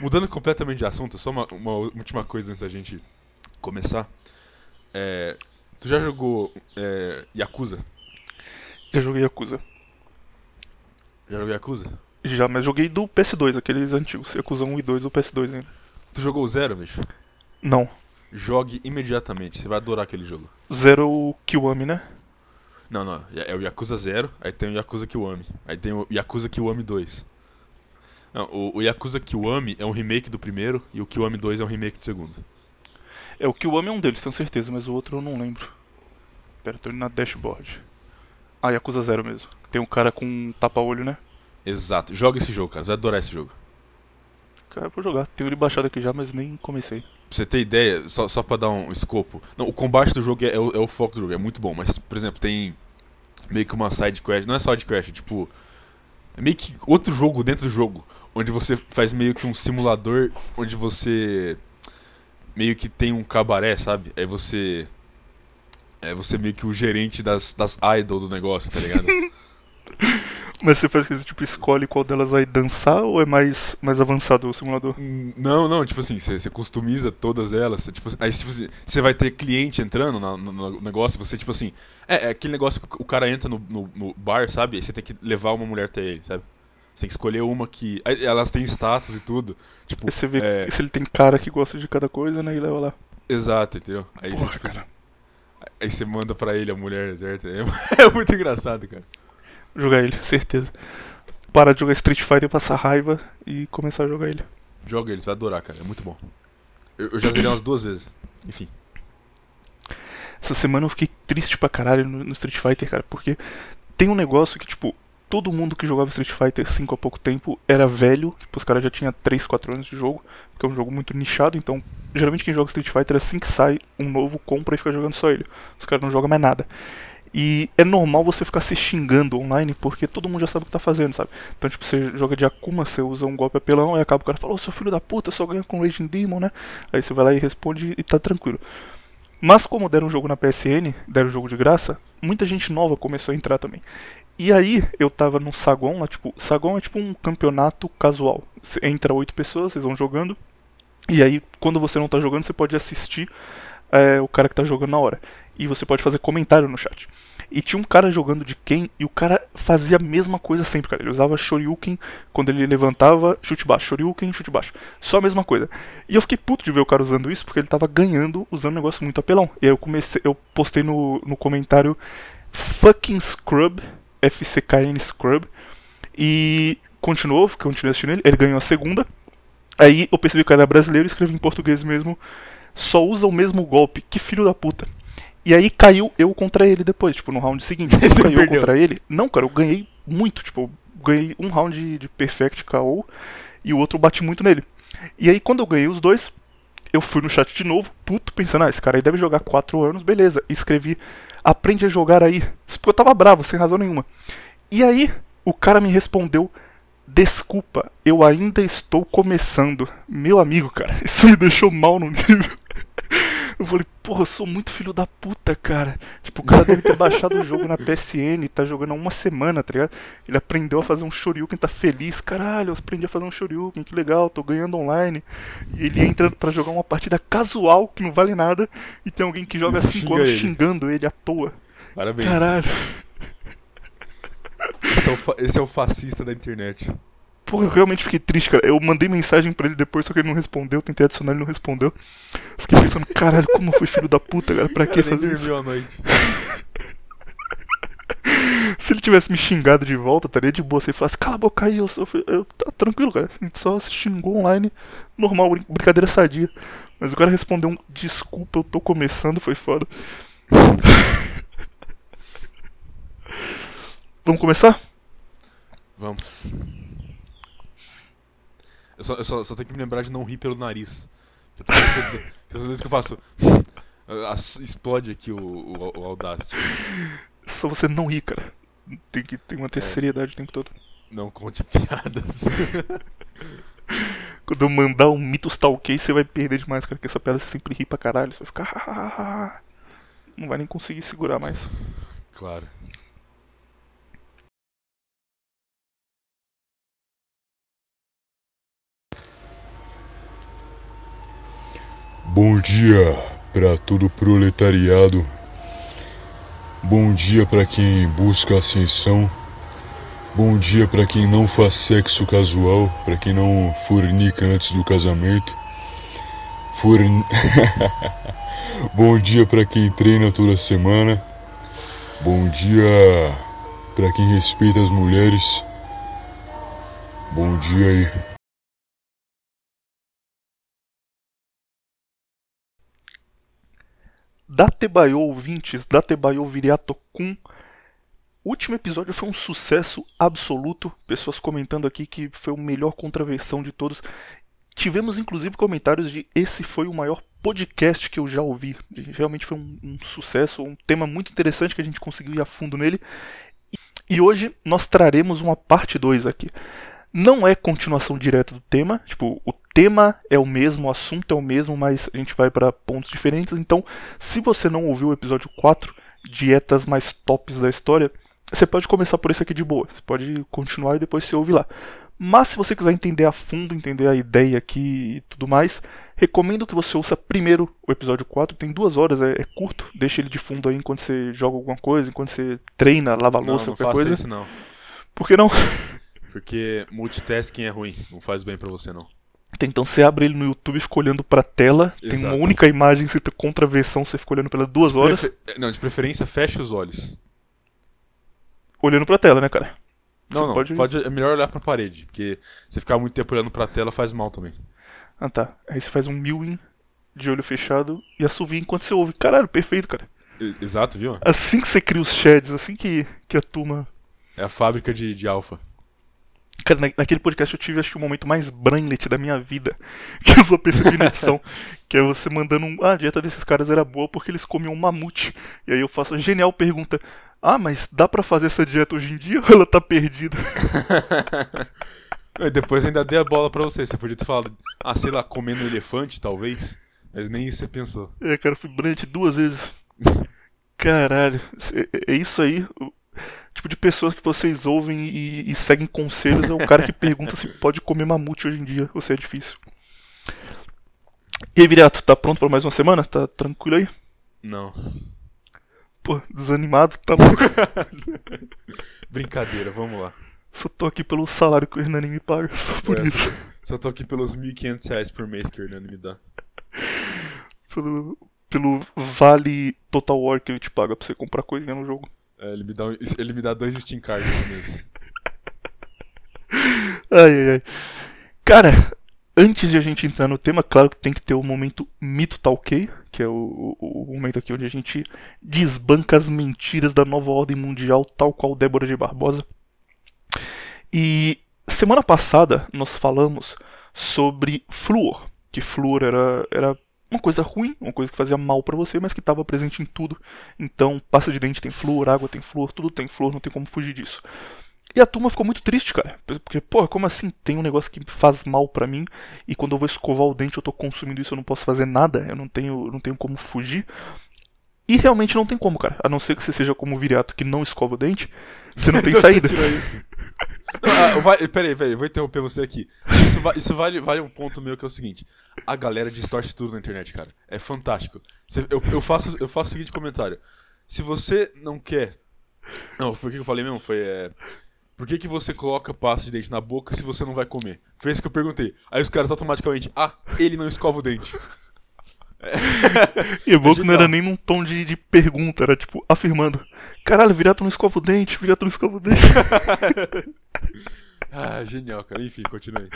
Mudando completamente de assunto, só uma, uma última coisa antes da gente começar. É, tu já jogou é, Yakuza? Já joguei Yakuza. Já jogou Yakuza? Já, mas joguei do PS2, aqueles antigos. Yakuza 1 e 2 do PS2 ainda. Tu jogou o Zero, bicho? Não. Jogue imediatamente, você vai adorar aquele jogo. Zero Kiwami, né? Não, não, é o Yakuza Zero, aí tem o Yakuza Kiwami, aí tem o Yakuza Kiwami 2. Não, o, o Yakuza Kiwami é um remake do primeiro e o Kiwami 2 é um remake do segundo. É, o Kiwami é um deles, tenho certeza, mas o outro eu não lembro. Pera, tô indo na dashboard. Ah, Yakuza Zero mesmo. Tem um cara com um tapa-olho, né? Exato, joga esse jogo, cara, você vai adorar esse jogo. Cara, eu vou jogar. Tenho ele baixado aqui já, mas nem comecei. Pra você ter ideia, só, só pra dar um escopo. Não, o combate do jogo é, é, o, é o foco do jogo, é muito bom, mas, por exemplo, tem meio que uma side quest, não é side quest, é tipo. É meio que outro jogo dentro do jogo, onde você faz meio que um simulador, onde você meio que tem um cabaré, sabe? Aí você. É você meio que o gerente das, das idol do negócio, tá ligado? Mas você faz isso, tipo, escolhe qual delas vai dançar ou é mais, mais avançado o simulador? Não, não, tipo assim, você, você customiza todas elas. Você, tipo, aí, tipo assim, você vai ter cliente entrando na- no, no negócio, você, tipo assim. É, é aquele negócio que o cara entra no, no, no bar, sabe? Aí você tem que levar uma mulher até ele, sabe? Você tem que escolher uma que. aí Elas têm status e tudo. Tipo, Aí você vê é, se ele tem cara que gosta de cada coisa, né? E leva lá. exato, entendeu? Aí Porra, você, tipo, cara. assim, aí você manda pra ele a mulher, certo? É, é muito engraçado, cara. Jogar ele, certeza. Parar de jogar Street Fighter, passar raiva e começar a jogar ele. Joga ele, você vai adorar, cara. É muito bom. Eu, eu já zerei umas duas vezes. Enfim. Essa semana eu fiquei triste pra caralho no, no Street Fighter, cara, porque tem um negócio que, tipo, todo mundo que jogava Street Fighter 5 há pouco tempo era velho, tipo, os caras já tinham 3, 4 anos de jogo, porque é um jogo muito nichado, então geralmente quem joga Street Fighter assim que sai um novo, compra e fica jogando só ele. Os caras não jogam mais nada. E é normal você ficar se xingando online porque todo mundo já sabe o que tá fazendo, sabe? Então, tipo, você joga de Akuma, você usa um golpe apelão, aí acaba o cara fala, ô seu filho da puta, só ganha com Raging Demon, né? Aí você vai lá e responde e tá tranquilo. Mas como deram um jogo na PSN, deram um jogo de graça, muita gente nova começou a entrar também. E aí eu tava num Sagon lá, tipo, Sagon é tipo um campeonato casual. Cê entra oito pessoas, vocês vão jogando. E aí, quando você não tá jogando, você pode assistir é, o cara que tá jogando na hora. E você pode fazer comentário no chat. E tinha um cara jogando de Ken e o cara fazia a mesma coisa sempre, cara. Ele usava Shoryuken quando ele levantava, chute baixo, Shoryuken, chute baixo. Só a mesma coisa. E eu fiquei puto de ver o cara usando isso porque ele tava ganhando usando um negócio muito apelão. E aí eu comecei, eu postei no, no comentário fucking scrub, FCKN scrub. E continuou, continuei assistindo ele, ele ganhou a segunda. Aí eu percebi que era brasileiro, escrevi em português mesmo. Só usa o mesmo golpe, que filho da puta. E aí caiu eu contra ele depois, tipo, no round seguinte. Você caiu eu perdeu. contra ele. Não, cara, eu ganhei muito, tipo, eu ganhei um round de, de Perfect KO e o outro bati muito nele. E aí quando eu ganhei os dois, eu fui no chat de novo, puto, pensando, ah, esse cara aí deve jogar 4 anos, beleza. E escrevi, aprende a jogar aí. Eu tava bravo, sem razão nenhuma. E aí, o cara me respondeu, desculpa, eu ainda estou começando. Meu amigo, cara, isso me deixou mal no nível. Eu falei, porra, eu sou muito filho da puta, cara. Tipo, o cara deve ter baixado o jogo na PSN, tá jogando há uma semana, tá ligado? Ele aprendeu a fazer um Shoryuken, tá feliz. Caralho, eu aprendi a fazer um Shoryuken, que legal, tô ganhando online. E ele entra pra jogar uma partida casual, que não vale nada, e tem alguém que joga Isso 5 xinga anos ele. xingando ele à toa. Parabéns. Caralho. Esse é, o esse é o fascista da internet. Porra, eu realmente fiquei triste, cara. Eu mandei mensagem pra ele depois, só que ele não respondeu. Tentei adicionar, ele não respondeu. Fiquei pensando, caralho, como eu fui filho da puta, cara. Pra que fazer isso? à noite. Se ele tivesse me xingado de volta, estaria de boa. Se ele falasse, cala a boca aí, eu sou. Eu, tá tranquilo, cara. A gente só se xingou online, normal, brin- brincadeira sadia. Mas o cara respondeu um desculpa, eu tô começando, foi foda. Vamos começar? Vamos. Eu só, eu só, só tenho que me lembrar de não rir pelo nariz. Porque Toda vez que eu, faço. as- Explode aqui o, o, o Audacity. Só você não rir, cara. Tem que, tem que manter É. seriedade o tempo todo. Não conte piadas. Quando eu mandar um mitos talk, você vai perder demais, cara. Porque essa piada você sempre ri pra caralho. Você vai ficar. Não vai nem conseguir segurar mais. claro. Bom dia para todo proletariado. Bom dia para quem busca ascensão. Bom dia para quem não faz sexo casual, para quem não fornica antes do casamento. Forn... Bom dia para quem treina toda semana. Bom dia para quem respeita as mulheres. Bom dia aí. Datebayo ouvintes, Datebayo Viriatokun. O último episódio foi um sucesso absoluto. Pessoas comentando aqui que foi o melhor contraversão de todos. Tivemos inclusive comentários de esse foi o maior podcast que eu já ouvi. Realmente foi um, um sucesso, um tema muito interessante que a gente conseguiu ir a fundo nele. E hoje nós traremos uma parte 2 aqui. Não é continuação direta do tema, tipo, o tema é o mesmo, o assunto é o mesmo, mas a gente vai para pontos diferentes. Então, se você não ouviu o episódio 4, dietas mais tops da história, você pode começar por esse aqui de boa. Você pode continuar e depois você ouve lá. Mas se você quiser entender a fundo, entender a ideia aqui e tudo mais, recomendo que você ouça primeiro o episódio 4. Tem duas horas, é, é curto. Deixa ele de fundo aí enquanto você joga alguma coisa, enquanto você treina, lava a louça, não, não qualquer faça coisa. isso não. Por que não? Porque multitasking é ruim, não faz bem pra você não. Então você abre ele no YouTube e fica olhando pra tela. Tem Exato. uma única imagem, você tá contraversão, você fica olhando pelas duas horas, Prefe- Não, de preferência feche os olhos. olhando pra tela, né, cara? Não, Você não, pode- pode... é melhor olhar pra parede, porque você ficar muito tempo olhando pra tela faz mal também. Ah tá. Aí você faz um mewing de olho fechado e assovia enquanto você ouve. Caralho, perfeito, cara. Exato, viu? Assim que você cria os shads, assim que, que a turma. É a fábrica de, de alfa. Cara, na- naquele podcast eu tive acho que o momento mais brainlet da minha vida. Que eu só percebi na edição. que é você mandando um. Ah, a dieta desses caras era boa porque eles comiam um mamute. E aí eu faço a genial pergunta. Ah, mas dá pra fazer essa dieta hoje em dia ou ela tá perdida? Depois ainda dei a bola pra você. Você podia ter falado, ah, sei lá, comendo um elefante, talvez. Mas nem isso você pensou. É, cara, eu fui brainlet duas vezes. Caralho, é, é isso aí. Tipo de pessoas que vocês ouvem e, e seguem conselhos é o cara que pergunta se pode comer mamute hoje em dia ou se é difícil. E aí, Viriato, tá pronto pra mais uma semana? Tá tranquilo aí? Não. Pô, desanimado, tá bom. Brincadeira, vamos lá. Só tô aqui pelo salário que o Hernani me paga, só por É, isso. só, só tô aqui pelos 1.500 reais por mês que o Hernani me dá. Pelo, pelo vale Total War que ele te paga pra você comprar coisinha no jogo. É, ele, me dá, um- ele me dá dois Steam Cards por mês. Ai, ai. Cara, antes de a gente entrar no tema, claro que tem que ter o momento mito tá ok, que é o, o- o momento aqui onde a gente desbanca as mentiras da nova ordem mundial, tal qual Débora de Barbosa. E semana passada nós falamos sobre flúor, que flúor era, era uma coisa ruim, uma coisa que fazia mal pra você, mas que estava presente em tudo. Então, pasta de dente tem flúor, água tem flúor, tudo tem flúor, não tem como fugir disso. E a turma ficou muito triste, cara. Porque, porra, como assim tem um negócio que faz mal pra mim e quando eu vou escovar o dente eu tô consumindo isso, eu não posso fazer nada, eu não tenho, não tenho como fugir. E realmente não tem como, cara. A não ser que você seja como o Viriato que não escova o dente, você não tem Então saída. Você tirou isso. Ah, vai, peraí, peraí, vou interromper você aqui. Isso, va- isso vale, vale um ponto meu que é o seguinte: a galera distorce tudo na internet, cara. É fantástico. Você- eu, eu, faço, eu faço o seguinte comentário: se você não quer. Não, foi o que eu falei mesmo? Foi. É, por que, que você coloca pasta de dente na boca se você não vai comer? Foi isso que eu perguntei. Aí os caras automaticamente, ah, ele não escova o dente. E o bom que não era nem num tom de, de pergunta, era tipo afirmando: Caralho, Viriato não escova o dente, Viriato não escova o dente. Ah, genial, cara. Enfim, continue.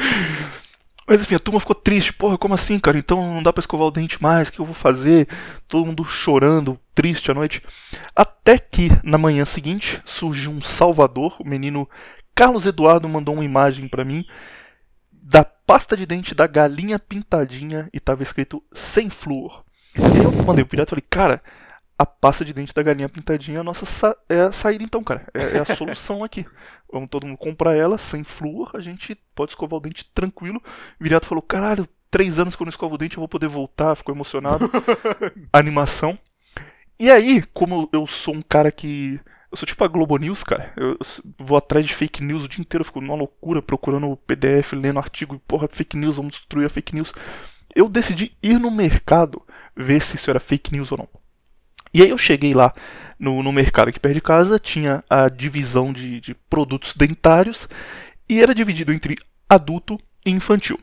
Mas enfim, a turma ficou triste. Porra, como assim, cara? Então não dá pra escovar o dente mais. O que eu vou fazer? Todo mundo chorando, triste à noite. Até que, na manhã seguinte, surgiu um salvador. O menino Carlos Eduardo mandou uma imagem pra mim da pasta de dente da galinha pintadinha e tava escrito sem flúor. Eu mandei pro pirata e falei, cara, a pasta de dente da galinha pintadinha é a nossa sa- é a saída então, cara. É, é a solução aqui. Vamos todo mundo comprar ela sem flúor, a gente pode escovar o dente tranquilo. O Viriato falou, caralho, três anos que eu não escovo o dente, eu vou poder voltar, ficou emocionado. Animação. E aí, como eu sou um cara que. Eu sou tipo a Globo News, cara. Eu vou atrás de fake news o dia inteiro, eu fico numa loucura procurando PDF, lendo artigo, e porra, fake news, vamos destruir a fake news. eu decidi ir no mercado ver se isso era fake news ou não. E aí eu cheguei lá no, no mercado aqui perto de casa, tinha a divisão de, de produtos dentários e era dividido entre adulto e infantil.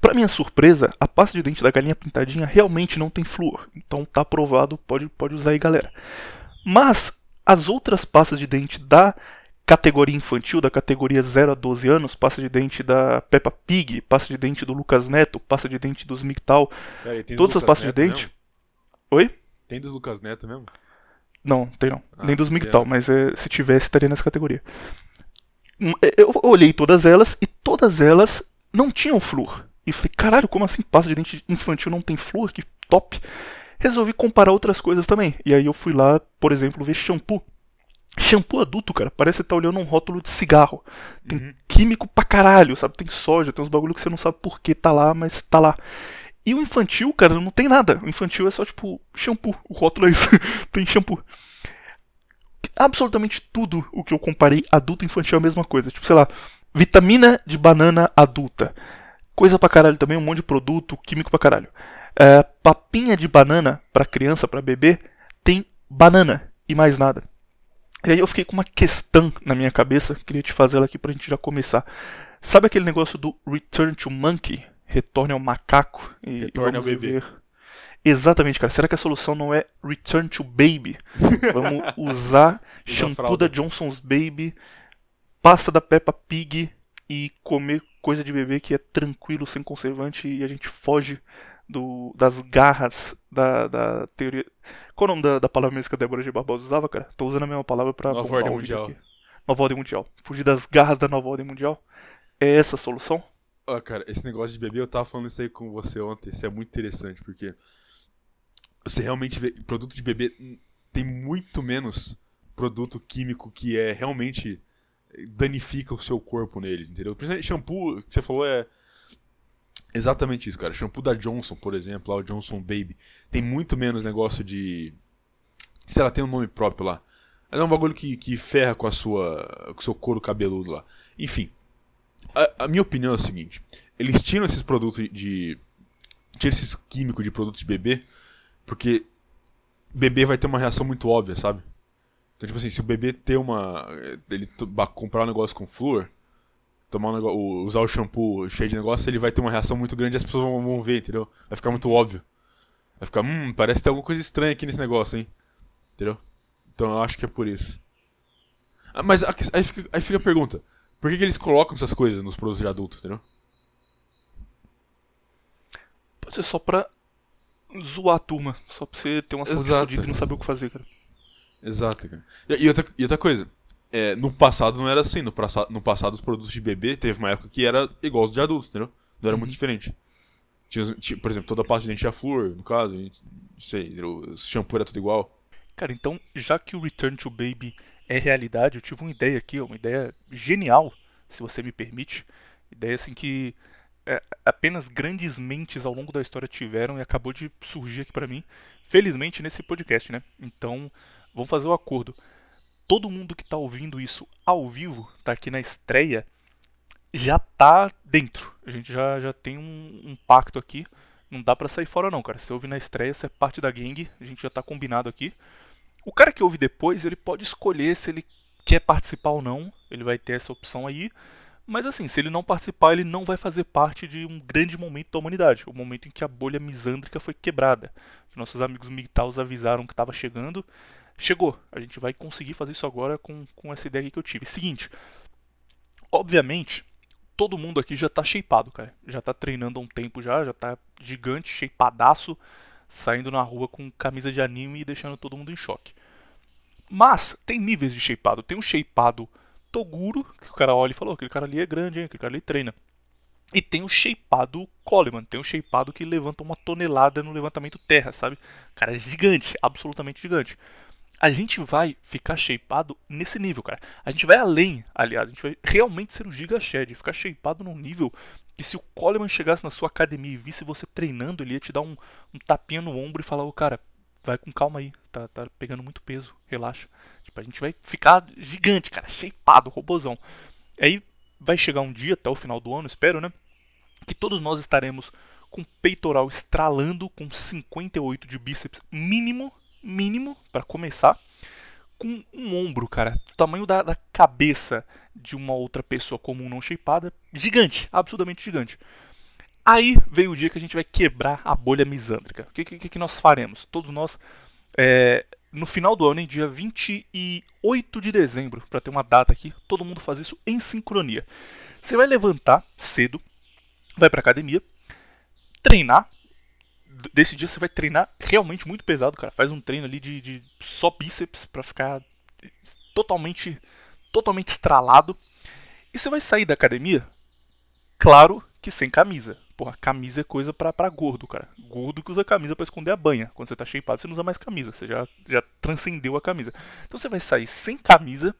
Para minha surpresa, a pasta de dente da galinha pintadinha realmente não tem flúor. Então tá aprovado, pode, pode usar aí, galera. Mas as outras pastas de dente da categoria infantil, da categoria 0 a 12 anos, pasta de dente da Peppa Pig, pasta de dente do Lucas Neto, pasta de dente dos MGTOW, todas as pastas de dente. Mesmo? Oi? Tem dos Lucas Neto mesmo? Não, tem não. Ah, Nem dos MGTOW, mas é, se tivesse, estaria nessa categoria. Hum, eu olhei todas elas e todas elas não tinham flúor. E falei, caralho, como assim pasta de dente infantil não tem flúor? Que top! Resolvi comparar outras coisas também. E aí eu fui lá, por exemplo, ver shampoo. Shampoo adulto, cara, parece que você tá olhando um rótulo de cigarro. Tem uhum. químico pra caralho, sabe? Tem soja, tem uns bagulho que você não sabe por que tá lá, mas tá lá. E o infantil, cara, não tem nada. O infantil é só tipo shampoo. O rótulo é isso. tem shampoo. Absolutamente tudo o que eu comparei adulto e infantil é a mesma coisa. Tipo, sei lá, vitamina de banana adulta. Coisa pra caralho também, um monte de produto, químico pra caralho. É, papinha de banana para criança, para bebê, tem banana e mais nada. E aí eu fiquei com uma questão na minha cabeça, queria te fazer ela aqui pra gente já começar. Sabe aquele negócio do Return to Monkey? Retorne ao macaco e Retorne ao bebê. Ver. Exatamente, cara. Será que a solução não é Return to Baby? Vamos usar shampoo da Johnson's Baby, pasta da Peppa Pig e comer coisa de bebê que é tranquilo, sem conservante e a gente foge do, das garras da, da teoria. Qual é o nome da, da palavra mesmo que a Débora G. Barbosa usava, cara? Tô usando a mesma palavra pra. Nova Ordem Mundial. Aqui. Nova Ordem Mundial. Fugir das garras da Nova Ordem Mundial. É essa a solução? Ah, cara, esse negócio de bebê, eu tava falando isso aí com você ontem. Isso é muito interessante, porque. Você realmente vê. Produto de bebê tem muito menos produto químico que é realmente danifica o seu corpo neles, entendeu? Principalmente shampoo, que você falou é exatamente isso, cara. Shampoo da Johnson, por exemplo, lá o Johnson Baby, tem muito menos negócio de se ela tem um nome próprio lá. Mas é um bagulho que, que ferra com a sua com o seu couro cabeludo lá. Enfim, a, a, minha opinião é o seguinte: eles tiram esses produtos de tiram esses químicos de produtos de bebê porque bebê vai ter uma reação muito óbvia, sabe? Então, tipo assim, se o bebê ter uma. ele comprar um negócio com flúor, tomar um negócio, usar o shampoo cheio de negócio, ele vai ter uma reação muito grande e as pessoas vão, vão ver, entendeu? Vai ficar muito óbvio. Vai ficar, hum, parece ter alguma coisa estranha aqui nesse negócio, hein? Entendeu? Então eu acho que é por isso. Ah, mas aí fica, aí fica a pergunta: por que, que eles colocam essas coisas nos produtos de adulto, entendeu? Pode ser só pra zoar a turma. Só pra você ter uma saúde e não saber o que fazer, cara. Exato, cara. E, e, outra, e outra coisa, é, no passado não era assim. No, no passado, os produtos de bebê teve uma época que era igual aos de adultos, entendeu? Não era uhum. muito diferente. Tinha, tinha, por exemplo, toda a parte de dente tinha flúor, no caso, não sei, o shampoo era tudo igual. Cara, então, já que o Return to Baby é realidade, eu tive uma ideia aqui, uma ideia genial, se você me permite. Ideia assim que é, apenas grandes mentes ao longo da história tiveram e acabou de surgir aqui para mim, felizmente nesse podcast, né? Então, vamos fazer o um acordo. Todo mundo que está ouvindo isso ao vivo, está aqui na estreia, já tá dentro. A gente já, já tem um, um pacto aqui. Não dá para sair fora não, cara. Se ouve na estreia, você é parte da gangue. A gente já tá combinado aqui. O cara que ouve depois, ele pode escolher se ele quer participar ou não. Ele vai ter essa opção aí. Mas assim, se ele não participar, ele não vai fazer parte de um grande momento da humanidade. O momento em que a bolha misândrica foi quebrada. Nossos amigos MGTOWs avisaram que estava chegando chegou. A gente vai conseguir fazer isso agora com, com essa ideia que eu tive. Seguinte, obviamente, todo mundo aqui já tá shapeado, cara. Já tá treinando há um tempo já, já tá gigante, shapeadaço, saindo na rua com camisa de anime e deixando todo mundo em choque. Mas tem níveis de shapeado. Tem um shapeado Toguro, que o cara olha e falou, aquele cara ali é grande, hein? aquele cara ali treina. E tem o shapeado Coleman, tem o shapeado que levanta uma tonelada no levantamento terra, sabe? Cara, é gigante, absolutamente gigante a gente vai ficar shapeado nesse nível, cara. A gente vai além, aliás, a gente vai realmente ser o Giga Shed, ficar shapeado num nível que se o Coleman chegasse na sua academia e visse você treinando, ele ia te dar um, um tapinha no ombro e falar, ô cara, vai com calma aí, tá, tá pegando muito peso, relaxa. Tipo, a gente vai ficar gigante, cara, shapeado, robozão. Aí vai chegar um dia, até o final do ano, espero, né? Que todos nós estaremos com peitoral estralando, com 58 de bíceps mínimo, mínimo, para começar, com um ombro, cara, do tamanho da, da cabeça de uma outra pessoa comum não shapeada, gigante, absurdamente gigante. Aí veio o dia que a gente vai quebrar a bolha misândrica. O que, que, que nós faremos? Todos nós, é, no final do ano, em dia 28 de dezembro, para ter uma data aqui, todo mundo faz isso em sincronia. Você vai levantar cedo, vai pra academia, treinar. Desse dia você vai treinar realmente muito pesado, cara. Faz um treino ali de, de só bíceps para ficar totalmente, totalmente estralado. E você vai sair da academia, claro que sem camisa. Porra, camisa é coisa pra, pra gordo, cara. Gordo que usa camisa para esconder a banha. Quando você tá shapeado, você não usa mais camisa. Você já, já transcendeu a camisa. Então você vai sair sem camisa,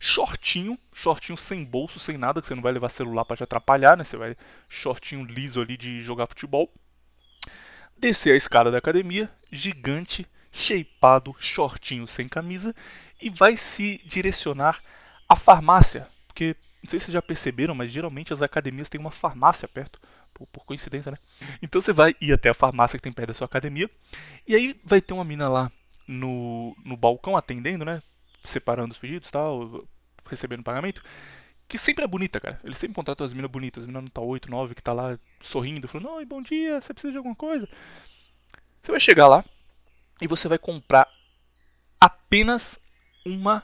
shortinho, shortinho sem bolso, sem nada, que você não vai levar celular para te atrapalhar, né? Você vai shortinho liso ali de jogar futebol. Descer a escada da academia, gigante, shapeado, shortinho sem camisa, e vai se direcionar à farmácia. Porque, não sei se vocês já perceberam, mas geralmente as academias têm uma farmácia perto por, por, coincidência, né? Então você vai ir até a farmácia que tem perto da sua academia, e aí vai ter uma mina lá no, no balcão atendendo, né? Separando os pedidos tal, recebendo pagamento, que sempre é bonita, cara. Eles sempre contratam as minas bonitas, as minas não tá 8, 9, que tá lá sorrindo, falando, oi, bom dia, você precisa de alguma coisa? Você vai chegar lá e você vai comprar apenas uma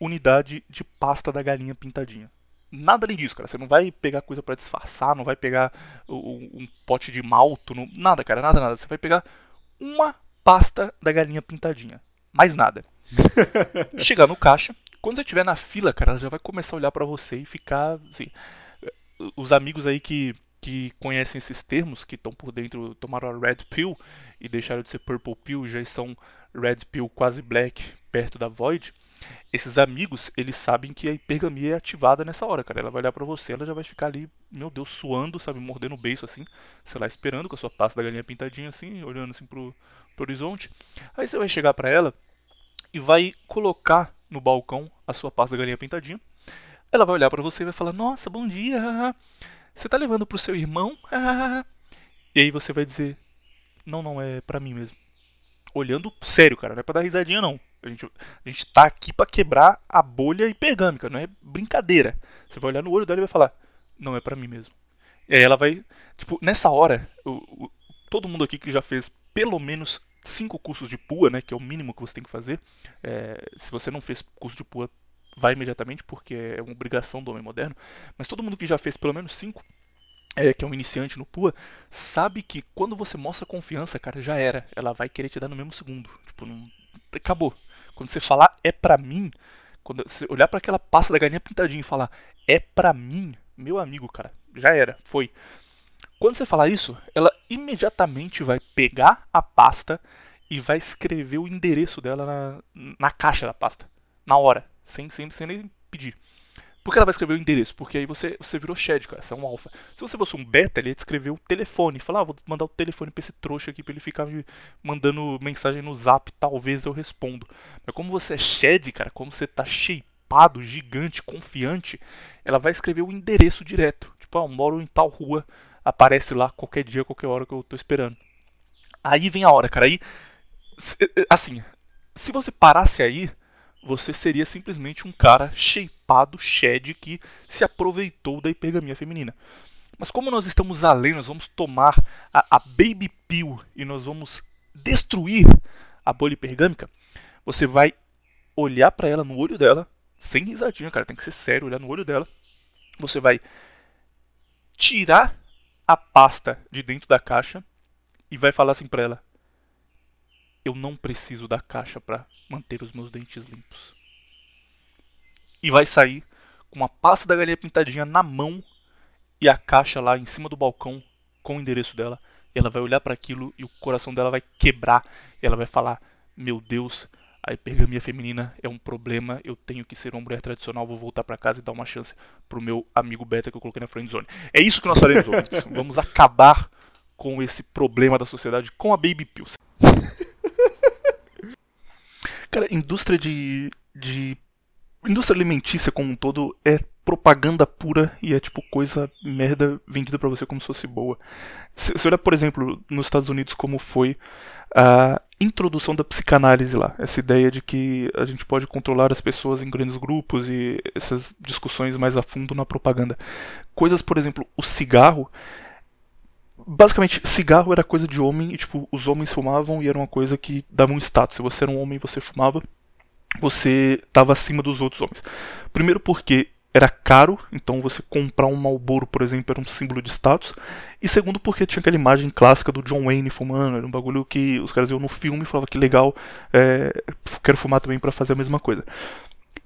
unidade de pasta da galinha pintadinha. Nada além disso, cara. Você não vai pegar coisa para disfarçar, não vai pegar um, um pote de malto, não, nada, cara, nada, nada. Você vai pegar uma pasta da galinha pintadinha. Mais nada. Chegar no caixa, quando você estiver na fila, cara, ela já vai começar a olhar para você e ficar, assim, os amigos aí que que conhecem esses termos, que estão por dentro, tomaram a Red Pill e deixaram de ser Purple Pill, já estão Red Pill quase Black, perto da Void esses amigos, eles sabem que a hipergamia é ativada nessa hora, cara. Ela vai olhar pra você, ela já vai ficar ali, meu Deus, suando, sabe, mordendo o beiço assim, sei lá, esperando com a sua pasta da galinha pintadinha assim, olhando assim pro, pro horizonte. Aí você vai chegar pra ela e vai colocar no balcão a sua pasta da galinha pintadinha. Ela vai olhar para você e vai falar: "Nossa, bom dia. Você tá levando pro seu irmão?" E aí você vai dizer: "Não, não é para mim mesmo." Olhando sério, cara, não é para dar risadinha não. A gente, a gente tá aqui para quebrar a bolha hipergâmica, não é brincadeira. Você vai olhar no olho dela e vai falar, não é para mim mesmo. E aí ela vai, tipo, nessa hora, o, o, todo mundo aqui que já fez pelo menos cinco cursos de PUA, né, que é o mínimo que você tem que fazer. É, se você não fez curso de PUA, vai imediatamente, porque é uma obrigação do homem moderno. Mas todo mundo que já fez pelo menos cinco, é, que é um iniciante no PUA, sabe que quando você mostra confiança, cara, já era. Ela vai querer te dar no mesmo segundo. Tipo, não, acabou. Quando você falar é pra mim, quando você olhar para aquela pasta da galinha pintadinha e falar é pra mim, meu amigo, cara, já era, foi. Quando você falar isso, ela imediatamente vai pegar a pasta e vai escrever o endereço dela na, na caixa da pasta. Na hora. Sem, sem, sem nem pedir. Por que ela vai escrever o endereço? Porque aí você, você virou shed, cara. Você é um alfa. Se você fosse um beta, ele ia escrever o telefone. Falar, ah, vou mandar o telefone pra esse trouxa aqui pra ele ficar me mandando mensagem no zap. Talvez eu respondo. Mas como você é shed, cara, como você tá shapeado, gigante, confiante, ela vai escrever o endereço direto. Tipo, ah, eu moro em tal rua. Aparece lá qualquer dia, qualquer hora que eu tô esperando. Aí vem a hora, cara. Aí, assim, se você parasse aí você seria simplesmente um cara shapeado, shed, que se aproveitou da hipergamia feminina. Mas como nós estamos além, nós vamos tomar a, a baby pill e nós vamos destruir a bolha hipergâmica, você vai olhar para ela no olho dela, sem risadinha, cara, tem que ser sério, olhar no olho dela. Você vai tirar a pasta de dentro da caixa e vai falar assim para ela: eu não preciso da caixa para manter os meus dentes limpos. E vai sair com uma pasta da galinha pintadinha na mão e a caixa lá em cima do balcão com o endereço dela. Ela vai olhar para aquilo e o coração dela vai quebrar. Ela vai falar: Meu Deus, a hipergamia feminina é um problema. Eu tenho que ser uma mulher tradicional. Vou voltar para casa e dar uma chance pro meu amigo beta que eu coloquei na friend zone. É isso que nós faremos hoje. Vamos acabar com esse problema da sociedade com a Baby Pills. Cara, indústria de, de. Indústria alimentícia como um todo é propaganda pura e é tipo coisa merda vendida pra você como se fosse boa. Se você olhar, por exemplo, nos Estados Unidos como foi a introdução da psicanálise lá, essa ideia de que a gente pode controlar as pessoas em grandes grupos e essas discussões mais a fundo na propaganda. Coisas, por exemplo, o cigarro basicamente, cigarro era coisa de homem e, tipo, os homens fumavam e era uma coisa que dava um status. Se você era um homem você fumava, você estava acima dos outros homens. Primeiro porque era caro, então você comprar um Marlboro, por exemplo, era um símbolo de status. E segundo porque tinha aquela imagem clássica do John Wayne fumando, era um bagulho que os caras iam no filme e falavam que legal, é, quero fumar também para fazer a mesma coisa.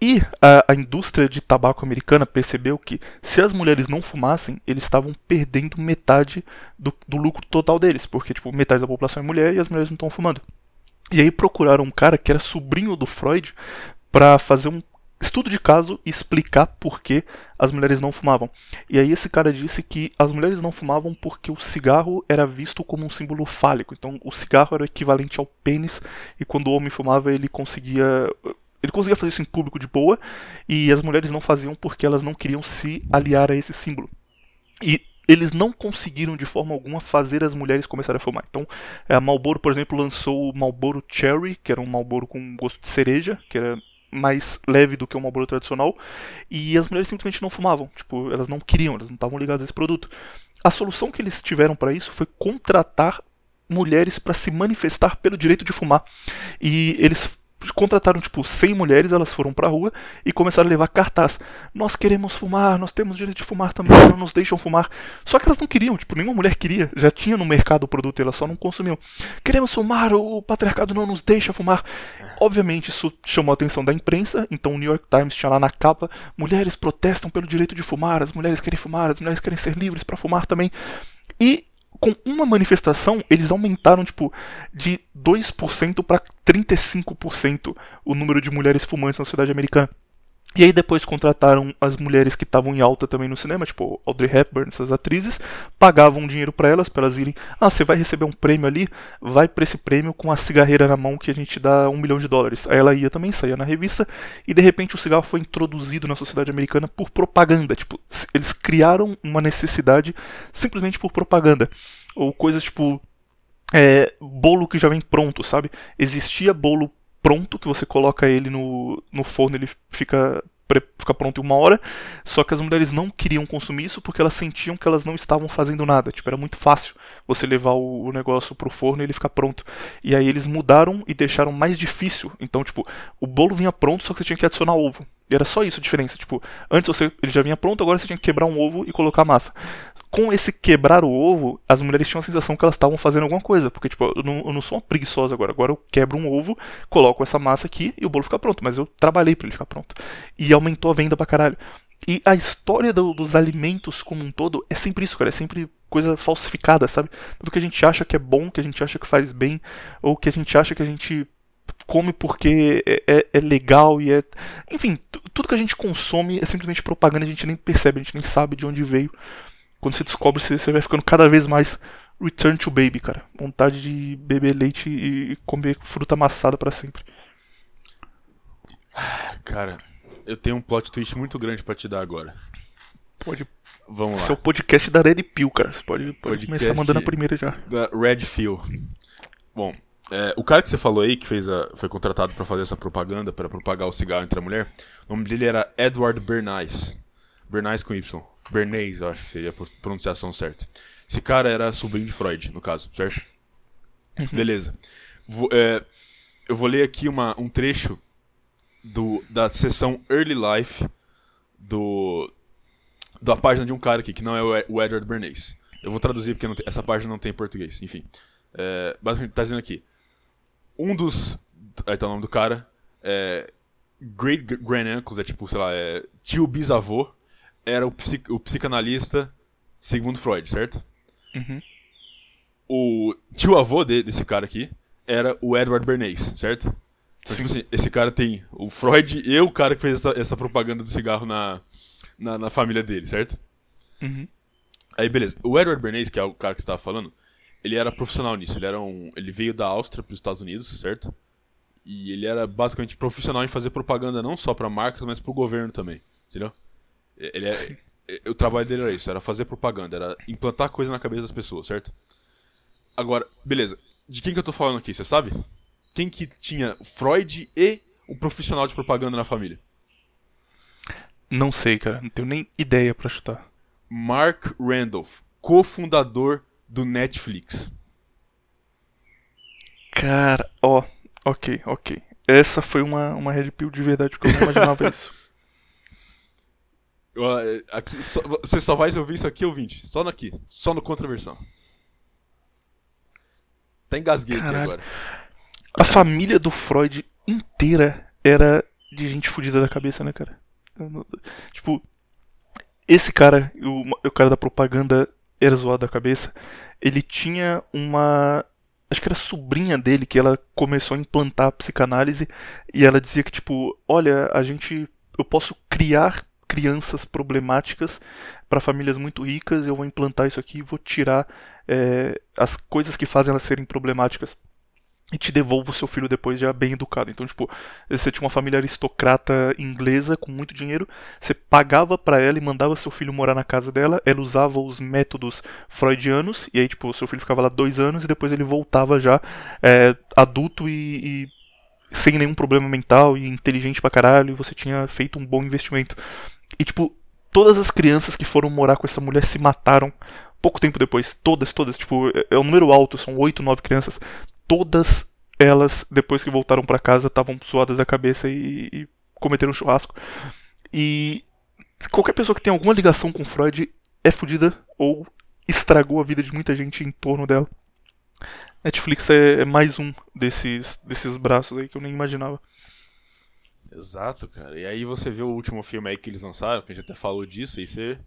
E a, a, indústria de tabaco americana percebeu que se as mulheres não fumassem, eles estavam perdendo metade do, do lucro total deles, porque tipo, metade da população é mulher e as mulheres não estão fumando. E aí procuraram um cara que era sobrinho do Freud para fazer um estudo de caso e explicar por que as mulheres não fumavam. E aí esse cara disse que as mulheres não fumavam porque o cigarro era visto como um símbolo fálico. Então o cigarro era o equivalente ao pênis e quando o homem fumava ele conseguia ele conseguia fazer isso em público de boa e as mulheres não faziam porque elas não queriam se aliar a esse símbolo. E eles não conseguiram de forma alguma fazer as mulheres começarem a fumar. Então, a Marlboro, por exemplo, lançou o Marlboro Cherry, que era um Marlboro com gosto de cereja, que era mais leve do que o Marlboro tradicional, e as mulheres simplesmente não fumavam. Tipo, elas não queriam, elas não estavam ligadas a esse produto. A solução que eles tiveram para isso foi contratar mulheres para se manifestar pelo direito de fumar. E eles contrataram tipo 100 mulheres, elas foram pra rua e começaram a levar cartaz. Nós queremos fumar, nós temos direito de fumar também, não nos deixam fumar. Só que elas não queriam, tipo, nenhuma mulher queria, já tinha no mercado o produto e elas só não consumiam. Queremos fumar, o patriarcado não nos deixa fumar. Obviamente isso chamou a atenção da imprensa, então o New York Times tinha lá na capa: mulheres protestam pelo direito de fumar, as mulheres querem fumar, as mulheres querem ser livres para fumar também. E com uma manifestação, eles aumentaram, tipo, de 2% para 35% o número de mulheres fumantes na sociedade americana. E aí depois contrataram as mulheres que estavam em alta também no cinema, tipo Audrey Hepburn, essas atrizes, pagavam dinheiro para elas, para elas irem, ah, você vai receber um prêmio ali, vai para esse prêmio com a cigarreira na mão que a gente dá um milhão de dólares. Aí ela ia também, saía na revista, e de repente o cigarro foi introduzido na sociedade americana por propaganda, tipo, eles criaram uma necessidade simplesmente por propaganda. Ou coisas tipo, é, bolo que já vem pronto, sabe? Existia bolo pronto, que você coloca ele no, no forno, ele fica ficar pronto em uma hora, só que as mulheres não queriam consumir isso porque elas sentiam que elas não estavam fazendo nada. Tipo, era muito fácil você levar o, o negócio pro forno e ele ficar pronto. E aí eles mudaram e deixaram mais difícil. Então, tipo, o bolo vinha pronto, só que você tinha que adicionar ovo. E era só isso a diferença. Tipo, antes você, ele já vinha pronto, agora você tinha que quebrar um ovo e colocar massa com esse quebrar o ovo, as mulheres tinham a sensação que elas estavam fazendo alguma coisa. Porque, tipo, eu não, eu não, sou uma preguiçosa agora. Agora eu quebro um ovo, coloco essa massa aqui e o bolo fica pronto. Mas eu trabalhei para ele ficar pronto. E aumentou a venda pra caralho. E a história do, dos alimentos como um todo é sempre isso, cara. É sempre coisa falsificada, sabe? Tudo que a gente acha que é bom, que a gente acha que faz bem, ou que a gente acha que a gente come porque é, é, é legal e é. Enfim, tudo que a gente consome é simplesmente propaganda, a gente nem percebe, a gente nem sabe de onde veio quando você descobre, você, você vai ficando cada vez mais return to baby, cara. Vontade de beber leite e comer fruta amassada para sempre. Cara, eu tenho um plot twist muito grande para te dar agora. Pode. Vamos lá. Seu podcast da Red Pill, cara. Você pode, pode começar mandando a primeira já. Da Red Pill. Bom, é, o cara que você falou aí, que fez a, foi contratado para fazer essa propaganda, para propagar o cigarro entre a mulher, o nome dele era Edward Bernays. Bernays com Y. Bernays, eu acho que seria a pronunciação certa. Esse cara era sobrinho de Freud, no caso, certo? Uhum. Beleza. Vou, é, eu vou ler aqui uma, um trecho do, da sessão Early Life do, da página de um cara aqui, que não é o Edward Bernays. Eu vou traduzir porque tem, essa página não tem em português. Enfim. É, basicamente tá dizendo aqui. Um dos. Aí tá o nome do cara. É, Great Grand Uncles, é tipo, sei lá, é tio bisavô era o, psic, o psicanalista segundo Freud, certo? Uhum. O tio-avô de, desse cara aqui era o Edward Bernays, certo? Então, tipo assim, esse cara tem o Freud e o cara que fez essa, essa propaganda do cigarro na, na, na família dele, certo? Uhum. Aí, beleza. O Edward Bernays, que é o cara que você estava falando, ele era profissional nisso. Ele, era um, ele veio da Áustria para os Estados Unidos, certo? E ele era basicamente profissional em fazer propaganda não só para marcas, mas para o governo também, entendeu? Ele é, é- o trabalho dele era isso, era fazer propaganda, era implantar coisa na cabeça das pessoas, certo? Agora, beleza. De quem que eu tô falando aqui, você sabe? Quem que tinha Freud e um profissional de propaganda na família? Não sei, cara. Não tenho nem ideia pra chutar. Mark Randolph, cofundador do Netflix. Cara, ó. Ok, ok. Essa foi uma, uma red pill de verdade, porque eu não imaginava isso. Ó, é, aqui, só- você só vai ouvir isso aqui, ouvinte. Só no aqui. Só no Contraversão. Tá engasguei aqui agora. A família do Freud inteira era de gente fodida da cabeça, né, cara? Tipo, esse cara, o, o cara da propaganda era zoado da cabeça. Ele tinha uma. Acho que era sobrinha dele que ela começou a implantar a psicanálise e ela dizia que, tipo, olha, a gente. Eu posso criar crianças problemáticas para famílias muito ricas, eu vou implantar isso aqui e vou tirar é, as coisas que fazem elas serem problemáticas e te devolvo o seu filho depois já bem educado. Então, tipo, você tinha uma família aristocrata inglesa com muito dinheiro, você pagava pra ela e mandava seu filho morar na casa dela, ela usava os métodos freudianos, e aí, tipo, seu filho ficava lá dois anos e depois ele voltava já é, adulto e, e sem nenhum problema mental e inteligente pra caralho, e você tinha feito um bom investimento. E, tipo, todas as crianças que foram morar com essa mulher se mataram pouco tempo depois. Todas, todas. Tipo, é- é um número alto, são oito, nove crianças. Todas elas, depois que voltaram pra casa, estavam suadas da cabeça e, e cometeram churrasco. E qualquer pessoa que tem alguma ligação com Freud é fodida ou estragou a vida de muita gente em torno dela. Netflix é, é mais um desses, desses braços aí que eu nem imaginava. Exato, cara. E aí você vê o último filme aí que eles lançaram, que a gente até falou disso, e você.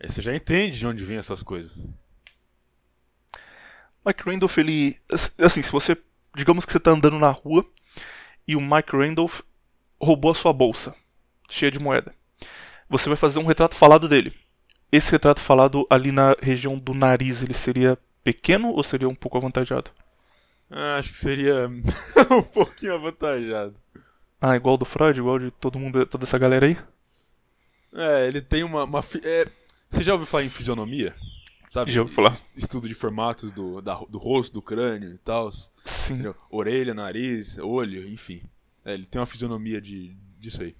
aí você já entende de onde vem essas coisas. Mike Randolph, ele. Assim, se você. Digamos que você tá andando na rua e o Mike Randolph roubou a sua bolsa, cheia de moeda. Você vai fazer um retrato falado dele. Esse retrato falado ali na região do nariz, ele seria pequeno ou seria um pouco avantajado? Ah, acho que seria um pouquinho avantajado. Ah, igual do Freud, igual de todo mundo, toda essa galera aí? É, ele tem uma. uma é, você já ouviu falar em fisionomia? Sabe? Já ouvi falar. Es- Estudo de formatos do, da- do rosto, do crânio e tal. Sim. entendeu? Orelha, nariz, olho, enfim. É, ele tem uma fisionomia de, disso aí.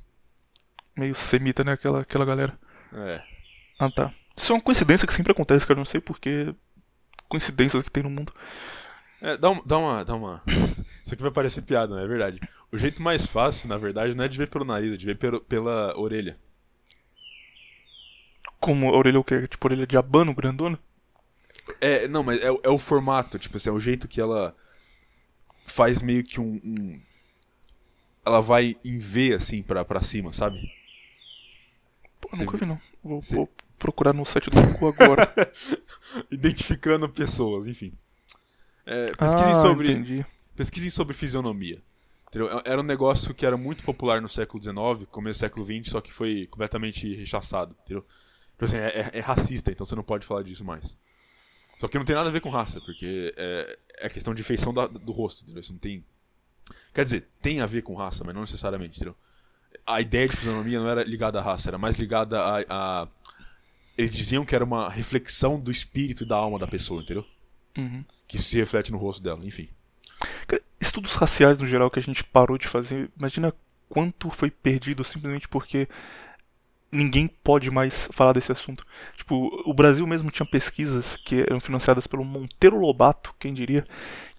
Meio semita, né? Aquela, aquela galera. É. Ah, tá. Isso é uma coincidência que sempre acontece, cara. Eu não sei porquê. Coincidências que tem no mundo. É, dá, um- dá uma. Dá uma. Isso aqui vai parecer piada, não é verdade? O jeito mais fácil, na verdade, não é de ver pelo nariz, é de ver pelo- pela orelha. Como a orelha o quê? Tipo orelha de abano, grandona? É, não, mas é, o- é o formato, tipo assim, é o jeito que ela faz meio que um. um- ela vai em V assim pra, pra cima, sabe? Pô, Você nunca vi- vi não. Vou, Você- vou procurar no site do Google agora. Identificando pessoas, enfim. É, pesquisem, ah, sobre, entendi. pesquisem sobre fisionomia. entendeu? É- Era um negócio que era muito popular no século XIX, começo do século XX, só que foi completamente rechaçado. Entendeu? Tipo assim, é, é- é racista, então você não pode falar disso mais. Só que não tem nada a ver com raça, porque é, é questão de feição da- do rosto, entendeu? Isso não tem. Quer dizer, tem a ver com raça, mas não necessariamente, entendeu? A ideia de fisionomia não era ligada à raça, era mais ligada a. a- Eles diziam que era uma reflexão do espírito e da alma da pessoa, entendeu? Uhum. Que se reflete no rosto dela, enfim. Estudos raciais no geral que a gente parou de fazer, imagina quanto foi perdido simplesmente porque ninguém pode mais falar desse assunto. Tipo, o Brasil mesmo tinha pesquisas que eram financiadas pelo Monteiro Lobato, quem diria,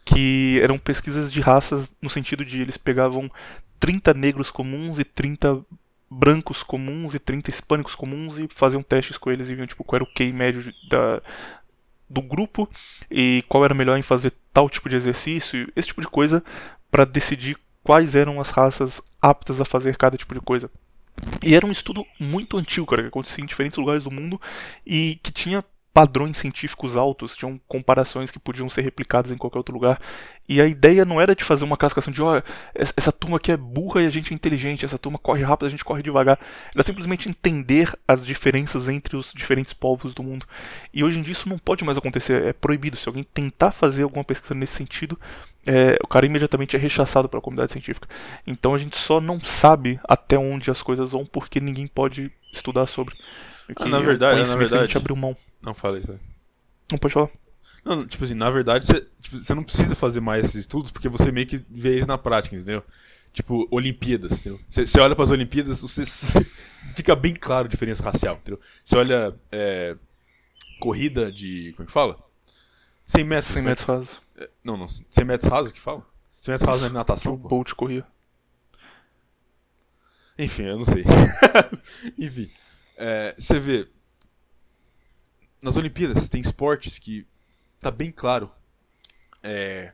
que eram pesquisas de raças no sentido de eles pegavam 30 negros comuns e 30 brancos comuns e 30 hispânicos comuns e faziam testes com eles e viam tipo qual era o QI médio da, do grupo e qual era melhor em fazer tal tipo de exercício, esse tipo de coisa, para decidir quais eram as raças aptas a fazer cada tipo de coisa. E era um estudo muito antigo, cara, que acontecia em diferentes lugares do mundo e que tinha padrões científicos altos, tinham comparações que podiam ser replicadas em qualquer outro lugar. E a ideia não era de fazer uma classificação de, ó, essa essa turma aqui é burra e a gente é inteligente, essa turma corre rápido, a gente corre devagar. Era simplesmente entender as diferenças entre os diferentes povos do mundo. E hoje em dia isso não pode mais acontecer, é proibido. Se alguém tentar fazer alguma pesquisa nesse sentido, é, o cara imediatamente é rechaçado pela comunidade científica. Então a gente só não sabe até onde as coisas vão porque ninguém pode estudar sobre. Que na é um verdade- na conhecimento que a gente verdade- abriu mão. Não falei, falei. Não pode falar. Não, tipo assim, na verdade, você, tipo, não precisa fazer mais esses estudos porque você meio que vê eles na prática, entendeu? Tipo, Olimpíadas, entendeu? Você, olha pras Olimpíadas, você fica bem claro a diferença racial, entendeu? Você olha é, corrida de. Como é que fala? 100 metros. 100 né? metros rasos. É, Não, não, 100 metros rasos que fala? 100 metros rasos O natação, pô. Bolt corria. Enfim, eu não sei. Enfim, é, você vê. Nas Olimpíadas tem esportes que tá bem claro. é,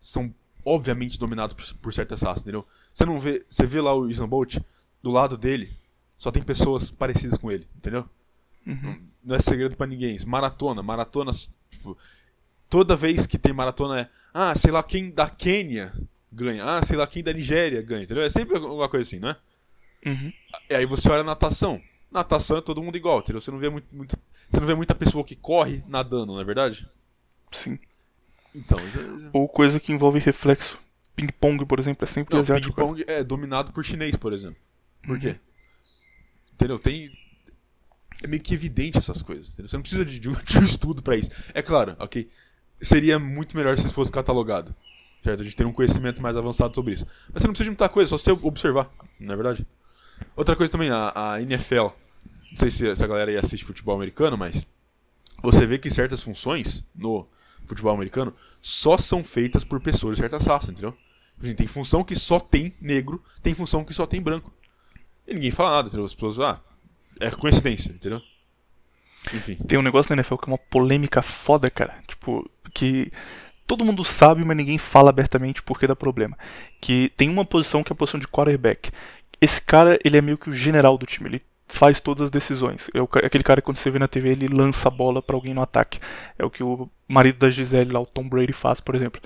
são obviamente dominados por, por certas raças, entendeu? Você não vê. Você vê lá o Usain Bolt, do lado dele, só tem pessoas parecidas com ele, entendeu? Uhum. Não é segredo pra ninguém. Maratona, maratonas. Tipo, toda vez que tem maratona é. Ah, sei lá quem da Quênia ganha. Ah, sei lá quem da Nigéria ganha, entendeu? É sempre alguma coisa assim, não é? Uhum. E aí você olha a natação. Natação é todo mundo igual, entendeu? Você não vê muito, muito- você não vê muita pessoa que corre nadando, não é verdade? Sim. Então, isso- Ou coisa que envolve reflexo. Ping-pong, por exemplo, é sempre não, asiático. ping-pong é dominado por chinês, por exemplo. Por Uhum. quê? Entendeu? Tem é meio que evidente essas coisas. entendeu? Você não precisa de, de um estudo pra isso. É claro, ok. Seria muito melhor se isso fosse catalogado. Certo? A gente ter um conhecimento mais avançado sobre isso. Mas você não precisa de muita coisa, só você observar, não é verdade? Outra coisa também, a, a NFL. Não sei se, se a galera aí assiste futebol americano, mas você vê que certas funções no futebol americano só são feitas por pessoas de certas raças, entendeu? Tipo assim, tem função que só tem negro, tem função que só tem branco. E ninguém fala nada, entendeu? As pessoas, ah, é coincidência, entendeu? Enfim. Tem um negócio na NFL que é uma polêmica foda, cara. Tipo, que todo mundo sabe, mas ninguém fala abertamente porque dá problema. Que tem uma posição que é a posição de quarterback. Esse cara, ele é meio que o general do time. Ele faz todas as decisões. É aquele cara que quando você vê na TV, ele lança a bola pra alguém no ataque. É o que o marido da Gisele lá, o Tom Brady, faz, por exemplo.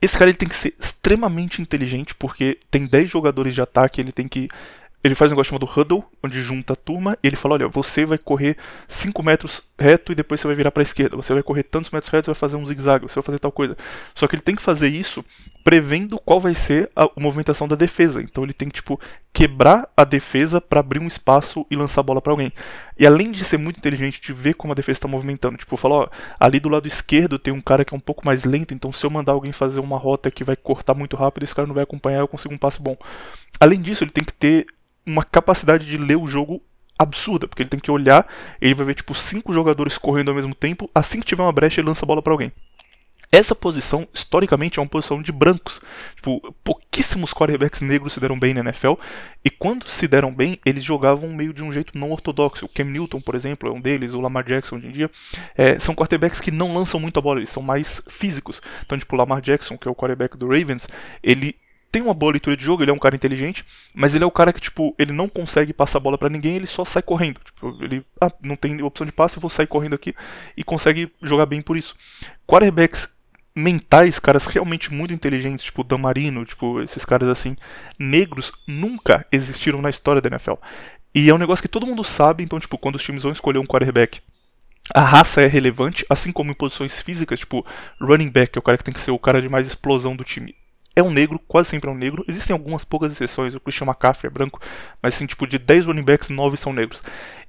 Esse cara ele tem que ser extremamente inteligente, porque tem 10 jogadores de ataque, ele tem que. Ele faz um negócio chamado huddle, onde junta a turma, e ele fala: olha, você vai correr 5 metros reto e depois você vai virar para a esquerda. Você vai correr tantos metros retos e vai fazer um zigue-zague, você vai fazer tal coisa. Só que ele tem que fazer isso prevendo qual vai ser a movimentação da defesa. Então ele tem que, tipo, quebrar a defesa para abrir um espaço e lançar a bola para alguém. E além de ser muito inteligente de ver como a defesa está movimentando, tipo, falar, ó, ali do lado esquerdo tem um cara que é um pouco mais lento, então se eu mandar alguém fazer uma rota que vai cortar muito rápido, esse cara não vai acompanhar, eu consigo um passe bom. Além disso, ele tem que ter uma capacidade de ler o jogo absurda, porque ele tem que olhar, ele vai ver tipo cinco jogadores correndo ao mesmo tempo, assim que tiver uma brecha ele lança a bola para alguém. Essa posição, historicamente, é uma posição de brancos. Tipo, pouquíssimos quarterbacks negros se deram bem na NFL. E quando se deram bem, eles jogavam meio de um jeito não ortodoxo. O Cam Newton, por exemplo, é um deles. O Lamar Jackson, hoje em dia. É, são quarterbacks que não lançam muito a bola, eles são mais físicos. Então, tipo, o Lamar Jackson, que é o quarterback do Ravens, ele tem uma boa leitura de jogo, ele é um cara inteligente, mas ele é o cara que, tipo, ele não consegue passar a bola pra ninguém, ele só sai correndo. Tipo, ele, ah, não tem opção de passe, eu vou sair correndo aqui e consegue jogar bem por isso. Quarterbacks mentais, caras realmente muito inteligentes, tipo Dan Marino, tipo esses caras assim, negros, nunca existiram na história da NFL. E é um negócio que todo mundo sabe, então, tipo, quando os times vão escolher um quarterback, a raça é relevante, assim como em posições físicas, tipo, running back, é o cara que tem que ser o cara de mais explosão do time. É um negro, quase sempre é um negro. Existem algumas poucas exceções, o Christian McCaffrey é branco, mas assim, tipo, de 10 running backs, 9 são negros.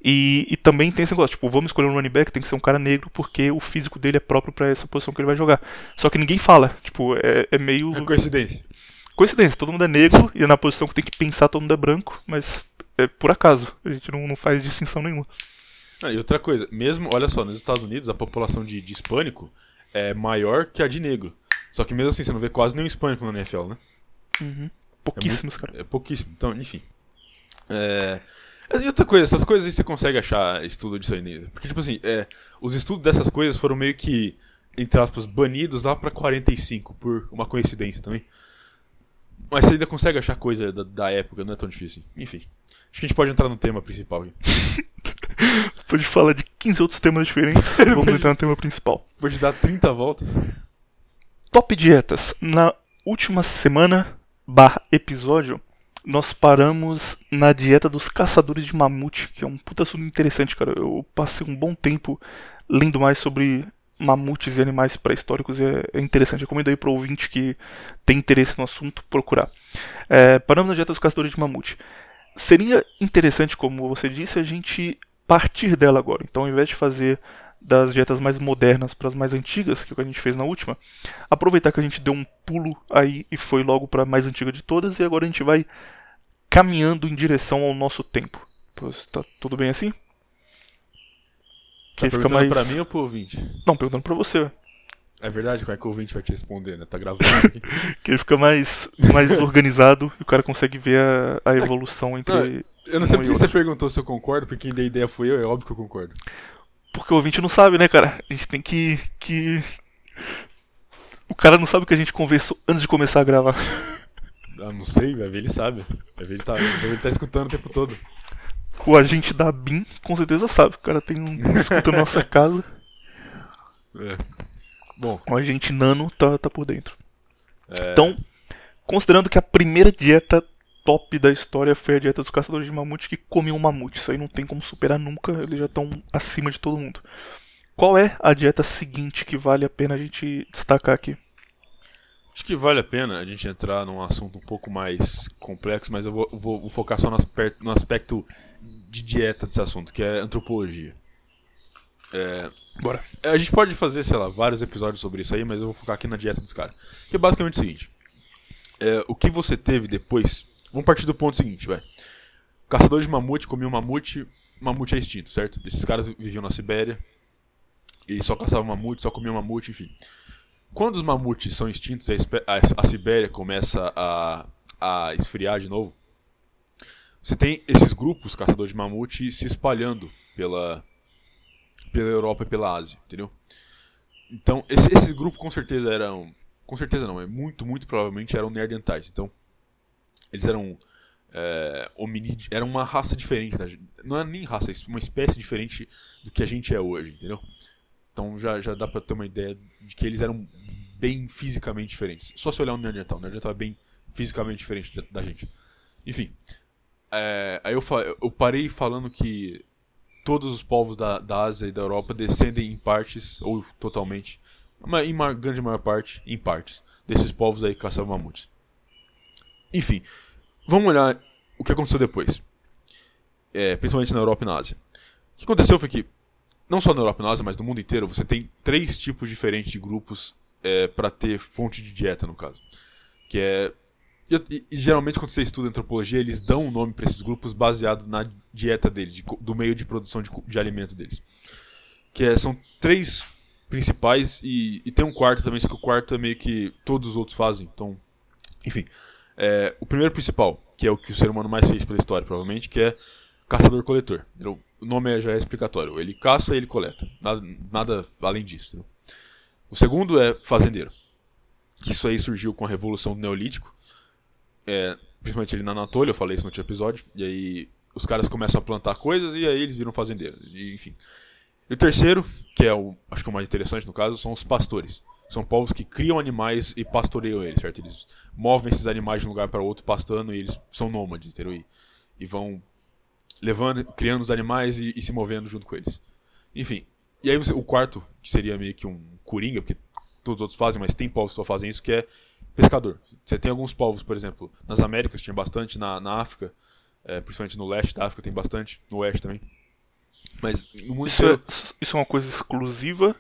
E, e também tem esse negócio, tipo, vamos escolher um running back, tem que ser um cara negro, porque o físico dele é próprio pra essa posição que ele vai jogar. Só que ninguém fala, tipo, é, é meio É coincidência. coincidência, todo mundo é negro e na posição que tem que pensar todo mundo é branco, mas é por acaso, a gente não, não faz distinção nenhuma. Ah, e outra coisa, mesmo, olha só, nos Estados Unidos a população de, de hispânico é maior que a de negro. Só que mesmo assim, você não vê quase nenhum hispânico na NFL, né? Pouquíssimos, cara. É pouquíssimo. Então, enfim. É... E outra coisa, essas coisas aí você consegue achar estudo disso aí. né? Porque, tipo assim, é, os estudos dessas coisas foram meio que, entre aspas, banidos lá pra 45, por uma coincidência também. Mas você ainda consegue achar coisa da, da época, não é tão difícil. Enfim. Acho que a gente pode entrar no tema principal aqui. Depois de falar de 15 outros temas diferentes, vamos entrar no tema principal. Depois de dar 30 voltas. Top dietas. Na última semana, barra episódio, nós paramos na dieta dos caçadores de mamute, que é um puta assunto interessante, cara. Eu passei um bom tempo lendo mais sobre mamutes e animais pré-históricos e é, é interessante. Recomendo aí para ouvinte que tem interesse no assunto procurar. É, paramos na dieta dos caçadores de mamute. seria interessante, como você disse, a gente partir dela agora. Então, ao invés de fazer das dietas mais modernas para as mais antigas, que é o que a gente fez na última, aproveitar que a gente deu um pulo aí e foi logo para a mais antiga de todas, e agora a gente vai caminhando em direção ao nosso tempo. Pois, tá tudo bem assim? Tá Que fica perguntando mais- pra mim ou pro ouvinte? Não, perguntando pra você. É verdade, como é que o ouvinte vai te responder, né? Tá gravando aqui. Que ele fica mais, mais organizado e o cara consegue ver a, a evolução entre. Eu não sei porque você perguntou se eu concordo, porque quem deu a ideia foi eu, é óbvio que eu concordo. Porque o ouvinte não sabe, né, cara? A gente tem que. que... O cara não sabe o que a gente conversou antes de começar a gravar. Ah, não sei, vai ver, ele sabe. Vai ver, ele tá, ver, ele tá escutando o tempo todo. O agente da BIM com certeza sabe. O cara tem um escuta na nossa casa. É. Bom, O agente nano tá, tá por dentro. é, Então, considerando que a primeira dieta top da história foi a dieta dos caçadores de mamute que comiam mamute. Isso aí não tem como superar nunca, eles já estão acima de todo mundo. Qual é a dieta seguinte que vale a pena a gente destacar aqui? acho que vale a pena a gente entrar num assunto um pouco mais complexo, mas eu vou, vou- vou focar só no aspecto, no aspecto de dieta desse assunto, que é antropologia. É, Bora. A gente pode fazer, sei lá, vários episódios sobre isso aí, mas eu vou focar aqui na dieta dos caras. Que é basicamente o seguinte: é, o que você teve depois. Vamos partir do ponto seguinte, vai. Caçadores de mamute comiam mamute, mamute é extinto, certo? Esses caras viviam na Sibéria e só caçavam mamute, só comiam mamute, enfim. Quando os mamutes são extintos a Sibéria começa a, a esfriar de novo, você tem esses grupos caçadores de mamute se espalhando pela, pela Europa e pela Ásia, entendeu? Então, esse, esse grupo com certeza eram. Com certeza não, é muito, muito provavelmente eram neandertais. Então, eles eram. É, hominídeos. Era uma raça diferente. Não é nem raça, é uma espécie diferente do que a gente é hoje, entendeu? Então já, já dá pra ter uma ideia de que eles eram bem fisicamente diferentes. Só se olhar um Neandertal. O Neandertal é bem fisicamente diferente da, gente. Enfim. é, aí eu, eu parei falando que todos os povos da, da Ásia e da Europa descendem em partes, ou totalmente, mas em uma grande maior parte, em partes, desses povos aí que caçavam mamutes. Enfim, vamos olhar o que aconteceu depois. É, principalmente na Europa e na Ásia. O que aconteceu foi que, não só na Europa e na Ásia, mas no mundo inteiro, você tem três tipos diferentes de grupos é, para ter fonte de dieta, no caso. Que é e, e- geralmente quando você estuda antropologia, eles dão um nome para esses grupos baseado na dieta deles, de do meio de produção de, de alimento deles. Que é- são três principais e, e tem um quarto também, só que o quarto é meio que todos os outros fazem. Então, enfim. É, o primeiro principal, que é o que o ser humano mais fez pela história, provavelmente, que é caçador-coletor. O nome é- já é explicatório. Ele caça e ele coleta. Nada, nada além disso. entendeu? O segundo é fazendeiro. Isso aí surgiu com a revolução do Neolítico é, principalmente ali na Anatólia, eu falei isso no último episódio, e aí os caras começam a plantar coisas e aí eles viram fazendeiros, e, enfim. E o terceiro, que é o, acho que é o mais interessante no caso, são os pastores. São povos que criam animais e pastoreiam eles, certo? Eles movem esses animais de um lugar para outro pastando e eles são nômades, entendeu? E, e vão levando, criando os animais e, e se movendo junto com eles. Enfim. E aí você- o quarto, que seria meio que um coringa, porque todos os outros fazem, mas tem povos que só fazem isso, que é pescador. Você tem alguns povos, por exemplo, nas Américas tinha bastante, na, na África, é, principalmente no leste da África tem bastante, no oeste também. Mas no mundo Isso é, isso é uma coisa exclusiva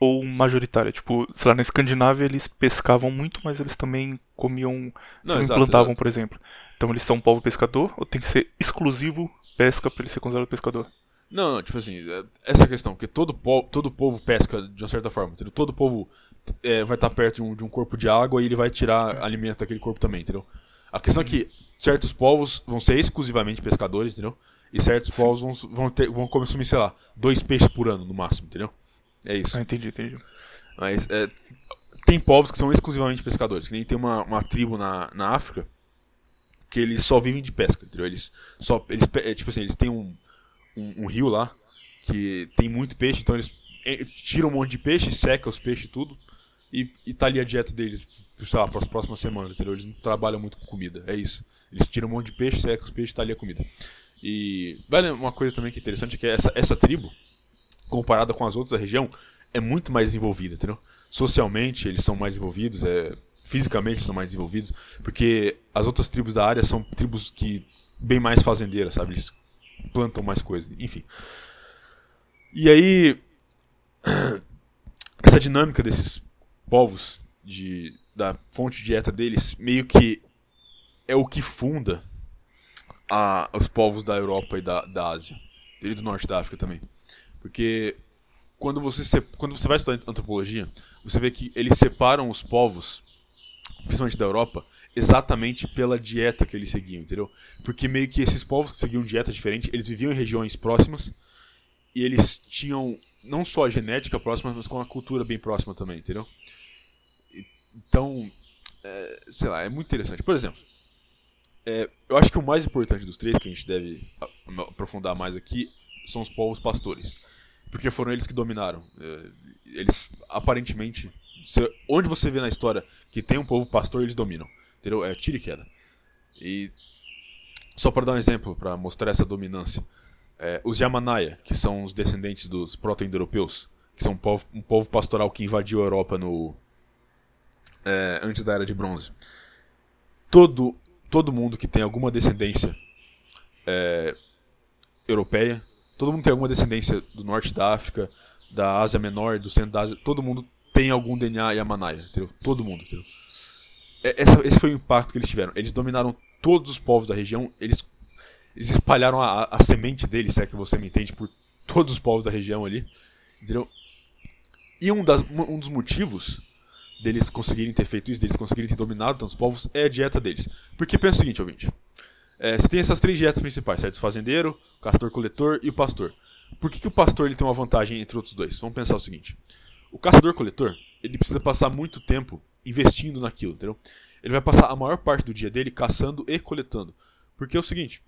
ou majoritária? Tipo, sei lá, na Escandinávia eles pescavam muito, mas eles também comiam. Não, exato, plantavam, exato. por exemplo. Então eles são um povo pescador ou tem que ser exclusivo pesca pra ele ser considerado pescador? Não, não, tipo assim, é- essa é a questão, porque todo, po todo povo pesca de uma certa forma, entendeu? Todo povo é, vai estar perto de um, de um corpo de água e ele vai tirar alimento daquele corpo também, entendeu? A questão é que certos povos vão ser exclusivamente pescadores, entendeu? E certos povos vão, vão, ter, vão consumir, sei lá, dois peixes por ano no máximo, entendeu? É isso. Ah, entendi, entendi. Mas é, tem povos que são exclusivamente pescadores, que nem tem uma, uma tribo na, na África que eles só vivem de pesca, entendeu? Eles só eles é, tipo assim, eles têm um, um, um rio lá que tem muito peixe, então eles é, tiram um monte de peixe, seca os peixes e tudo e, e tá ali a dieta deles, sei lá, para as próximas semanas, entendeu? Eles não trabalham muito com comida, é isso. Eles tiram um monte de peixe, seca os peixes, tá ali a comida. E vale uma coisa também que é interessante é que essa, essa tribo comparada com as outras da região, é muito mais desenvolvida, entendeu? Socialmente eles são mais desenvolvidos, é, fisicamente são mais desenvolvidos, porque as outras tribos da área são tribos que bem mais fazendeira, sabe? Eles plantam mais coisas, enfim. E aí essa dinâmica desses povos de da fonte de dieta deles meio que é o que funda a, os povos da Europa e da, da Ásia e do norte da África também. Porque quando você, quando você vai estudar antropologia, você vê que eles separam os povos, principalmente da Europa, exatamente pela dieta que eles seguiam, entendeu? Porque meio que esses povos que seguiam dieta diferente, eles viviam em regiões próximas e eles tinham não só a genética próxima, mas com a cultura bem próxima também, entendeu? Então, é, sei lá, é muito interessante. Por exemplo, é, eu acho que o mais importante dos três, que a gente deve aprofundar mais aqui, são os povos pastores. Porque foram eles que dominaram. É, eles, aparentemente, onde você vê na história que tem um povo pastor, eles dominam. Entendeu? É tiro e queda. E só para dar um exemplo, para mostrar essa dominância. É, os Yamanaya, que são os descendentes dos proto-indo-europeus, que são um povo, um povo pastoral que invadiu a Europa no, é, antes da Era de Bronze. Todo, todo mundo que tem alguma descendência é, europeia, todo mundo tem alguma descendência do norte da África, da Ásia Menor, do centro da Ásia, todo mundo tem algum DNA Yamanaya, entendeu? Todo mundo, entendeu? É, esse foi o impacto que eles tiveram. Eles dominaram todos os povos da região, eles, eles espalharam a, a semente deles, se é que você me entende, por todos os povos da região ali, entendeu? E um, das, um dos motivos deles conseguirem ter feito isso, deles conseguirem ter dominado tantos povos, é a dieta deles. Porque pensa o seguinte, ouvinte. É, você tem essas três dietas principais, certo? O fazendeiro, o caçador-coletor e o pastor. Por que, que o pastor ele tem uma vantagem entre outros dois? Vamos pensar o seguinte. O caçador-coletor, ele precisa passar muito tempo investindo naquilo, entendeu? Ele vai passar a maior parte do dia dele caçando e coletando. Porque é o seguinte,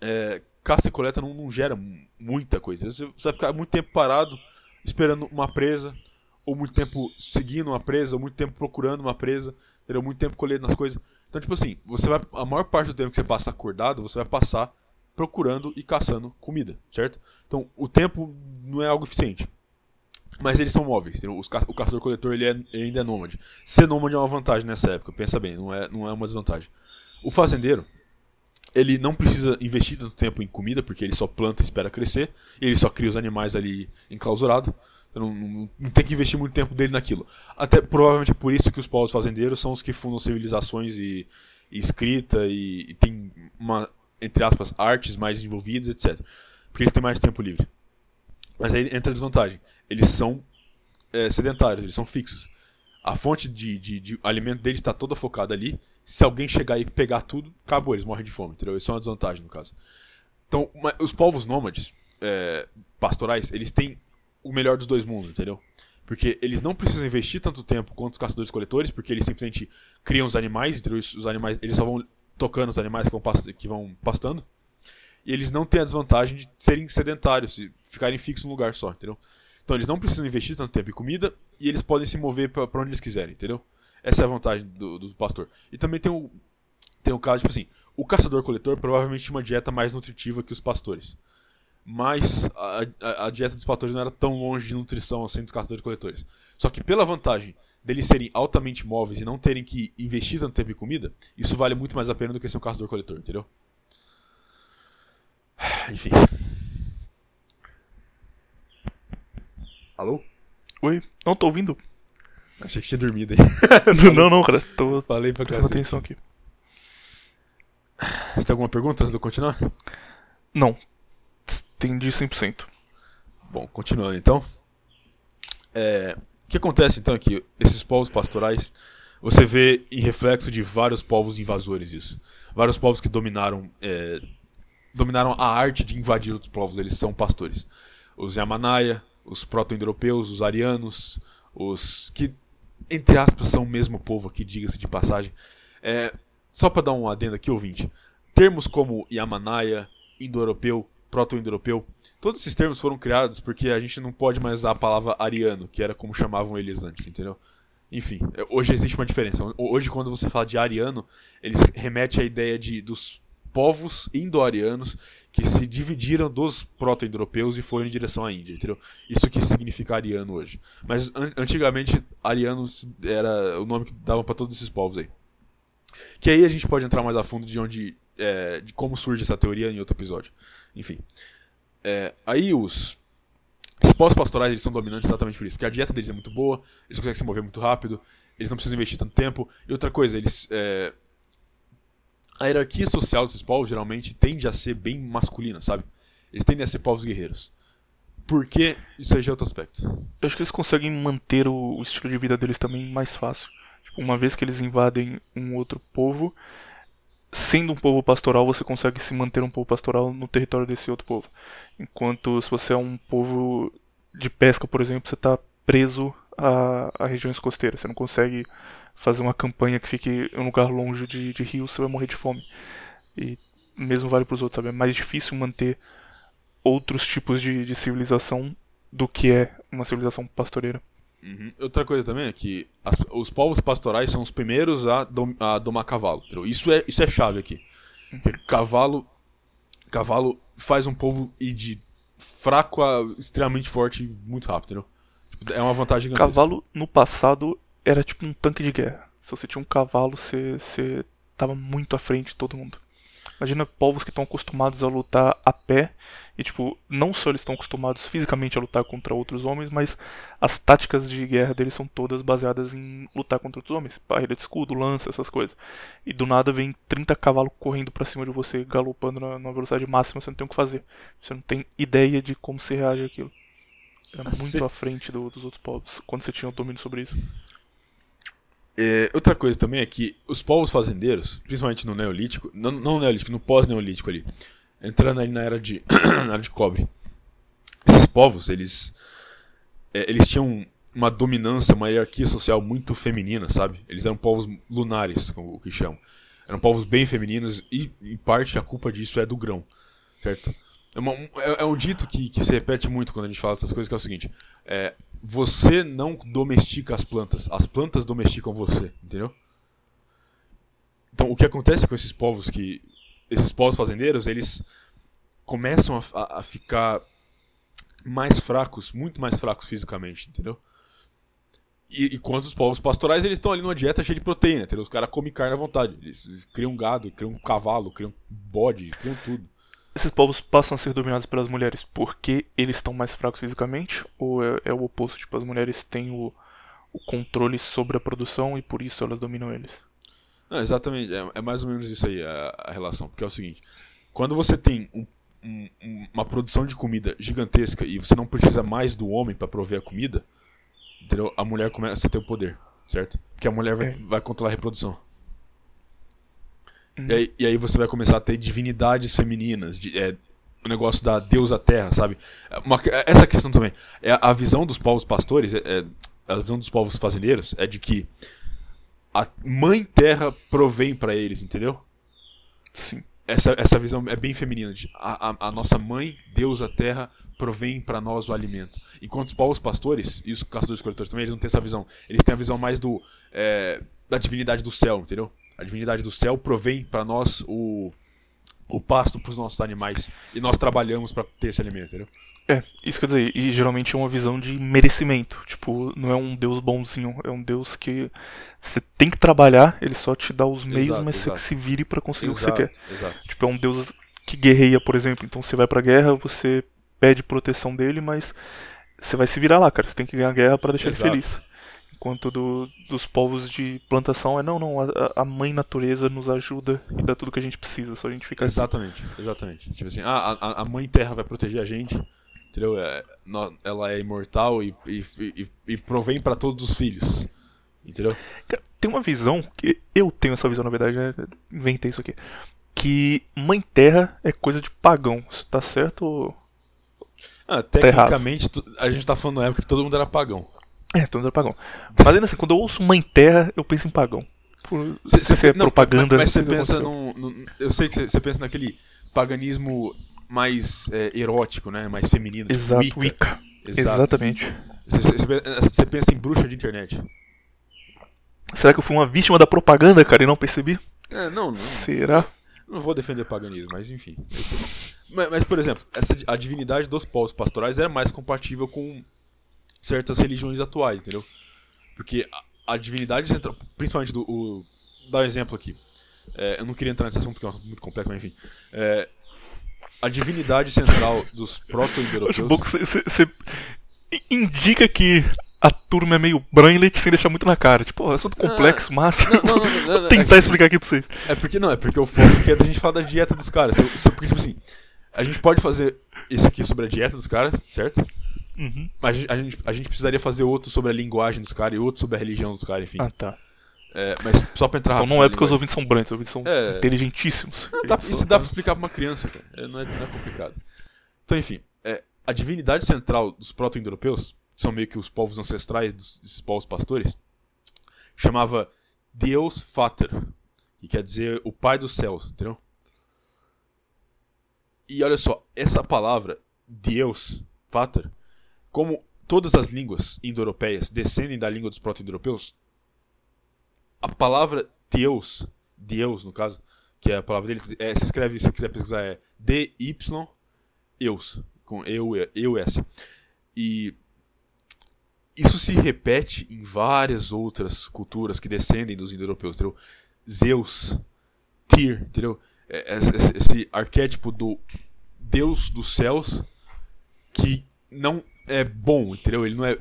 é, caça e coleta não, não gera muita coisa. Você vai ficar muito tempo parado esperando uma presa, ou muito tempo seguindo uma presa, ou muito tempo procurando uma presa, entendeu? Muito tempo colhendo as coisas. Então, tipo assim, você vai a maior parte do tempo que você passa acordado, você vai passar procurando e caçando comida, certo? Então, o tempo não é algo eficiente. Mas eles são móveis. O caçador-coletor ele, é, ele ainda é nômade. Ser nômade é uma vantagem nessa época, pensa bem, não é, não é uma desvantagem. O fazendeiro, ele não precisa investir tanto tempo em comida, porque ele só planta e espera crescer, ele só cria os animais ali enclausurados. Não, não, não, tem que investir muito tempo dele naquilo. Até provavelmente é por isso que os povos fazendeiros são os que fundam civilizações e, e escrita e, e tem uma, entre aspas, artes mais desenvolvidas, etc. Porque eles têm mais tempo livre. Mas aí entra a desvantagem. Eles são é, sedentários, eles são fixos. A fonte de, de, de alimento deles está toda focada ali. Se alguém chegar e pegar tudo, acabou, eles morrem de fome, entendeu? Isso é uma desvantagem no caso. Então, os povos nômades, é, pastorais, eles têm o melhor dos dois mundos, entendeu? Porque eles não precisam investir tanto tempo quanto os caçadores-coletores, porque eles simplesmente criam os animais, entendeu? Os animais, eles só vão tocando os animais que vão, que vão pastando. E eles não têm a desvantagem de serem sedentários, e ficarem fixos num lugar só, entendeu? Então eles não precisam investir tanto tempo em comida e eles podem se mover para onde eles quiserem, entendeu? Essa é a vantagem do, do pastor. E também tem o, tem o caso, tipo assim, o caçador-coletor provavelmente tinha uma dieta mais nutritiva que os pastores mas a, a, a, dieta dos pastores não era tão longe de nutrição assim dos caçadores-coletores. Só que pela vantagem deles serem altamente móveis e não terem que investir tanto tempo em comida, isso vale muito mais a pena do que ser um caçador-coletor, entendeu? Enfim. Alô? Oi? Não, tô ouvindo. Achei que tinha dormido aí. não, não, cara. Tô, Falei pra prestando atenção aqui. Você tem alguma pergunta antes de eu continuar? Não, Entendi 100%. Bom, continuando então. É, o que acontece então é que esses povos pastorais, você vê em reflexo de vários povos invasores isso. Vários povos que dominaram, é, dominaram a arte de invadir outros povos, eles são pastores. Os Yamanaya, os proto-indo-europeus, os arianos, os que, entre aspas, são o mesmo povo aqui, diga-se de passagem. É, só para dar um adendo aqui, ouvinte. Termos como Yamanaya, indo-europeu, proto-indo-europeu. Todos esses termos foram criados porque a gente não pode mais usar a palavra ariano, que era como chamavam eles antes, entendeu? Enfim, é, hoje existe uma diferença. Hoje, quando você fala de ariano, eles remete à ideia de, dos povos indo-arianos que se dividiram dos proto-indo-europeus e foram em direção à Índia, entendeu? Isso que significa ariano hoje. Mas an antigamente, ariano era o nome que davam para todos esses povos aí. Que aí a gente pode entrar mais a fundo de onde é, de como surge essa teoria em outro episódio. Enfim. É, aí os, os pós-pastorais são dominantes exatamente por isso, porque a dieta deles é muito boa, eles conseguem se mover muito rápido, eles não precisam investir tanto tempo. E outra coisa, eles. É, a hierarquia social desses povos geralmente tende a ser bem masculina, sabe? Eles tendem a ser povos guerreiros. Porque isso aí já é outro aspecto. Eu acho que eles conseguem manter o, o estilo de vida deles também mais fácil. Tipo, uma vez que eles invadem um outro povo, sendo um povo pastoral, você consegue se manter um povo pastoral no território desse outro povo. Enquanto se você é um povo de pesca, por exemplo, você está preso a, a, regiões costeiras. Você não consegue fazer uma campanha que fique em um lugar longe de, de rios, você vai morrer de fome. E mesmo vale para os outros, sabe? É mais difícil manter outros tipos de, de civilização do que é uma civilização pastoreira. Uhum. Outra coisa também é que as, os povos pastorais são os primeiros a, dom, a domar cavalo. Isso é, isso é chave aqui. Uhum. Cavalo, cavalo faz um povo ir de fraco a extremamente forte muito rápido. Tipo, é uma vantagem gigantesca. Cavalo no passado era tipo um tanque de guerra. Se você tinha um cavalo, você, você tava muito à frente de todo mundo. Imagina povos que estão acostumados a lutar a pé e, tipo, não só eles estão acostumados fisicamente a lutar contra outros homens, mas as táticas de guerra deles são todas baseadas em lutar contra outros homens. Barreira de escudo, lança, essas coisas. E do nada vem 30 cavalos correndo para cima de você, galopando na, na, velocidade máxima, você não tem o que fazer. Você não tem ideia de como se reage àquilo. Era muito à frente do, dos outros povos, quando você tinha o domínio sobre isso. É, outra coisa também é que os povos fazendeiros, principalmente no Neolítico, não, não no Neolítico, no pós-Neolítico ali, entrando ali na era de, na era de cobre, esses povos, eles, é, eles tinham uma dominância, uma hierarquia social muito feminina, sabe? Eles eram povos lunares, como o que chamam. Eram povos bem femininos e, em parte, a culpa disso é do grão, certo? É, uma, é, é um dito que, que se repete muito quando a gente fala dessas coisas, que é o seguinte: é, você não domestica as plantas, as plantas domesticam você, entendeu? Então, o que acontece com esses povos que. Esses povos fazendeiros, eles começam a, a, ficar mais fracos, muito mais fracos fisicamente, entendeu? E, enquanto os povos pastorais, eles estão ali numa dieta cheia de proteína, entendeu? Os caras comem carne à vontade. Eles, eles criam gado, criam cavalo, criam bode, criam tudo esses povos passam a ser dominados pelas mulheres porque eles estão mais fracos fisicamente? Ou é, é o oposto? Tipo, as mulheres têm o, o, controle sobre a produção e por isso elas dominam eles? Não, exatamente, é, é, mais ou menos isso aí a, a, relação. Porque é o seguinte: quando você tem um, um, uma produção de comida gigantesca e você não precisa mais do homem para prover a comida, entendeu? a mulher começa a ter o poder, certo? Porque a mulher vai, é. vai controlar a reprodução. Uhum. E, aí, e, aí, você vai começar a ter divindades femininas, de, é, o negócio da deusa terra, sabe? Uma, essa questão também. É a visão dos povos pastores, é, é, a visão dos povos fazendeiros é de que a mãe terra provém para eles, entendeu? Sim. Essa, essa visão é bem feminina. De, a, a, a nossa mãe, deusa terra, provém para nós o alimento. Enquanto os povos pastores, e os caçadores-coletores também, eles não têm essa visão. Eles têm a visão mais do é, da divindade do céu, entendeu? A divindade do céu provém para nós o, o pasto para os nossos animais. E nós trabalhamos para ter esse alimento, entendeu? É, isso quer dizer, e geralmente é uma visão de merecimento. Tipo, não é um Deus bonzinho, é um Deus que você tem que trabalhar, ele só te dá os meios, exato, mas exato. você se vire para conseguir exato, o que você quer. Exato. Tipo, é um Deus que guerreia, por exemplo. Então você vai pra guerra, você pede proteção dele, mas você vai se virar lá, cara. Você tem que ganhar a guerra para deixar ele feliz quanto do, dos povos de plantação é não, não, a, a, mãe natureza nos ajuda e dá tudo que a gente precisa, só a gente fica Exatamente, aqui. exatamente. Tipo assim, ah, a, a mãe terra vai proteger a gente, entendeu? É, ela é imortal e, e, e, e provém para todos os filhos, entendeu? Tem uma visão, que eu tenho essa visão na verdade, né? inventei isso aqui, que mãe terra é coisa de pagão, isso tá certo ou... Ah, tá tecnicamente, tá a gente tá falando na época que todo mundo era pagão. É, todo mundo era pagão. Mas ainda assim, quando eu ouço Mãe Terra, eu penso em pagão. Por, cê, se cê, é não, propaganda. Mas você pensa num, num, Eu sei que você pensa naquele paganismo mais é, erótico, né? Mais feminino. Tipo Exato, Wicca. Wicca. Exatamente. Você pensa em bruxa de internet. Será que eu fui uma vítima da propaganda, cara, e não percebi? É, não, não. Será? Não vou defender paganismo, mas enfim. Mas, mas, por exemplo, essa, a divindade dos povos pastorais era mais compatível com certas religiões atuais, entendeu? Porque a, a divindade central, principalmente do. O, dar um exemplo aqui. É, eu não queria entrar nesse assunto porque é um assunto muito complexo, mas enfim. É, a divindade central dos proto-indo-europeus. você indica que a turma é meio brainlet sem deixar muito na cara. Tipo, é assunto complexo, massa. Não, não, não, não, não, Vou tentar explicar aqui pra vocês. É porque não, é porque o foco aqui é da gente falar da dieta dos caras. Se se porque, tipo assim, a gente pode fazer esse aqui sobre a dieta dos caras, certo? Uhum. Mas a gente, a gente, a gente precisaria fazer outro sobre a linguagem dos caras e outro sobre a religião dos caras, enfim. Ah, tá. É, mas só pra entrar Então rápido não é porque os linguagem. ouvintes são brancos, os ouvintes são É. inteligentíssimos. Ah, dá- isso dá pra explicar pra uma criança, cara. É, Não é, não é complicado. Então, enfim, é, a divindade central dos proto-indo-europeus, que são meio que os povos ancestrais dos- desses povos pastores, chamava Deus Vater, que quer dizer o Pai dos céus, entendeu? E olha só, essa palavra, Deus Vater, como todas as línguas indo-europeias descendem da língua dos proto-indo-europeus, a palavra Deus, Deus no caso, que é a palavra dele, é, se escreve, se quiser pesquisar, é D-Y Eus, com eu, eu S. E isso se repete em várias outras culturas que descendem dos indo-europeus, entendeu? Zeus, Tyr, entendeu? É, esse- esse arquétipo do Deus dos céus que não é bom, entendeu? Ele não é,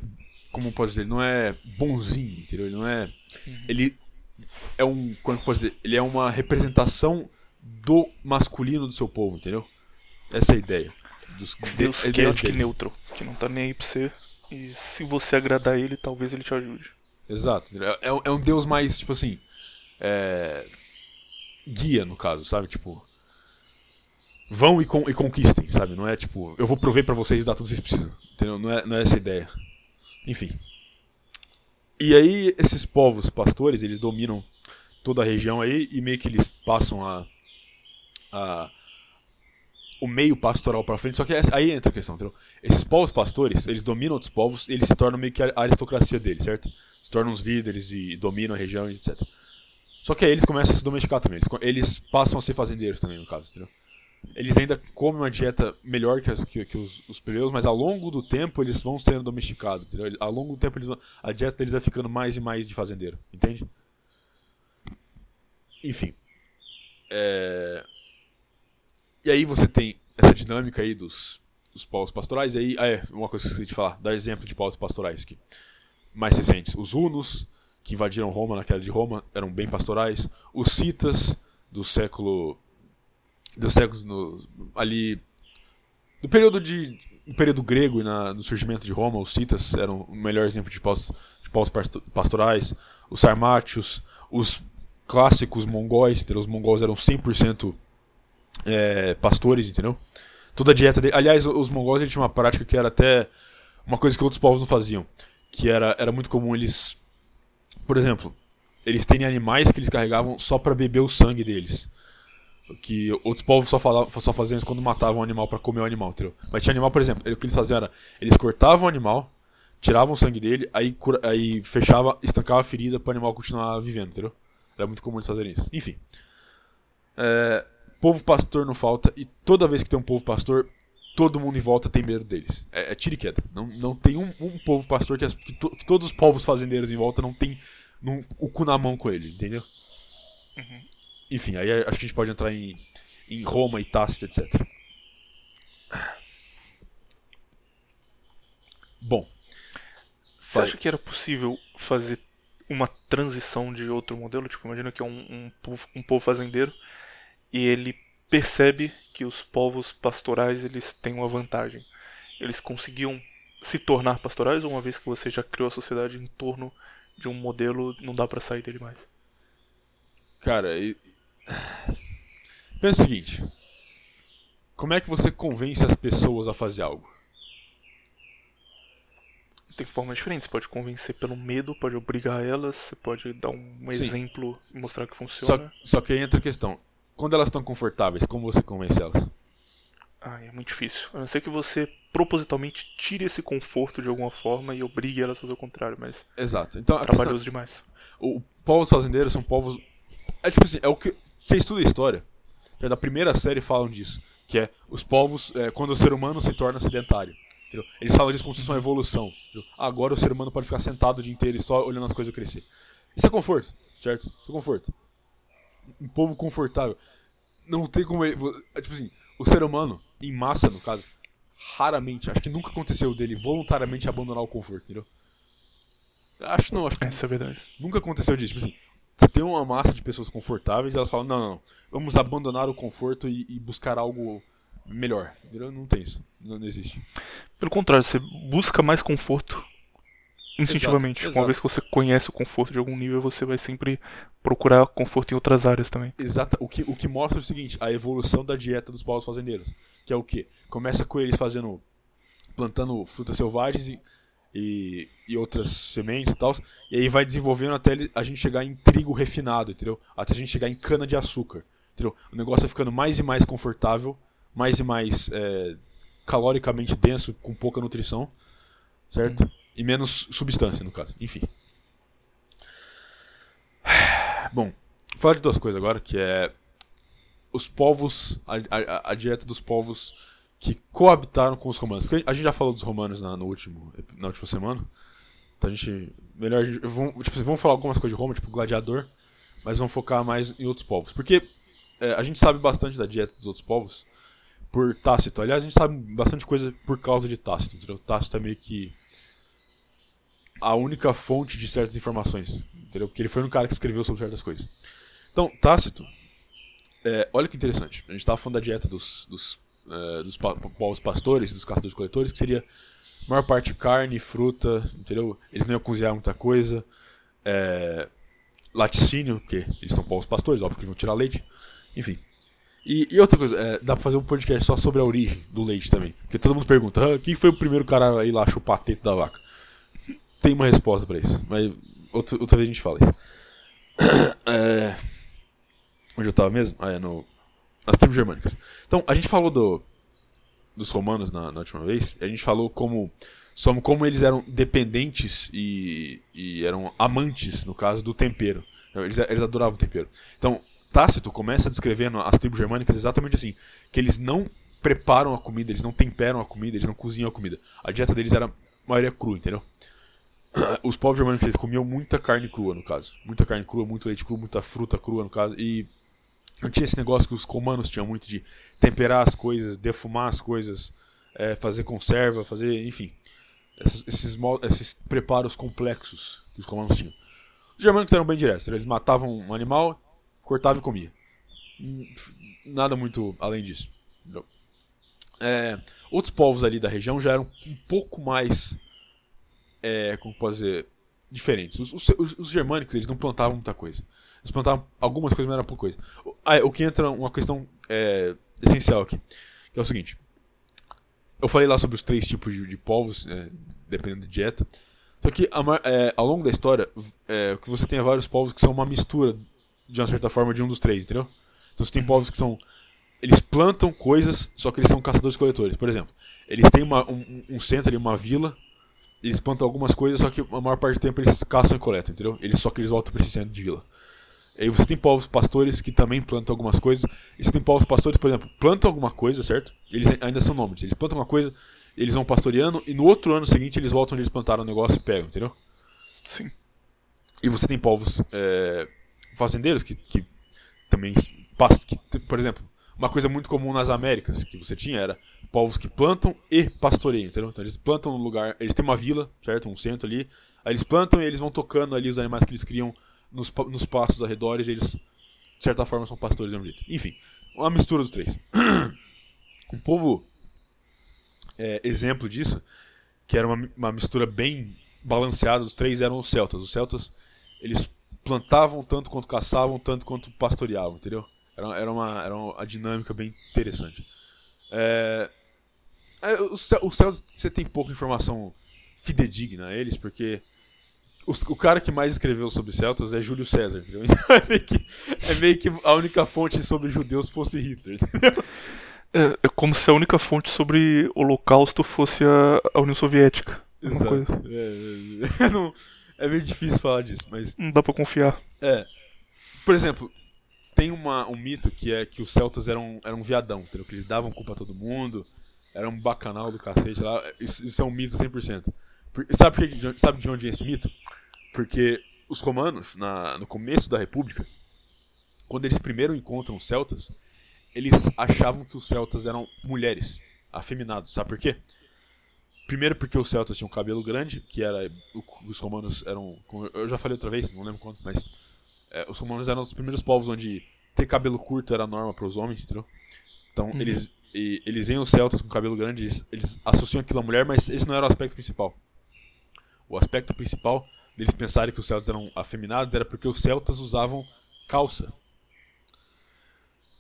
como pode dizer, ele não é bonzinho, entendeu? Ele não é, ele é um, como que eu posso dizer, ele é uma representação do masculino do seu povo, entendeu? Essa é a ideia. Dos, Deus de- que é ideias que neutro, que não tá nem aí pra você. E se você agradar ele, talvez ele te ajude. Exato. É, um- é um deus mais, tipo assim. é, guia, no caso, sabe? Tipo. Vão e, con- e conquistem, sabe? Não é tipo, eu vou prover pra vocês e dar tudo que vocês precisam. Entendeu? Não é, não é essa a ideia. Enfim. E aí, esses povos pastores, eles dominam toda a região aí e meio que eles passam a. a o meio pastoral pra frente, só que essa- aí entra a questão, entendeu? Esses povos pastores, eles dominam outros povos, eles se tornam meio que a aristocracia deles, certo? Se tornam os líderes e dominam a região e etc. Só que aí eles começam a se domesticar também, eles, eles passam a ser fazendeiros também, no caso, entendeu? Eles ainda comem uma dieta melhor que, as- que- que os, os plebeus, mas ao longo do tempo eles vão sendo domesticados, entendeu? Ao longo do tempo vão- a dieta deles vai ficando mais e mais de fazendeiro, entende? Enfim. É... E aí você tem essa dinâmica aí dos, dos povos pastorais, e aí, ah, é, uma coisa que eu esqueci de falar, dar exemplo de povos pastorais aqui. Mais recentes, os hunos, que invadiram Roma na queda de Roma, eram bem pastorais. Os citas, do século... dos séculos no, ali... do período de... no período grego e na, no surgimento de Roma, os citas eram o melhor exemplo de povos, de pastorais. Os sarmátios, os clássicos mongóis, entendeu? os mongóis eram 100% é, pastores, entendeu? Toda a dieta. Aliás, os mongóis tinham uma prática que era até uma coisa que outros povos não faziam. Que era, era muito comum eles. Por exemplo, eles terem animais que eles carregavam só pra beber o sangue deles. Que outros povos só, falavam, só faziam isso quando matavam um animal pra comer o animal, entendeu? Mas tinha animal, por exemplo, o que eles faziam era. Eles cortavam o animal, tiravam o sangue dele, aí, cura- aí fechava, estancava a ferida pro animal continuar vivendo, entendeu? Era muito comum eles fazerem isso. Enfim. É, povo pastor não falta, e toda vez que tem um povo pastor, todo mundo em volta tem medo deles. É, é tiro e queda. Não, não tem um, um povo pastor que, as- que to- que todos os povos fazendeiros em volta não tem o cu na mão com eles, entendeu? Enfim, aí acho que a gente pode entrar em, em Roma e Tácito, etc. Bom, Você Vai. acha que era possível fazer uma transição de outro modelo? Tipo, imagina que é um, um, povo, um povo fazendeiro e ele percebe que os povos pastorais eles têm uma vantagem. Eles conseguiam se tornar pastorais uma vez que você já criou a sociedade em torno de um modelo, não dá pra sair dele mais? Cara. Pensa o seguinte: como é que você convence as pessoas a fazer algo? Tem formas diferentes. Você pode convencer pelo medo, pode obrigar elas, você pode dar um Sim. exemplo e mostrar que Só, funciona. só que aí entra a questão: quando elas estão confortáveis, como você convence elas? Ai, é muito difícil. A não ser que você propositalmente tire esse conforto de alguma forma e obrigue elas a fazer o contrário, mas Exato. Então, é questão, trabalhoso demais. o povos fazendeiros são povos. É tipo assim, é o que. Você estuda história, já da primeira série falam disso. Que é os povos, é, quando o ser humano se torna sedentário. entendeu? Eles falam disso como se fosse uma evolução. entendeu? Agora o ser humano pode ficar sentado o dia inteiro e só olhando as coisas crescer. Isso é conforto, certo? Isso é conforto. um povo confortável. Não tem como ele. Tipo assim, o ser humano, em massa, no caso, raramente, acho que nunca aconteceu dele voluntariamente abandonar o conforto, entendeu? Acho não, acho que Isso é verdade. nunca aconteceu disso. Tipo assim, você tem uma massa de pessoas confortáveis e elas falam, não, não, não vamos abandonar o conforto e, e buscar algo melhor. Não tem isso. Não, não existe. Pelo contrário, você busca mais conforto instintivamente. Exato, Uma exato. vez que você conhece o conforto de algum nível, você vai sempre procurar conforto em outras áreas também. Exata, o que, o que mostra o seguinte, a evolução da dieta dos povos fazendeiros. Que é o quê? Começa com eles fazendo. plantando frutas selvagens e, e, e outras sementes e tal. E aí vai desenvolvendo até a gente chegar em trigo refinado, entendeu? Até a gente chegar em cana de açúcar. Entendeu? O negócio vai ficando mais e mais confortável, mais e mais é, caloricamente denso, com pouca nutrição, certo? E menos substância, no caso. Enfim. Bom, falar de duas coisas agora, que é os povos, a, a, a dieta dos povos que coabitaram com os romanos. Porque a gente já falou dos romanos na, no último, na última semana. Então a gente. Melhor. Vamos, tipo, vamos falar algumas coisas de Roma, tipo gladiador, mas vamos focar mais em outros povos. Porque é, a gente sabe bastante da dieta dos outros povos por Tácito. Aliás, a gente sabe bastante coisa por causa de Tácito. Entendeu? Tácito é meio que a única fonte de certas informações. Entendeu? Porque ele foi um cara que escreveu sobre certas coisas. Então, Tácito. é, olha que interessante. A gente estava falando da dieta dos, dos, é, dos povos pastores, dos caçadores-coletores, que seria a maior parte carne, fruta, entendeu? Eles não iam cozinhar muita coisa. É, laticínio, porque eles são povos pastores, óbvio que vão tirar leite. Enfim. E, e outra coisa, é, dá pra fazer um podcast só sobre a origem do leite também. Porque todo mundo pergunta, ah, quem foi o primeiro cara a ir lá chupar a teta da vaca? Tem uma resposta pra isso, mas outra, outra vez a gente fala isso. É, onde eu tava mesmo? Ah, é no. As tribos germânicas. Então, a gente falou do, dos romanos na, na última vez. A gente falou como. Sobre como eles eram dependentes e, e eram amantes, no caso, do tempero. Eles, eles adoravam o tempero. Então, Tácito começa descrevendo as tribos germânicas exatamente assim: que eles não preparam a comida, eles não temperam a comida, eles não cozinham a comida. A dieta deles era a maioria crua, entendeu? Os povos germânicos eles comiam muita carne crua, no caso. Muita carne crua, muito leite cru, muita fruta crua, no caso. E não tinha esse negócio que os romanos tinham muito de temperar as coisas, defumar as coisas, é, fazer conserva, fazer, enfim. Esses, esses, esses preparos complexos que os romanos tinham. Os germânicos eram bem diretos, eles matavam um animal, cortavam e comia. Hum, Nada muito além disso. É, outros povos ali da região já eram um pouco mais. É, como posso dizer? Diferentes. Os- os- os germânicos eles não plantavam muita coisa. Eles algumas coisas, mas era pouca coisa. Ah, o que entra uma questão é, essencial aqui, que é o seguinte. Eu falei lá sobre os três tipos de, de povos, é, dependendo da dieta. Só que é, ao longo da história, é, que você tem é vários povos que são uma mistura, de uma certa forma, de um dos três, entendeu? Então você tem povos que são. Eles plantam coisas, só que eles são caçadores-coletores. Por exemplo, eles têm uma- um, um- um centro ali, uma vila, eles plantam algumas coisas, só que a maior parte do tempo eles caçam e coletam, entendeu? Eles, só que eles voltam para esse centro de vila. Aí você tem povos pastores que também plantam algumas coisas. E você tem povos pastores, por exemplo, plantam alguma coisa, certo? Eles ainda são nômades. Eles plantam uma coisa, eles vão pastoreando, e no outro ano seguinte eles voltam onde eles plantaram o negócio e pegam, entendeu? Sim. E você tem povos é, fazendeiros que, que também pastam. Por exemplo, uma coisa muito comum nas Américas que você tinha era povos que plantam e pastoreiam, entendeu? Então eles plantam no lugar. Eles têm uma vila, certo? Um centro ali. Aí eles plantam e eles vão tocando ali os animais que eles criam nos, nos pastos arredores. Eles, de certa forma, são pastores mesmo jeito. Enfim, uma mistura dos três. um povo é, exemplo disso, que era uma, uma mistura bem balanceada dos três, eram os celtas. Os celtas, eles plantavam tanto quanto caçavam, tanto quanto pastoreavam, entendeu? Era, era, uma, era uma dinâmica bem interessante. É, é, os, os celtas, você tem pouca informação fidedigna a eles, porque o cara que mais escreveu sobre celtas é Júlio César, entendeu? Então é meio que, é meio que a única fonte sobre judeus fosse Hitler. É, é como se a única fonte sobre Holocausto fosse a, a União Soviética. Exato. coisa. É, é, não- é meio difícil falar disso, mas Não dá pra confiar. é. Por exemplo, tem uma, um mito que é que os celtas eram, eram viadão, entendeu? Que eles davam culpa a todo mundo, era um bacanal do cacete lá. Isso, isso é um mito 100%. Sabe, por que- sabe de onde vem esse mito? Porque os romanos, na, no começo da República, quando eles primeiro encontram os celtas, eles achavam que os celtas eram mulheres, afeminados. Sabe por quê? Primeiro porque os celtas tinham cabelo grande, que era os romanos eram, eu já falei outra vez, não lembro quanto, mas é, os romanos eram os primeiros povos onde ter cabelo curto era norma para os homens, entendeu? Então Uhum. eles e- eles veem os celtas com cabelo grande, eles, eles associam aquilo à mulher, mas esse não era o aspecto principal. O aspecto principal deles pensarem que os celtas eram afeminados era porque os celtas usavam calça.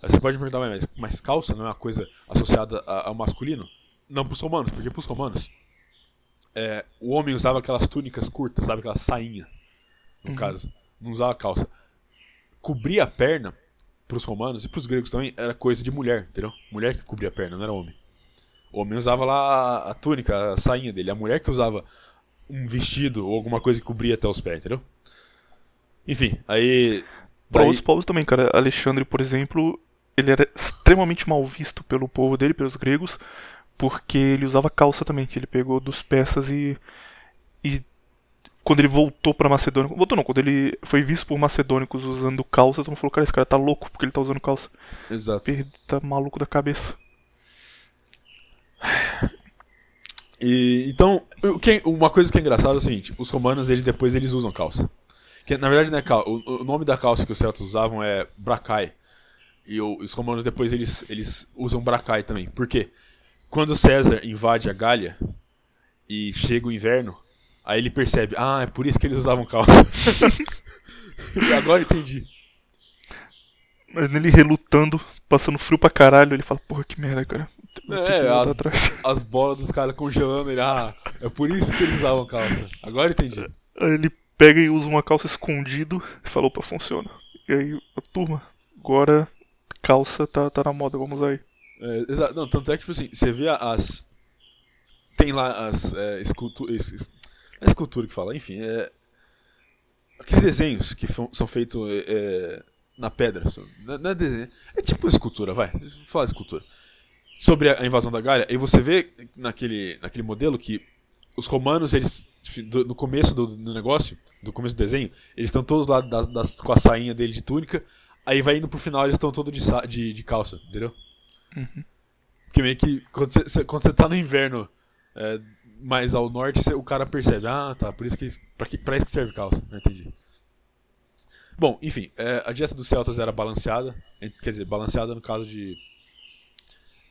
Você pode me perguntar, mas, mas calça não é uma coisa associada ao masculino? Não para os romanos, porque para os romanos é, o homem usava aquelas túnicas curtas, sabe? Aquela sainha, no caso. Não usava calça. Cobrir a perna pros romanos e pros gregos também era coisa de mulher, entendeu? Mulher que cobria a perna, não era homem. O homem usava lá a, a túnica, a sainha dele. A mulher que usava um vestido ou alguma coisa que cobria até os pés, entendeu? Enfim, aí. Pra daí- outros povos também, cara. Alexandre, por exemplo, ele era extremamente mal visto pelo povo dele, pelos gregos, porque ele usava calça também, que ele pegou dos persas e. E quando ele voltou pra Macedônia. Voltou não, quando ele foi visto por macedônicos usando calça, todo mundo falou, cara, esse cara tá louco porque ele tá usando calça. Exato. Per- Tá maluco da cabeça. E, então, que- uma coisa que é engraçada é o seguinte: os romanos, eles depois eles usam calça. Que, na verdade, é calça. O, o nome da calça que os celtas usavam é bracai. E o- os romanos depois eles, eles usam bracai também. Por quê? Quando César invade a Gália e chega o inverno, aí ele percebe: ah, é por isso que eles usavam calça. e agora entendi. Mas nele relutando, passando frio pra caralho, ele fala, porra, que merda, cara. É, as, as bolas dos caras congelando ele. Ah, é por isso que eles usavam calça. Agora entendi. Aí ele pega e usa uma calça escondido e fala, opa, funciona. E aí, a turma, agora calça tá, tá na moda, vamos aí. É, exato. Não, tanto é que, tipo assim, você vê as. Tem lá as é, esculturas. É escultura que fala, enfim. É, aqueles desenhos que são feitos é, na pedra. Não é- não é desenho. É tipo escultura, vai. Vou falar escultura. Sobre a invasão da Gália, aí você vê naquele, naquele modelo que os romanos, eles. do- no começo do, do negócio, do começo do desenho, eles estão todos lá das, das- com a sainha dele de túnica. Aí vai indo pro final, eles estão todos de, de, de calça, entendeu? Porque meio que quando você, quando você tá no inverno é, mais ao norte, você- o cara percebe, ah, tá, por isso que pra, que, pra isso que serve calça, não entendi. Bom, enfim, é, a dieta dos celtas era balanceada, quer dizer, balanceada no caso de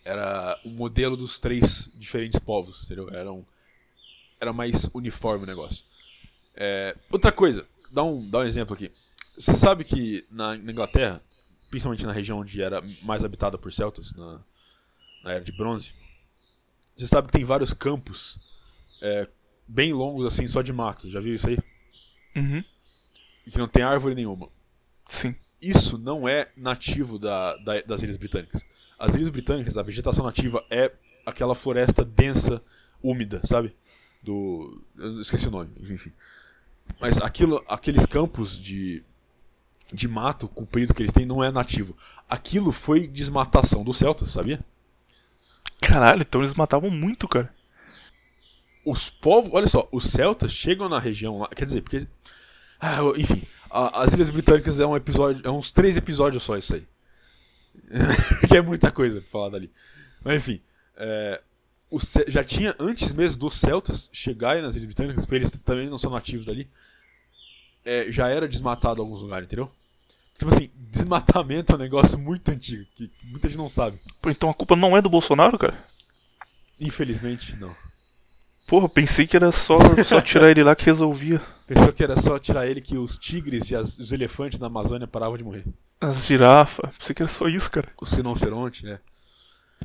era o modelo dos três diferentes povos, entendeu? Era, um, era mais uniforme o negócio. É, outra coisa, dá um, dá um exemplo aqui. Você sabe que na, na Inglaterra, principalmente na região onde era mais habitada por celtas, na, na Era de Bronze, você sabe que tem vários campos é, bem longos assim, só de mato. Já viu isso aí? Uhum. E que não tem árvore nenhuma. Sim. Isso não é nativo da, da- das Ilhas Britânicas. As Ilhas Britânicas, a vegetação nativa é aquela floresta densa, úmida, sabe? Do. Eu esqueci o nome, enfim. Mas aquilo, aqueles campos de, de mato comprido que eles têm não é nativo. Aquilo foi desmatação dos celtas, sabia? Caralho, então eles matavam muito, cara. os povos, olha só, os celtas chegam na região lá, quer dizer, porque ah, enfim, a- as Ilhas Britânicas é um episódio, é uns três episódios só isso aí. que é muita coisa pra falar dali. Mas enfim, é, ce- já tinha antes mesmo dos celtas chegarem nas Ilhas Britânicas, porque eles também não são nativos dali. é, já era desmatado em alguns lugares, entendeu? Tipo assim, desmatamento é um negócio muito antigo, que que muita gente não sabe. Pô, então a culpa não é do Bolsonaro, cara? Infelizmente, não. Porra, pensei que era só, só tirar ele lá que resolvia. Pensou que era só tirar ele que os tigres e as- os elefantes na Amazônia paravam de morrer. As girafas. Pensei que era só isso, cara. Os rinocerontes, né?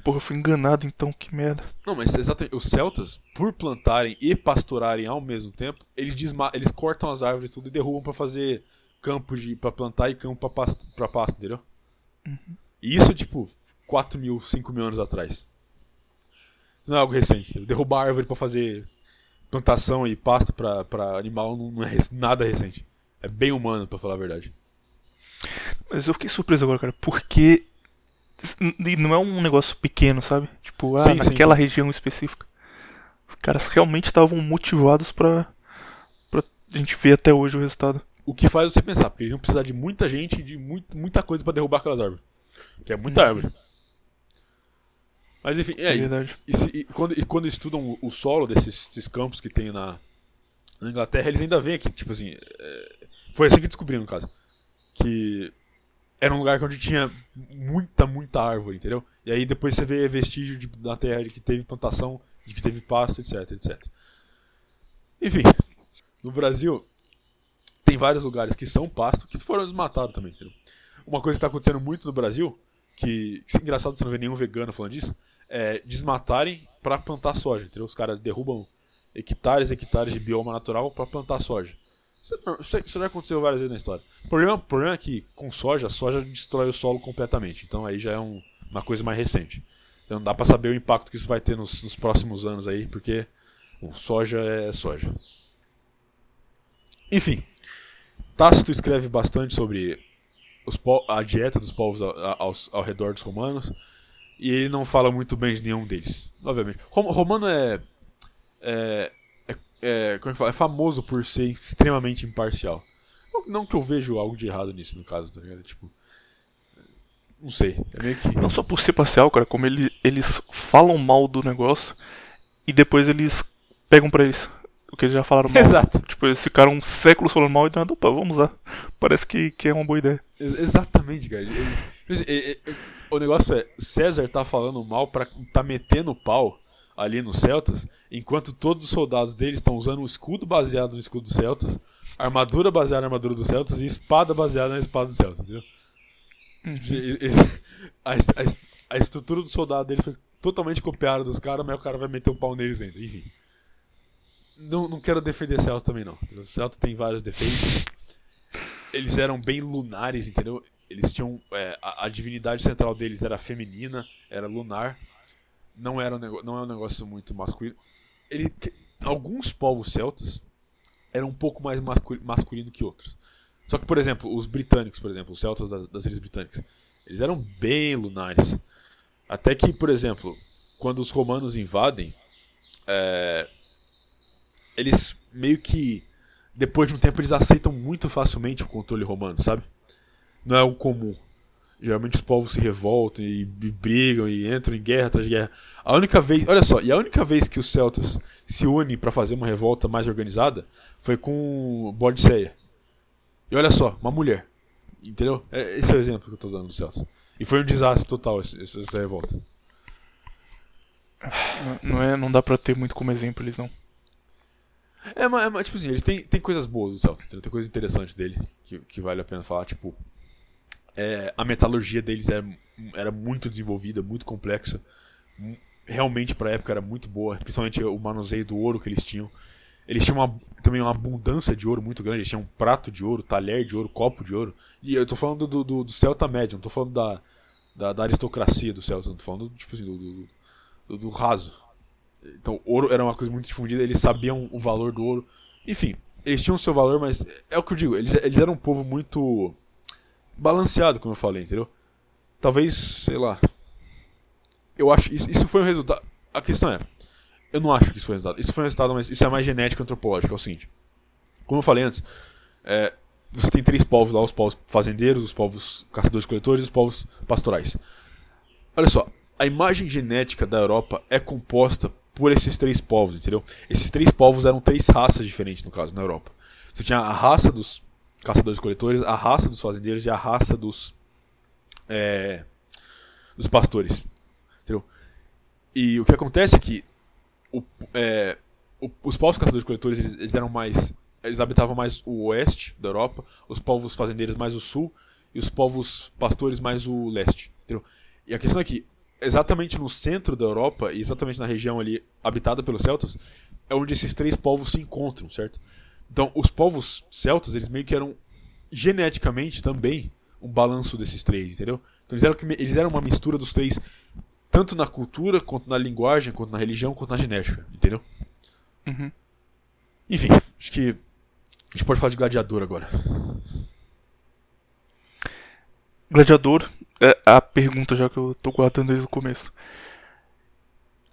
Porra, eu fui enganado então, que merda. Não, mas exatamente, os celtas, por plantarem e pasturarem ao mesmo tempo, eles, desma eles cortam as árvores tudo e derrubam pra fazer campo de para plantar e campo pra pasto, pra pasto entendeu? E isso, tipo, 4 mil, 5 mil anos atrás. Isso não é algo recente. Derrubar árvore pra fazer plantação e pasto pra animal não é nada recente. É bem humano, pra falar a verdade. Mas eu fiquei surpreso agora, cara, porque. E não é um negócio pequeno, sabe? Tipo, ah, Sim, sim, naquela região específica. Os caras realmente estavam motivados pra. pra gente ver até hoje o resultado. O que faz você pensar, porque eles iam precisar de muita gente, de muito, muita coisa pra derrubar aquelas árvores. Que é muita árvore. Mas enfim, é, É verdade. e, se- e quando, e quando estudam o, solo desses, campos que tem na, na Inglaterra, eles ainda veem que, tipo assim. é, foi assim que descobriram, no caso. Que era um lugar onde tinha muita, muita árvore, entendeu? E aí depois você vê vestígio de, da terra de que teve plantação, de que teve pasto, etc, etc. Enfim, no Brasil, tem vários lugares que são pasto que foram desmatados também, entendeu? Uma coisa que está acontecendo muito no Brasil, que, que é engraçado você não ver nenhum vegano falando disso, é desmatarem para plantar soja, entendeu? Os caras derrubam hectares e hectares de bioma natural para plantar soja. Isso, é- isso, isso já aconteceu várias vezes na história. O problema, problema é que com soja, a soja destrói o solo completamente. Então aí já é um- uma coisa mais recente. Então não dá para saber o impacto que isso vai ter nos, nos próximos anos aí, porque o soja é soja. Enfim, Tácito escreve bastante sobre a dieta dos povos ao, aos- ao redor dos romanos e ele não fala muito bem de nenhum deles, obviamente. Rom- romano é, é, é, é- como é que fala? É famoso por ser extremamente imparcial. Não, não que eu vejo algo de errado nisso, no caso, tá ligado? Tipo, não sei, é meio que... Não só por ser parcial, cara, como ele, eles falam mal do negócio e depois eles pegam pra eles o que eles já falaram mal. Exato. Tipo, eles ficaram séculos falando mal e nada, opa, vamos lá. Parece que, que é uma boa ideia. Ex- Exatamente, cara. Ele- ele- ele- o negócio é, César tá falando mal pra tá metendo pau ali nos Celtas, enquanto todos os soldados dele estão usando um escudo baseado no escudo dos Celtas, armadura baseada na armadura dos Celtas e espada baseada na espada dos Celtas, entendeu? Tipo, e- e- A, a a estrutura do soldado dele foi totalmente copiada dos caras, mas o cara vai meter o pau neles ainda. Enfim. Não, não quero defender Celta também, não. O Celta tem vários defeitos eles eram bem lunares, entendeu? Eles tinham. é, a, a divindade central deles era feminina, era lunar. Não, era um não é um negócio muito masculino. Ele, que- alguns povos celtas eram um pouco mais mascu- masculino que outros. Só que, por exemplo, os britânicos, por exemplo, os celtas das, das ilhas britânicas, eles eram bem lunares. Até que, por exemplo, quando os romanos invadem, é, eles meio que depois de um tempo eles aceitam muito facilmente o controle romano, sabe? Não é o comum. Geralmente os povos se revoltam e, e brigam e entram em guerra atrás de guerra. A única vez, olha só, e a única vez que os celtas se unem para fazer uma revolta mais organizada foi com Bodiceia. E olha só, uma mulher. Entendeu? É- Esse é o exemplo que eu tô dando dos celtas. E foi um desastre total esse- esse- essa revolta. Não- é, não dá pra ter muito como exemplo eles não. É, mas, é, tipo assim, eles têm, têm coisas boas do entendeu? tem coisas interessantes dele que, que vale a pena falar. Tipo, é, a metalurgia deles era, era muito desenvolvida, muito complexa. Realmente, pra época, era muito boa, principalmente o manuseio do ouro que eles tinham. Eles tinham uma- também uma abundância de ouro muito grande. Eles tinham um prato de ouro, talher de ouro, copo de ouro. E eu tô falando do, do, do Celta médio, não tô falando da, da, da aristocracia do Celta, não tô falando tipo assim, do, do, do- do raso. Então, ouro era uma coisa muito difundida, eles sabiam o valor do ouro. Enfim, eles tinham o seu valor, mas é o que eu digo, eles, eles eram um povo muito balanceado, como eu falei, entendeu? Talvez, sei lá. Eu acho isso, isso foi um resultado. A questão é, eu não acho que isso foi um resultado. Isso foi um resultado, mas isso é mais genético antropológico, é o seguinte. Como eu falei antes, é, você tem três povos lá, os povos fazendeiros, os povos caçadores-coletores e os povos pastorais. Olha só, a imagem genética da Europa é composta por esses três povos, entendeu? Esses três povos eram três raças diferentes, no caso, na Europa. Você tinha a raça dos caçadores-coletores, a raça dos fazendeiros e a raça dos. é, dos pastores. Entendeu? E o que acontece é que o- é, o- os povos caçadores-coletores eles, eles eram mais. Eles habitavam mais o oeste da Europa, os povos fazendeiros mais o sul e os povos pastores mais o leste. Entendeu? E a questão é que, exatamente no centro da Europa, e exatamente na região ali habitada pelos celtas, é onde esses três povos se encontram, certo? Então, os povos celtas, eles meio que eram geneticamente também um balanço desses três, entendeu? Então, eles eram, eles eram uma mistura dos três, tanto na cultura, quanto na linguagem, quanto na religião, quanto na genética, entendeu? Uhum. Enfim, acho que a gente pode falar de gladiador agora. Gladiador, é a pergunta já que eu tô guardando desde o começo.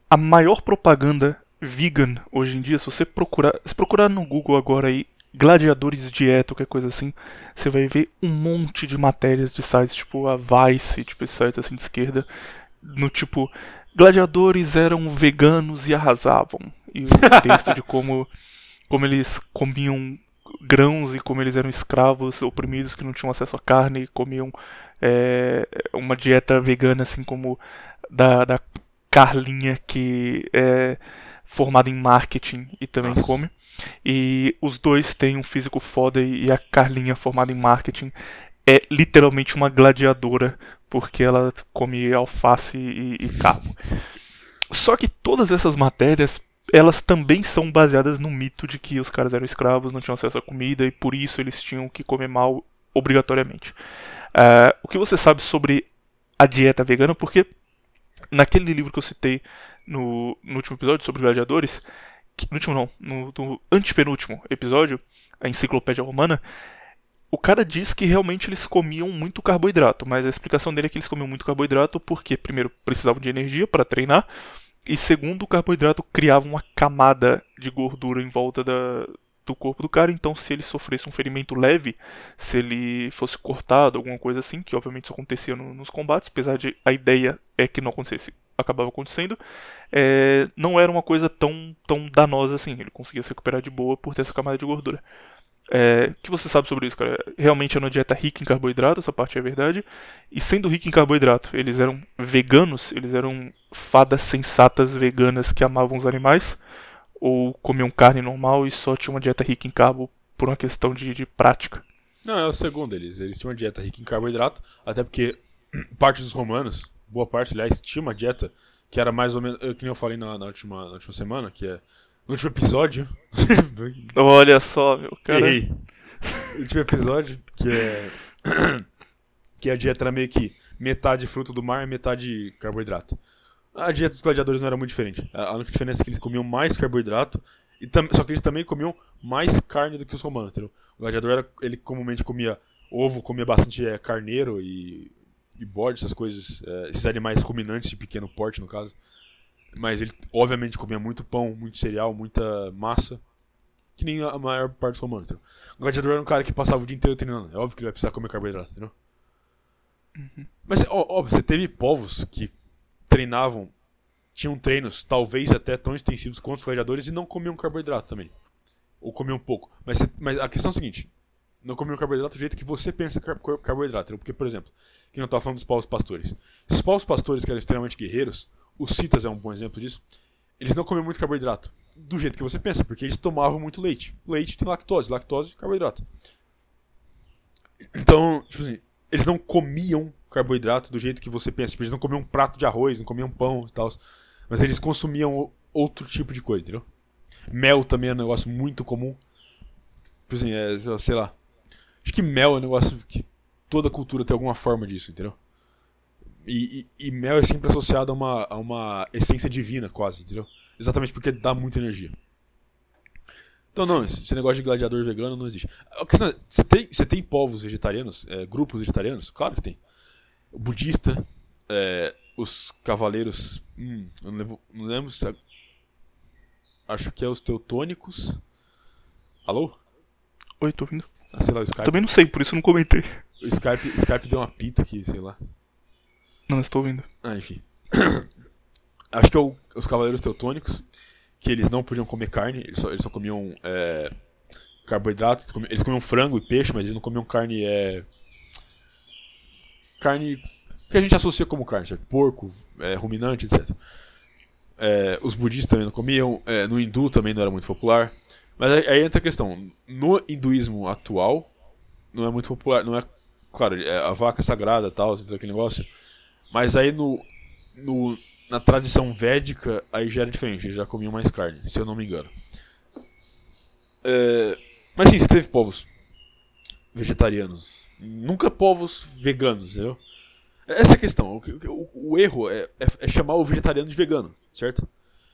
A maior propaganda vegan hoje em dia, se você procurar, se procurar no Google agora aí gladiadores de dieta, qualquer coisa assim, você vai ver um monte de matérias de sites tipo a Vice, tipo esses sites assim de esquerda, no tipo gladiadores eram veganos e arrasavam. E o texto de como como eles comiam grãos e como eles eram escravos oprimidos que não tinham acesso à carne e comiam é, uma dieta vegana assim como da, da Carlinha que é formada em marketing e também Nossa. come. E os dois têm um físico foda e a Carlinha formada em marketing é literalmente uma gladiadora porque ela come alface e, e carbo. Só que todas essas matérias elas também são baseadas no mito de que os caras eram escravos, não tinham acesso à comida e por isso eles tinham que comer mal obrigatoriamente. Ah, o que você sabe sobre a dieta vegana? Porque naquele livro que eu citei no, no último episódio sobre gladiadores, que- no último não, no, no antepenúltimo episódio, a enciclopédia romana, o cara diz que realmente eles comiam muito carboidrato, mas a explicação dele é que eles comiam muito carboidrato porque, primeiro, precisavam de energia para treinar, e segundo, o carboidrato criava uma camada de gordura em volta da, do corpo do cara, então se ele sofresse um ferimento leve, se ele fosse cortado, alguma coisa assim, que obviamente isso acontecia no- nos combates, apesar de a ideia é que não acontecesse, acabava acontecendo, é, não era uma coisa tão, tão danosa assim, ele conseguia se recuperar de boa por ter essa camada de gordura. É, o que você sabe sobre isso, cara? Realmente era uma dieta rica em carboidrato, essa parte é verdade. E sendo rica em carboidrato, eles eram veganos, eles eram fadas sensatas veganas que amavam os animais, ou comiam carne normal e só tinham uma dieta rica em carbo por uma questão de, de prática. Não, é o segundo eles. Eles tinham uma dieta rica em carboidrato, até porque parte dos romanos, boa parte, aliás, tinha uma dieta que era mais ou menos. Que nem eu falei na, na última, na última semana, que é. No último episódio. Olha só, meu cara. Errei. No último episódio, que é. que a dieta era meio que metade fruto do mar e metade carboidrato. A dieta dos gladiadores não era muito diferente. A única diferença é que eles comiam mais carboidrato, e tam- só que eles também comiam mais carne do que os romanos, entendeu? O gladiador, era, ele comumente comia ovo, comia bastante é, carneiro e, e bode, essas coisas, é, esses animais ruminantes de pequeno porte, no caso. Mas ele, obviamente, comia muito pão, muito cereal, muita massa, que nem a maior parte dos romanos, entendeu? O gladiador era um cara que passava o dia inteiro treinando. É óbvio que ele vai precisar comer carboidrato, entendeu? Mas, ó, óbvio, você teve povos que treinavam, tinham treinos talvez até tão extensivos quanto os gladiadores e não comiam carboidrato também. Ou comiam pouco. Mas, mas a questão é a seguinte: não comiam carboidrato do jeito que você pensa car car- carboidrato. Porque, por exemplo, que não tava falando dos povos pastores. Se os povos pastores que eram extremamente guerreiros, os citas é um bom exemplo disso, eles não comiam muito carboidrato. Do jeito que você pensa, porque eles tomavam muito leite. Leite tem lactose, lactose carboidrato. Então, tipo assim, eles não comiam carboidrato do jeito que você pensa. Tipo, eles não comiam um prato de arroz, não comiam pão e tal. Mas eles consumiam outro tipo de coisa, entendeu? Mel também é um negócio muito comum. Tipo assim, é, sei lá. Acho que mel é um negócio que toda cultura tem alguma forma disso, entendeu? E, e- e mel é sempre associado a uma, a uma essência divina, quase, entendeu? Exatamente porque dá muita energia. Então, não, esse negócio de gladiador vegano não existe. A questão é, você tem, você tem povos vegetarianos, é, grupos vegetarianos? Claro que tem. O budista, é, os cavaleiros. Hum, eu não lembro, não lembro se. a- Acho que é os teutônicos. Alô? Oi, tô ouvindo. Ah, sei lá, o Skype. Também não sei, por isso não comentei. O Skype, Skype deu uma pita aqui, sei lá. Não, estou ouvindo. Ah, enfim. Acho que é o- os cavaleiros teutônicos, que eles não podiam comer carne, eles só, eles só comiam é, carboidratos, eles comiam, eles comiam frango e peixe, mas eles não comiam carne. É, carne que a gente associa como carne, certo? Porco, é, ruminante, etc. É, os budistas também não comiam, é, no hindu também não era muito popular. Mas aí, entra a questão: no hinduísmo atual, não é muito popular, não é. Claro, é a vaca é sagrada tal, aquele negócio. Mas aí no, no, na tradição védica, aí já era diferente, eles já comiam mais carne, se eu não me engano. É, mas sim, você teve povos vegetarianos, nunca povos veganos, entendeu? Essa é a questão. O, o- o erro é, é- é chamar o vegetariano de vegano, certo?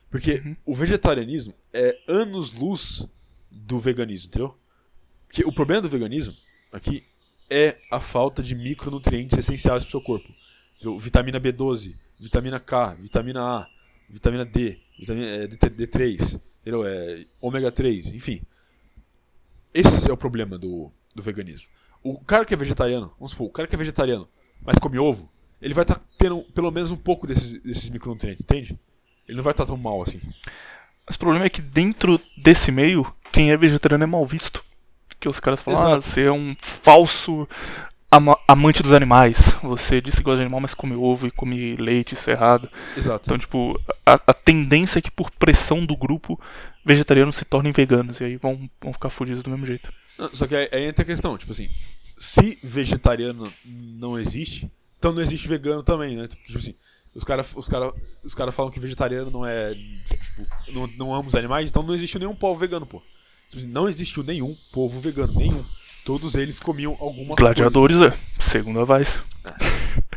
Porque o vegetarianismo é anos-luz do veganismo, entendeu? Porque o problema do veganismo aqui é a falta de micronutrientes essenciais para o seu corpo. Vitamina B12, vitamina K, vitamina A, vitamina D, vitamina é, D- D3, entendeu? É, ômega 3, enfim. esse é o problema do, do veganismo. O cara que é vegetariano, vamos supor, o cara que é vegetariano, mas come ovo, ele vai estar tendo pelo menos um pouco desses, desses micronutrientes, entende? Ele não vai estar tão mal assim. Mas o problema é que dentro desse meio, quem é vegetariano é mal visto. Que os caras falam, ah, Exato. você é um falso ama- amante dos animais. Você disse que gosta de animal, mas come ovo e come leite, isso é errado. Exato. Então, tipo, a, a tendência é que por pressão do grupo, vegetarianos se tornem veganos. E aí vão, vão ficar fudidos do mesmo jeito. Não, Só que aí, aí entra a questão, tipo assim, se vegetariano não existe, então não existe vegano também, né? Tipo assim, os caras os cara, os cara falam que vegetariano não é. Tipo, não, não ama os animais, então não existe nenhum povo vegano, pô. Tipo assim, não existiu nenhum povo vegano, nenhum. Todos eles comiam alguma Gladiadores, é. Segundo a Vice. coisa.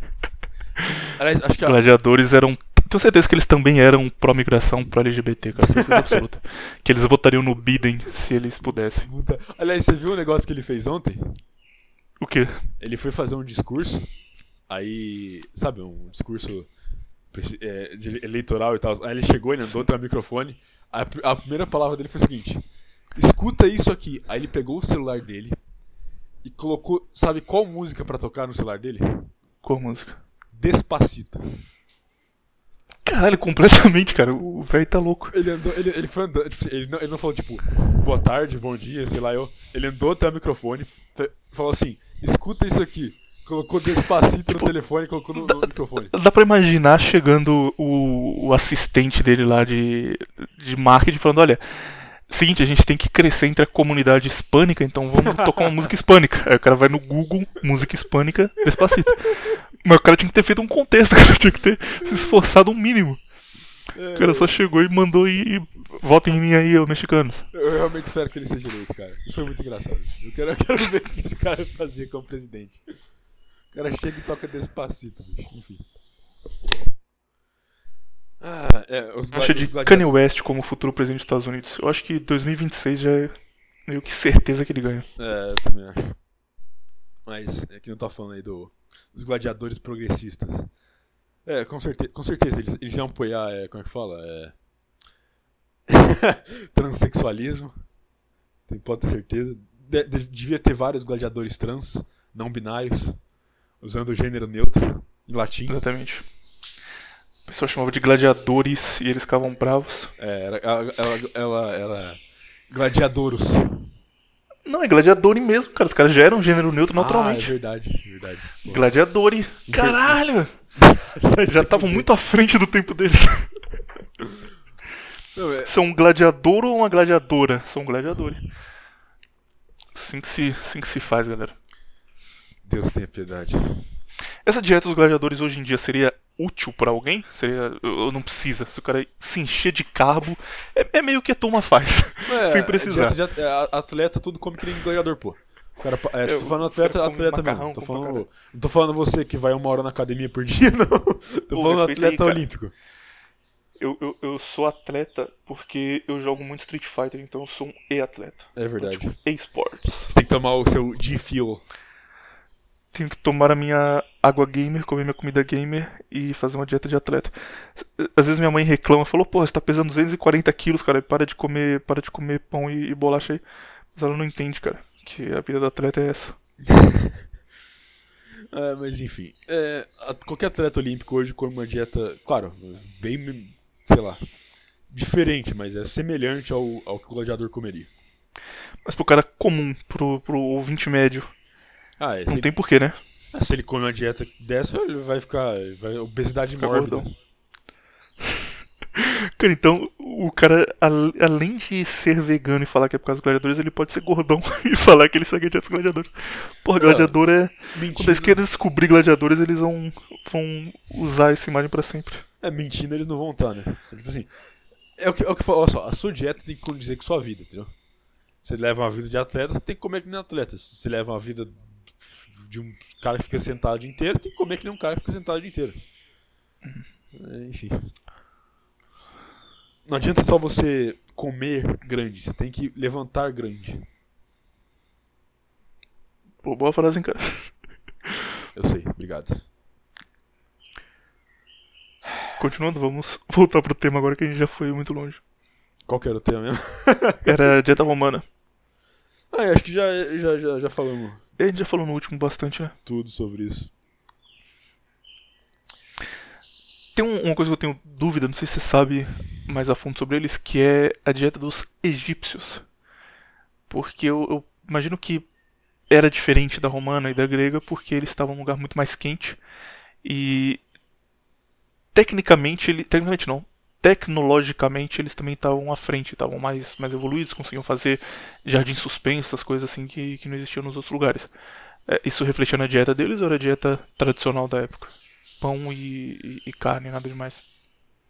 Aliás, acho que a, Gladiadores eram. Tenho certeza que eles também eram pró-migração, pró-LGBT, cara. Certeza absoluta. Que eles votariam no Biden se eles pudessem. Puta- Aliás, você viu o negócio que ele fez ontem? O quê? Ele foi fazer um discurso, aí, sabe, um discurso é, de eleitoral e tal. Aí ele chegou, ele andou até o microfone. A, a primeira palavra dele foi o seguinte: escuta isso aqui. Aí ele pegou o celular dele e colocou, sabe qual música pra tocar no celular dele? Qual música? Despacito. Caralho, completamente, cara. O velho tá louco. Ele andou, ele, ele foi andando, tipo, ele, não, ele não falou tipo, boa tarde, bom dia, sei lá, eu. Ele andou até o microfone, falou assim: escuta isso aqui. Colocou Despacito no telefone e colocou no, no microfone. Dá pra imaginar chegando o, o assistente dele lá de, de marketing falando: olha, seguinte, a gente tem que crescer entre a comunidade hispânica, então vamos tocar uma música hispânica. Aí o cara vai no Google, música hispânica, despacito. Mas o cara tinha que ter feito um contexto, o cara tinha que ter se esforçado um mínimo. O cara só chegou e mandou e, e votem em mim aí, ô mexicanos. Eu realmente espero que ele seja eleito, cara. Isso foi muito engraçado. Eu quero, eu quero ver o que esse cara fazer como presidente. O cara chega e toca despacito, bicho. Enfim. Ah, é, os Acha de gladi- Kanye West como futuro presidente dos Estados Unidos. Eu acho que 2026 já é meio que certeza que ele ganha. É, eu também acho. Mas é que não tá falando aí do, dos gladiadores progressistas. É, com, certe com certeza, eles, eles iam apoiar, é, como é que fala? É... Transsexualismo. Tem, pode ter certeza. De- devia ter vários gladiadores trans, não binários, usando o gênero neutro, em latim. Exatamente. O pessoal chamava de gladiadores e eles ficavam bravos. É, era, ela, ela, ela era gladiadoros. Não, é gladiador mesmo, cara. Os caras já eram gênero neutro Ah, é naturalmente. verdade, verdade. Pô. Gladiadori. Caralho! Já estavam muito à frente do tempo deles. Não, é- São um gladiador ou uma gladiadora? São um gladiadores. Assim que se, assim que se faz, galera. Deus tenha piedade. Essa dieta dos gladiadores hoje em dia seria útil pra alguém? Seria. Eu eu não precisa. Se o cara se encher de carbo, é, é meio que a turma faz. É, sem precisar. dieta é, atleta tudo come que nem gladiador, pô. O cara, é, Eu- tô falando atleta, atleta mesmo. Tô falando, não tô falando você que vai uma hora na academia por dia, não. Tô Pô, falando aí, atleta cara. olímpico. Eu, eu, eu sou atleta porque eu jogo muito Street Fighter, então eu sou um e-atleta. É verdade. Tipo, e-sports. Você tem que tomar o seu G-Fuel. Tenho que tomar a minha água gamer, comer minha comida gamer e fazer uma dieta de atleta. Às vezes minha mãe reclama, falou, pô, você tá pesando 240 quilos, cara, para de comer, para de comer pão e, e bolacha aí. Mas ela não entende, cara, que a vida do atleta é essa. É, mas enfim. é, qualquer atleta olímpico hoje come uma dieta, claro, bem, sei lá, diferente, mas é semelhante ao, ao que o gladiador comeria. Mas pro cara comum, pro, pro ouvinte médio, Ah, é. Não ele, tem porquê, né? ah, se ele come uma dieta dessa, ele vai ficar. Vai, obesidade Fica mórbida. gordão. Cara, então o cara, al- além de ser vegano e falar que é por causa dos gladiadores, ele pode ser gordão e falar que ele segue a dieta dos gladiadores. Porra, gladiador é. Quando a esquerda descobrir gladiadores, eles vão, vão usar essa imagem pra sempre. é, mentindo eles não vão estar, né? Tipo assim. É o que, é o que olha só, a sua dieta tem que condizer com sua vida, entendeu? Você leva uma vida de atleta, você tem que comer que nem atleta. Se você leva uma vida de um cara que fica sentado o dia inteiro, tem que comer que nem um cara que fica sentado o dia inteiro. É, Enfim. Não adianta só você comer grande, você tem que levantar grande. Pô, boa frase, hein, cara. Eu sei, obrigado. Continuando, vamos voltar pro tema agora que a gente já foi muito longe. Qual que era o tema mesmo? Era dieta romana. Ah, acho que já, já, já, já falamos A gente já falou no último bastante, né? tudo sobre isso. Tem um- uma coisa que eu tenho dúvida, não sei se você sabe mais a fundo sobre eles, que é a dieta dos egípcios. Porque eu, eu imagino que era diferente da romana e da grega, porque eles estavam num lugar muito mais quente. E tecnicamente, ele, tecnicamente não, tecnologicamente eles também estavam à frente, estavam mais, mais evoluídos, conseguiam fazer jardins suspensos, coisas assim que, que não existiam nos outros lugares. É, isso refletia na dieta deles ou era a dieta tradicional da época? Pão e, e- e carne, nada demais.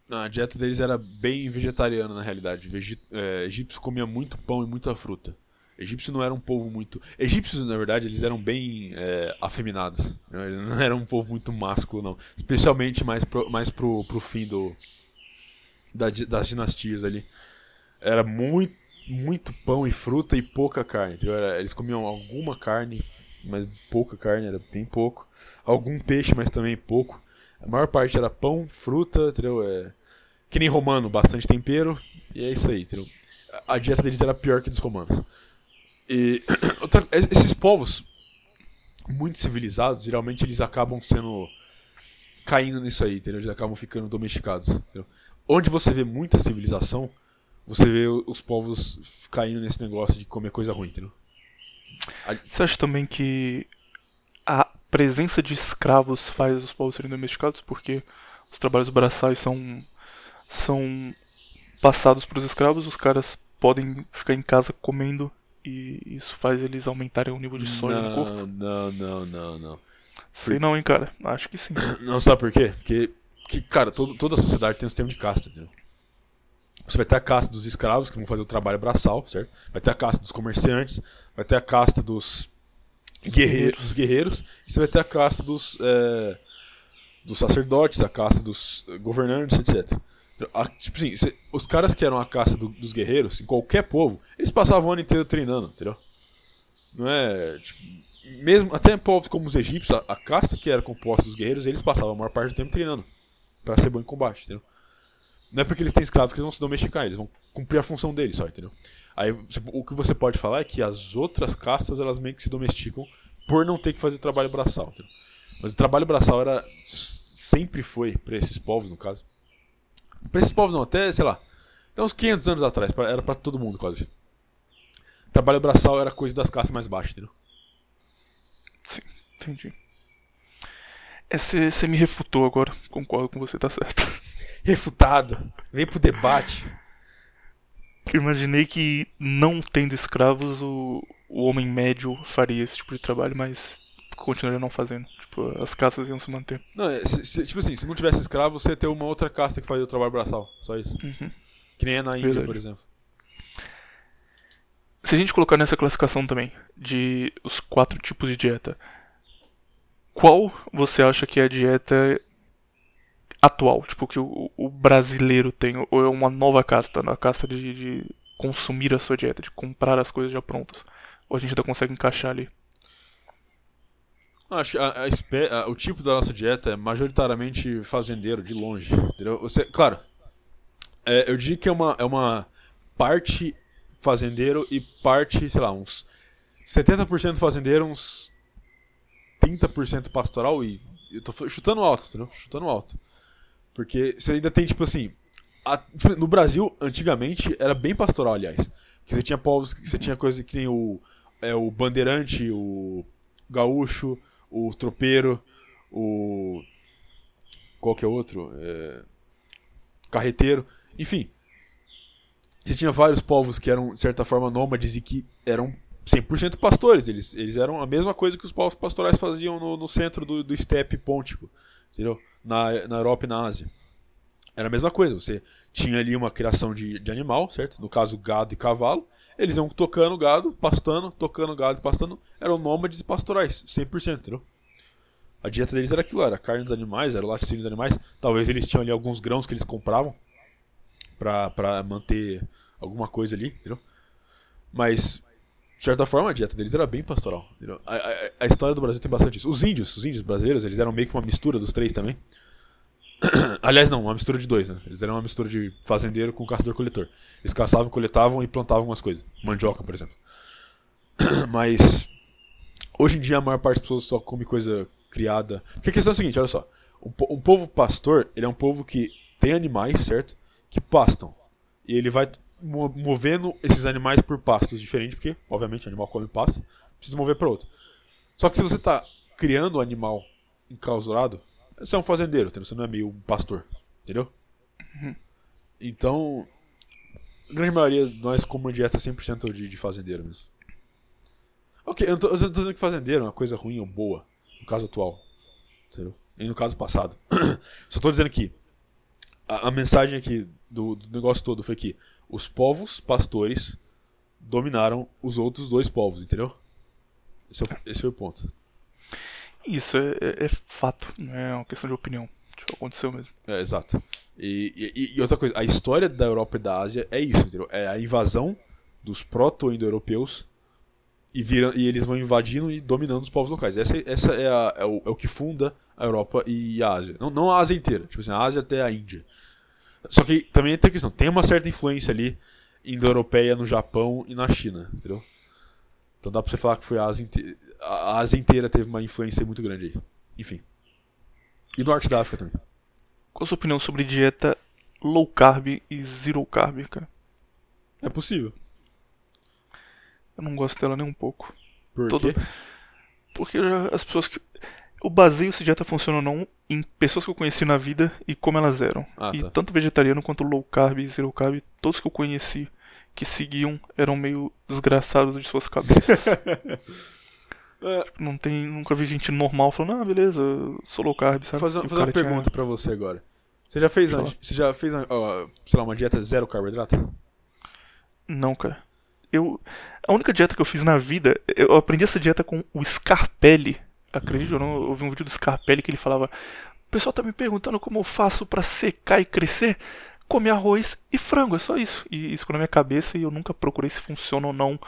Não, a dieta deles era bem vegetariana, na realidade. Vegi é, egípcio comia muito pão e muita fruta. Egípcio não era um povo muito. Egípcios, na verdade, eles eram bem é, afeminados. né? Eles não eram um povo muito másculo, não. Especialmente mais pro, mais pro, pro fim do, da das dinastias ali. Era muito, muito pão e fruta e pouca carne. Era- eles comiam alguma carne, mas pouca carne, era bem pouco. Algum peixe, mas também pouco. A maior parte era pão, fruta, entendeu? É, que nem romano, bastante tempero. E é isso aí, entendeu? A dieta deles era pior que dos romanos. E esses povos muito civilizados, geralmente eles acabam sendo caindo nisso aí, entendeu? Eles acabam ficando domesticados. entendeu? Onde você vê muita civilização, você vê os povos caindo nesse negócio de comer coisa ruim, entendeu? Você acha também que a presença de escravos faz os povos serem domesticados? Porque os trabalhos braçais são, são passados para os escravos, os caras podem ficar em casa comendo e isso faz eles aumentarem o nível de sódio no corpo? Não, não, não, não, não. Sei não, hein, cara. Acho que sim. Não sabe por quê? Porque, que, cara, todo, toda a sociedade tem um sistema de casta, entendeu? Você vai ter a casta dos escravos, que vão fazer o trabalho braçal, certo? Vai ter a casta dos comerciantes, vai ter a casta dos, guerreiros, dos guerreiros, e você vai ter a casta dos, é, dos sacerdotes, a casta dos governantes, etc. A- tipo assim, cê- os caras que eram a casta do- dos guerreiros, em qualquer povo, eles passavam o ano inteiro treinando, entendeu? Não é. Tipo, mesmo até povos como os egípcios, a, a casta que era composta dos guerreiros, eles passavam a maior parte do tempo treinando Pra ser bom em combate, entendeu? Não é porque eles têm escravos que eles vão se domesticar, eles vão cumprir a função deles só, entendeu? Aí o que você pode falar é que as outras castas elas meio que se domesticam por não ter que fazer trabalho braçal, entendeu? Mas o trabalho braçal era sempre foi pra esses povos, no caso. Pra esses povos não, até, sei lá, até uns 500 anos atrás, era pra todo mundo quase. Trabalho braçal era coisa das castas mais baixas, entendeu? Sim, entendi. É, Você me refutou agora. Concordo com você, tá certo. Refutado. Vem pro debate. Eu imaginei que, não tendo escravos, o, o homem médio faria esse tipo de trabalho, mas continuaria não fazendo. Tipo, as casas iam se manter. Não, é, se- se- tipo assim, se não tivesse escravo, você ia ter uma outra casta que fazia o trabalho braçal. Só isso. Uhum. Que nem é na Índia, Verdade. por exemplo. Se a gente colocar nessa classificação também, de os quatro tipos de dieta, qual você acha que é a dieta atual? Tipo, que o, o brasileiro tem? Ou é uma nova casta? A casta de, de consumir a sua dieta, de comprar as coisas já prontas? Ou a gente ainda consegue encaixar ali? Acho que a- a a- o tipo da nossa dieta é majoritariamente fazendeiro, de longe. Entendeu? Você, claro, é, eu diria que é uma, é uma parte fazendeiro e parte, sei lá, uns 70% fazendeiro, uns 30% pastoral e eu tô chutando alto, entendeu? Chutando alto. Porque você ainda tem, tipo assim, a- tipo, no Brasil, antigamente, era bem pastoral, aliás. Que você tinha povos, que você tinha coisa que nem o, é, o bandeirante, o gaúcho, o tropeiro, o. Qual que é outro? É, Carreteiro, enfim. Você tinha vários povos que eram, de certa forma, nômades e que eram 100% pastores. Eles, eles eram a mesma coisa que os povos pastorais faziam no, no centro do, do estepe pôntico, entendeu? Na, na Europa e na Ásia. Era a mesma coisa. Você tinha ali uma criação de, de animal, certo? No caso, gado e cavalo. Eles iam tocando gado, pastando, tocando gado e pastando. Eram nômades pastorais, 100%, entendeu? A dieta deles era aquilo, era carne dos animais, era laticínio dos animais. Talvez eles tinham ali alguns grãos que eles compravam pra, pra manter alguma coisa ali, entendeu? Mas, de certa forma, a dieta deles era bem pastoral. A, a- a história do Brasil tem bastante isso. Os índios, os índios brasileiros, eles eram meio que uma mistura dos três também. Aliás, não, uma mistura de dois, né? Eles eram uma mistura de fazendeiro com caçador-coletor. Eles caçavam, coletavam e plantavam algumas coisas. Mandioca, por exemplo. Mas hoje em dia a maior parte das pessoas só come coisa criada. Porque a questão é a seguinte, olha só. Um, po- povo pastor, ele é um povo que tem animais, certo? Que pastam. E ele vai movendo esses animais por pastos diferentes, porque, obviamente, o animal come pasto, precisa mover para outro. Só que se você tá criando um animal enclausurado, você é um fazendeiro? Você não é meio um pastor, entendeu? Então, a grande maioria de nós uma dieta 100% de, de fazendeiro mesmo. Ok, eu não tô, eu não tô dizendo que fazendeiro é uma coisa ruim ou boa, no caso atual, entendeu? E no caso passado. Só tô dizendo que a, a mensagem aqui do, do negócio todo foi que os povos pastores dominaram os outros dois povos, entendeu? Esse, é o- esse foi o ponto. Isso é, é- é fato, não é uma questão de opinião. Tipo, aconteceu mesmo. É, exato. E, e- e outra coisa, a história da Europa e da Ásia é isso, entendeu? É a invasão dos proto-indo-europeus e, vira- e eles vão invadindo e dominando os povos locais. Essa, essa é, a- é o, é o que funda a Europa e a Ásia. Não, não a Ásia inteira, tipo assim, a Ásia até a Índia. Só que também tem a questão, tem uma certa influência ali indo-europeia no Japão e na China, entendeu? Então dá pra você falar que foi a Ásia inteira. A Ásia inteira teve uma influência muito grande aí. Enfim. E Norte da África também. Qual a sua opinião sobre dieta low carb e zero carb, cara? É possível. Eu não gosto dela nem um pouco. Por Todo- quê? Porque as pessoas que. Eu baseio se dieta funciona ou não em pessoas que eu conheci na vida e como elas eram. Ah, e tá. tanto vegetariano quanto low carb e zero carb, todos que eu conheci que seguiam eram meio desgraçados de suas cabeças. É, Tipo, não tem. Nunca vi gente normal falando, ah, beleza, sou low carb, vou sabe? fazer, E o fazer uma tinha- pergunta pra você agora. Você já fez, uma, você já fez uma, ó, sei lá, uma dieta zero carboidrato? Não, cara. Eu. A única dieta que eu fiz na vida, eu aprendi essa dieta com o Scarpelli. Acredito ou não? Eu vi um vídeo do Scarpelli que ele falava: O pessoal tá me perguntando como eu faço pra secar e crescer. Comer arroz e frango, é só isso. E isso ficou na minha cabeça e eu nunca procurei se funciona ou não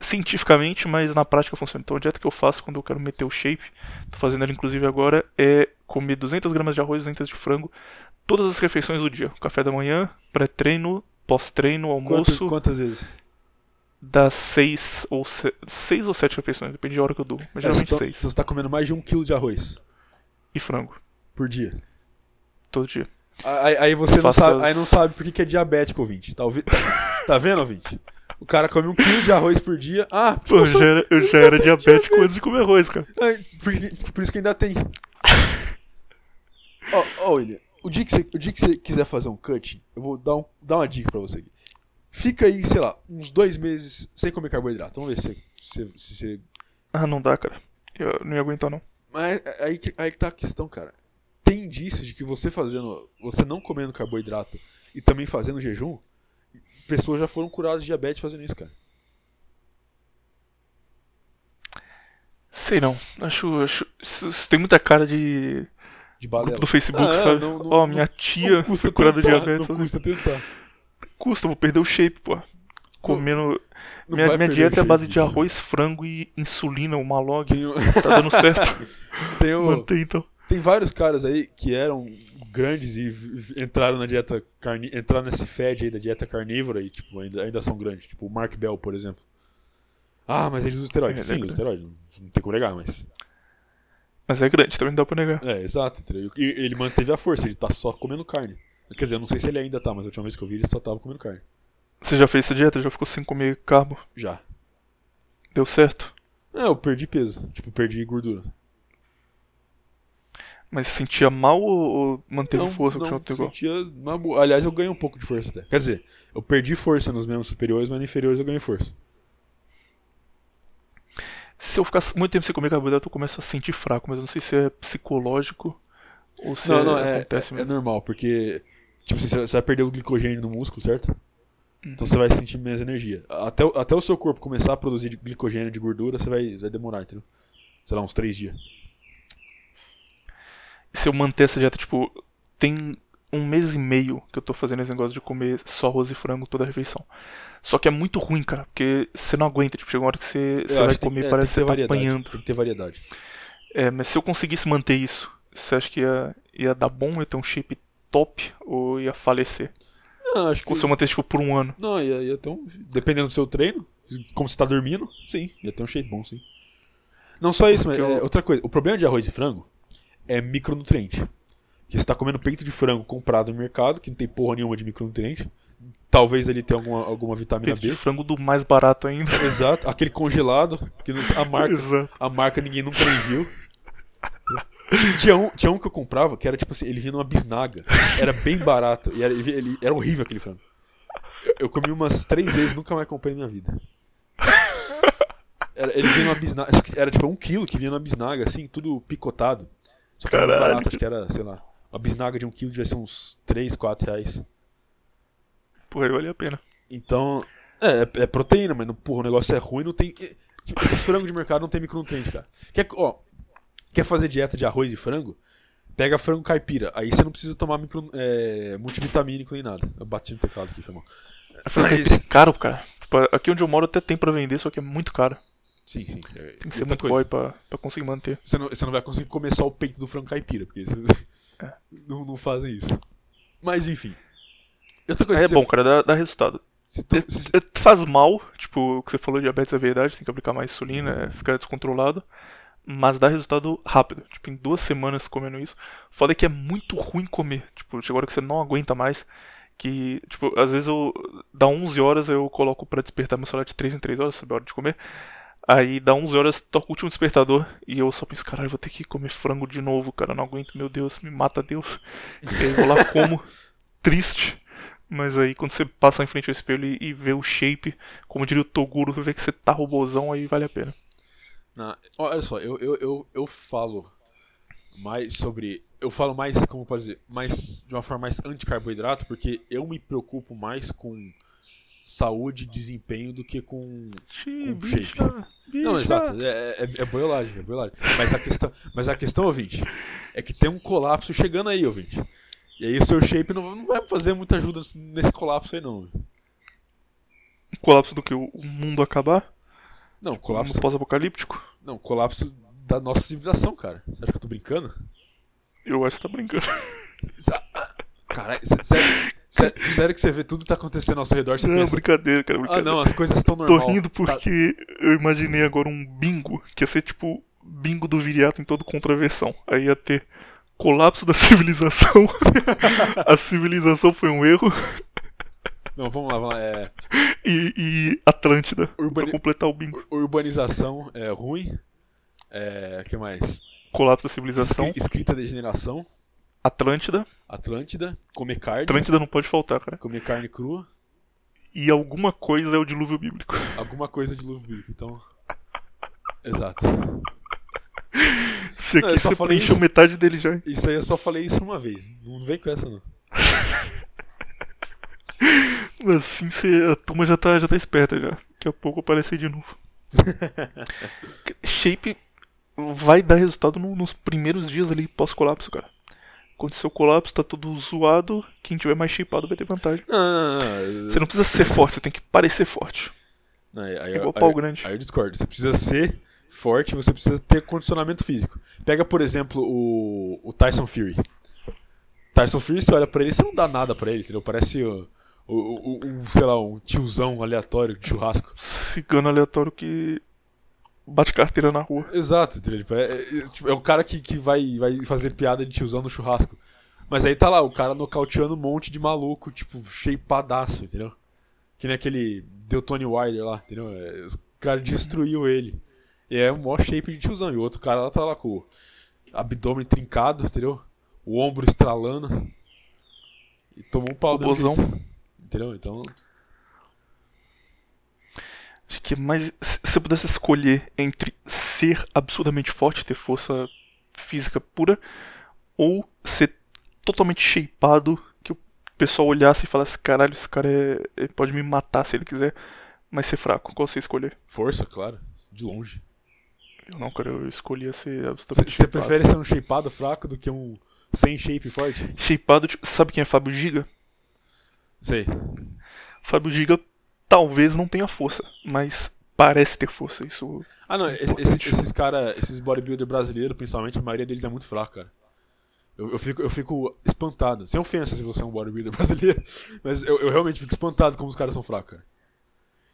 cientificamente, mas na prática funciona. Então a dieta que eu faço quando eu quero meter o shape, tô fazendo ela inclusive agora, é comer 200 gramas de arroz, 200 de frango, todas as refeições do dia. Café da manhã, pré-treino, pós-treino, Quantas, almoço quantas vezes? Das seis ou se... seis ou sete refeições, depende da hora que eu durmo. Mas geralmente então, seis. então você tá comendo mais de um quilo de arroz E frango, por dia. todo dia. Aí, aí você não sabe, as- aí não sabe por que é diabético, ouvinte. Tá, ouvi... tá, tá vendo, ouvinte? O cara come um quilo de arroz por dia. Ah, Pô, eu já era, eu já era diabético antes de comer arroz, cara. Ai, por, por isso que ainda tem. Ó, ó, William, o dia, que você, o dia que você quiser fazer um cut, eu vou dar, um, dar uma dica pra você aqui. Fica aí, sei lá, uns dois meses sem comer carboidrato. Vamos ver se você. Se, se, Ah, não dá, cara. Eu não ia aguentar, não. Mas é- aí, que- aí que tá a questão, cara. Tem indícios de que você fazendo. Você não comendo carboidrato e também fazendo jejum, pessoas já foram curadas de diabetes fazendo isso, cara. Sei não. Acho. acho isso, isso tem muita cara de. De balela. Grupo do Facebook, Ah, é, sabe? Ó, não- minha tia Não custa foi curada de diabetes. Não custa tentar. Custa, eu vou perder o shape, pô. Comendo. Não minha minha dieta é base de arroz, frango e insulina, uma log. Tem, Tá dando certo. tem, o- Mantém então. tem vários caras aí que eram grandes e entraram na dieta carni entraram nesse fad aí da dieta carnívora e tipo, ainda, ainda são grandes. Tipo o Mark Bell, por exemplo. Ah, mas ele usa esteroide. É, Sim, é usa esteroide. Não, tem como negar, mas. Mas é grande, também não dá pra negar. É, exato. E ele manteve a força, ele tá só comendo carne. Quer dizer, eu não sei se ele ainda tá, mas a última vez que eu vi ele só tava comendo carne. Você já fez essa dieta? Já ficou sem comer carbo? Já. Deu certo? É, eu perdi peso. Tipo, perdi gordura. Mas sentia mal ou, manteve não, força? não, igual? sentia. Aliás, eu ganhei um pouco de força até. Quer dizer, eu perdi força nos membros superiores, mas nos inferiores eu ganhei força. Se eu ficar muito tempo sem comer carboidrato, eu começo a sentir fraco, mas eu não sei se é psicológico ou se Não, não, é, acontece é, é mesmo. normal, porque tipo, assim, você você vai perder o glicogênio no músculo, certo? Então você vai sentir menos energia. Até, o- até o seu corpo começar a produzir glicogênio de gordura, você vai, vai demorar, entendeu? Sei lá, uns três dias. Se eu manter essa dieta, tipo, tem um mês e meio que eu tô fazendo esse negócio de comer só arroz e frango toda a refeição. Só que é muito ruim, cara, porque você não aguenta, tipo, chega uma hora que você, Eu você vai que tem- comer é, parece que você que ter tá apanhando. Tem que ter variedade. É, mas se eu conseguisse manter isso, você acha que ia, ia dar bom, ia ter um shape top ou ia falecer? Não, acho que. Ou se eu mantesse, tipo, por um ano? Não, ia, ia ter um. Dependendo do seu treino, Como você tá dormindo, sim, ia ter um shape bom, sim. Não só isso, mas Porque eu- é, outra coisa. O problema de arroz e frango é micronutriente. Que você tá comendo peito de frango comprado no mercado, que não tem porra nenhuma de micronutriente. Talvez ele tenha alguma, alguma vitamina Peito de B. frango do mais barato ainda. Exato. Aquele congelado, que a marca, Exato. a marca ninguém nunca nem viu. Tinha um, tinha um que eu comprava que era tipo assim, ele vinha numa bisnaga. Era bem barato. E era, ele, era horrível aquele frango. Eu, eu comi umas três vezes nunca mais comprei na minha vida. Era- ele vinha numa bisnaga. que Era tipo um quilo que vinha numa bisnaga, assim, tudo picotado. Só que era Caralho. barato, acho que era, sei lá. Uma bisnaga de um quilo devia ser uns 3, 4 reais. Aí vale a pena. Então, é, é- é proteína, mas, não- porra, o negócio é ruim, não tem. tipo, Esses frangos de mercado não tem micronutriente, cara. Quer, ó, quer fazer dieta de arroz e frango? Pega frango caipira. Aí você não precisa tomar micro, é, multivitamínico nem nada. Eu bati no teclado aqui, foi mal. Frango Mas- caipira é caro, cara. Tipo, aqui onde eu moro até tem pra vender, só que é muito caro. Sim, sim. É, Tem que ser muito coisa. boy pra, pra conseguir manter. Você não, você não vai conseguir comer só o peito do frango caipira, porque você- É. não, não fazem isso. Mas enfim. Outra coisa, É se bom, cara, dá, dá resultado. se tu- se- É, Faz mal, tipo, o que você falou, diabetes é verdade, tem que aplicar mais insulina, é, ficar descontrolado. Mas dá resultado rápido. Tipo, em duas semanas comendo isso. Foda que é muito ruim comer. Tipo, chega hora que você não aguenta mais. Que, tipo, às vezes eu. Dá 11 horas eu coloco pra despertar meu celular de 3 em 3 horas, sabe a hora de comer. Aí dá 11 horas, toca o último despertador. E eu só penso, caralho, vou ter que comer frango de novo, cara. Não aguento, meu Deus, me mata Deus. E aí eu vou lá como, triste. Mas aí quando você passa em frente ao espelho e, e vê o shape, como diria o Toguro, vê que você tá robozão, aí vale a pena. Na- olha só, eu, eu, eu, eu falo mais sobre. Eu falo mais, como pode dizer, mais de uma forma mais anti-carboidrato, porque eu me preocupo mais com saúde e desempenho do que com. Xiii, Com shape. bicha, Não, exato, é, é, é boiolagem, é boiolagem. Mas a questão, mas a questão, ouvinte, é que tem um colapso chegando aí, ouvinte. E aí o seu shape não, não vai fazer muita ajuda nesse- colapso aí, não. Colapso do que? O o mundo acabar? Não, colapso. No pós-apocalíptico? Não, colapso da nossa civilização, cara. Você acha que eu tô brincando? Eu acho que tá brincando. Caralho, sé- sério, sério, sério que você vê tudo que tá acontecendo ao seu redor, você Não, pensa. brincadeira, cara, Ah, brincadeira. não, as coisas estão Tô normal. rindo Tá- porque eu imaginei agora um bingo, que ia ser tipo bingo do viriato em todo contraversão. Aí ia ter colapso da civilização. a civilização foi um erro. Não, vamos lá, vamos lá. É, E, e Atlântida, Urbani- pra completar o bingo. ur- urbanização é ruim. É. que mais? Colapso da civilização, Escri- escrita degeneração. Atlântida. Atlântida. Comer carne. Atlântida não pode faltar, cara. Comer carne crua. E alguma coisa é o dilúvio bíblico. Alguma coisa de luva bíblica, então. Exato. Não, aqui eu só você falei preencheu isso. metade dele já. Isso aí eu só falei isso uma vez. Não vem com essa, não. Assim você, a turma já tá, já tá esperta já. Daqui a pouco aparecer de novo. Shape vai dar resultado no- nos primeiros dias ali pós-colapso, cara. Quando seu colapso tá todo zoado, quem tiver mais shapeado vai ter vantagem. Não, não, não, Você não precisa ser forte, você tem que parecer forte. não, aí, aí, É igual aí- pau grande. Aí eu discordo. Você precisa ser forte, você precisa ter condicionamento físico. Pega, por exemplo, o, o Tyson Fury. Tyson Fury, você olha pra ele, você não dá nada pra ele, entendeu? Parece o, o, o- um, sei lá, um tiozão aleatório de churrasco. Cigano aleatório que bate carteira na rua. Exato, entendeu? Tipo, é, é, tipo, é o cara que, que vai, vai fazer piada de tiozão no churrasco. Mas aí tá lá, o cara nocauteando um monte de maluco, tipo, shapeadaço, entendeu? Que nem aquele deu Tony Wilder lá, entendeu? É, os caras destruiu ele. E é o maior shape de tiozão. E o outro cara lá tá lá com o abdômen trincado, entendeu? O ombro estralando. E tomou um pau mesmo Robozão. jeito, Entendeu? Então. Acho que é mais. Se você pudesse escolher entre ser absurdamente forte, ter força física pura, ou ser totalmente shapeado, que o pessoal olhasse e falasse: caralho, esse cara é, ele pode me matar se ele quiser, mas ser fraco. Qual você escolher? Força, claro. De longe. Eu não, cara, eu escolhia ser absolutamente você prefere ser um shapeado fraco do que um sem shape forte? Shapeado, tipo, sabe quem é Fábio Giga? Sei. Fábio Giga talvez não tenha força, mas parece ter força. Isso Ah, não, Importante. esse- esses cara, esses bodybuilder brasileiros, principalmente, a maioria deles é muito fraco, cara. Eu, eu fico, eu fico espantado. Sem ofensa se você é um bodybuilder brasileiro, mas eu, eu realmente fico espantado como os caras são fracos, cara.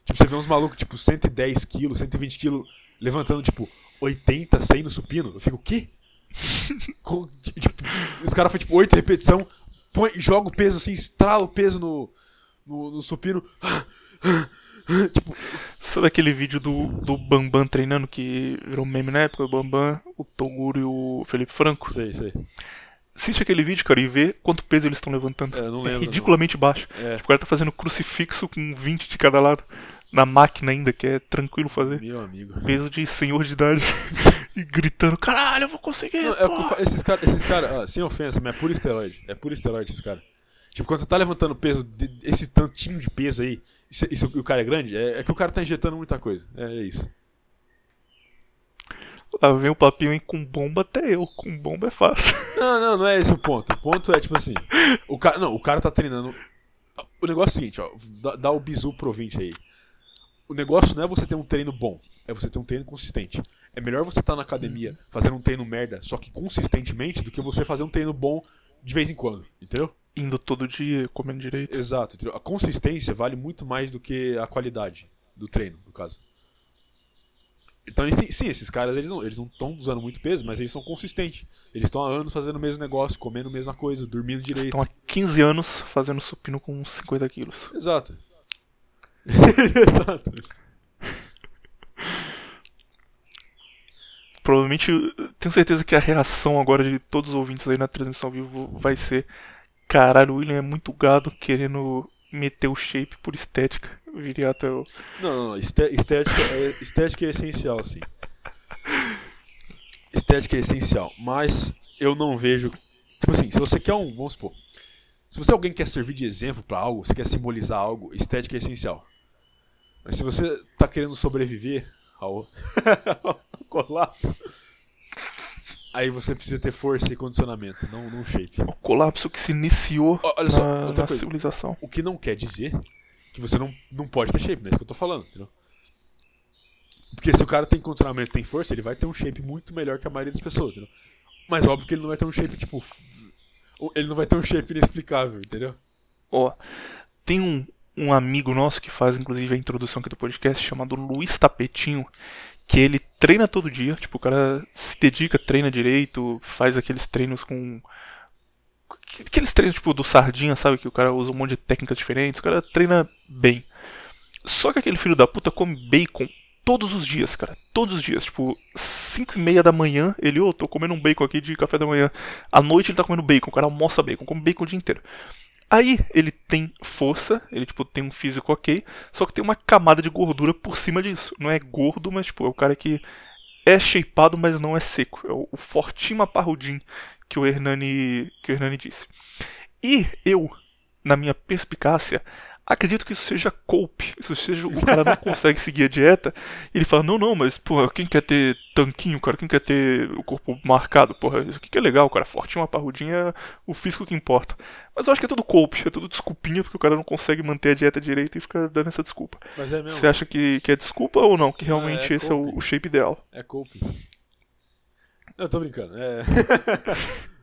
Tipo, você vê uns malucos, tipo, 110 quilos, 120 quilos, levantando, tipo, 80, 100 no supino. Eu fico, o quê? Com- tipo, os caras fazem, tipo, 8 repetição, põe, joga o peso assim, estrala o peso no, no, no supino. tipo, Sabe aquele vídeo do, do Bambam treinando que virou meme na época? O Bambam, o Toguro e o Felipe Franco. sei, sei. Assiste aquele vídeo, cara, e vê quanto peso eles estão levantando. É, não lembro, não. ridiculamente baixo. É. Tipo, o cara tá fazendo crucifixo com 20 de cada lado. Na máquina ainda, que é tranquilo fazer. Meu amigo. Peso de senhor de idade. e gritando, caralho, eu vou conseguir. Não, é o que eu porra." fa- esses caras, esses cara, ah, sem ofensa, mas é puro esteroide. É puro esteroide esses caras. Tipo, quando você tá levantando peso, esse tantinho de peso aí, isso, isso- e o cara é grande, é, é que o cara tá injetando muita coisa. É, é isso. Lá vem o papinho, hein? Com bomba até eu. Com bomba é fácil. Não, não, não é esse o ponto. O ponto é, tipo assim, o cara, não, o cara tá treinando. O negócio é o seguinte, ó, dá, dá o bizu pro ouvinte aí. O negócio não é você ter um treino bom, é você ter um treino consistente. É melhor você estar na academia fazendo um treino merda, só que consistentemente, do que você fazer um treino bom de vez em quando, entendeu? Indo todo dia, comendo direito. Exato, entendeu? A consistência vale muito mais do que a qualidade do treino, no caso. Então, sim, esses caras eles não eles não estão usando muito peso, mas eles são consistentes. Eles estão há anos fazendo o mesmo negócio, comendo a mesma coisa, dormindo direito. Estão há 15 anos fazendo supino com uns 50 quilos. Exato. Exato. Provavelmente, tenho certeza que a reação agora de todos os ouvintes aí na transmissão ao vivo vai ser: caralho, o William é muito gado querendo meter o shape por estética. Viria até o. Não, não, não. Esté- Estética é, estética é essencial, sim. Estética é essencial, mas eu não vejo. Tipo assim, se você quer um. Vamos supor. Se você é alguém que quer servir de exemplo pra algo, você quer simbolizar algo, estética é essencial. Mas se você tá querendo sobreviver ao, ao colapso, aí você precisa ter força e condicionamento, não, não shape. o colapso que se iniciou olha só, na, outra na coisa. civilização. O que não quer dizer que você não, não pode ter shape, não é isso que eu tô falando, entendeu? Porque se o cara tem condicionamento tem força, ele vai ter um shape muito melhor que a maioria das pessoas, entendeu? Mas óbvio que ele não vai ter um shape, tipo. Ele não vai ter um shape inexplicável, entendeu? Ó, tem um, um amigo nosso que faz inclusive a introdução aqui do podcast, chamado Luiz Tapetinho, que ele treina todo dia, tipo, o cara se dedica, treina direito, faz aqueles treinos com. Aqueles treinos tipo do Sardinha, sabe? Que o cara usa um monte de técnicas diferentes, o cara treina bem. Só que aquele filho da puta come bacon todos os dias, cara. Todos os dias. Tipo, 5 e meia da manhã, ele, ô, tô comendo um bacon aqui de café da manhã. À noite ele tá comendo bacon, o cara almoça bacon, come bacon o dia inteiro. Aí ele tem força, ele tipo tem um físico ok, só que tem uma camada de gordura por cima disso. Não é gordo, mas tipo, é o cara que é shapeado, mas não é seco. É o, o fortinho parrudinho que o Hernani que o Hernani disse. E eu, na minha perspicácia, acredito que isso seja cope. Isso seja o cara não consegue seguir a dieta. E ele fala: "Não, não, mas porra, quem quer ter tanquinho, cara? Quem quer ter o corpo marcado? Porra, isso aqui que é legal, cara. Fortinho, parrudinho é o físico que importa." Mas eu acho que é tudo cope, é tudo desculpinha porque o cara não consegue manter a dieta direito e fica dando essa desculpa. Mas é mesmo. Você acha que, que é desculpa ou não? Que realmente é esse é o, o shape ideal? É cope. Eu tô brincando. É.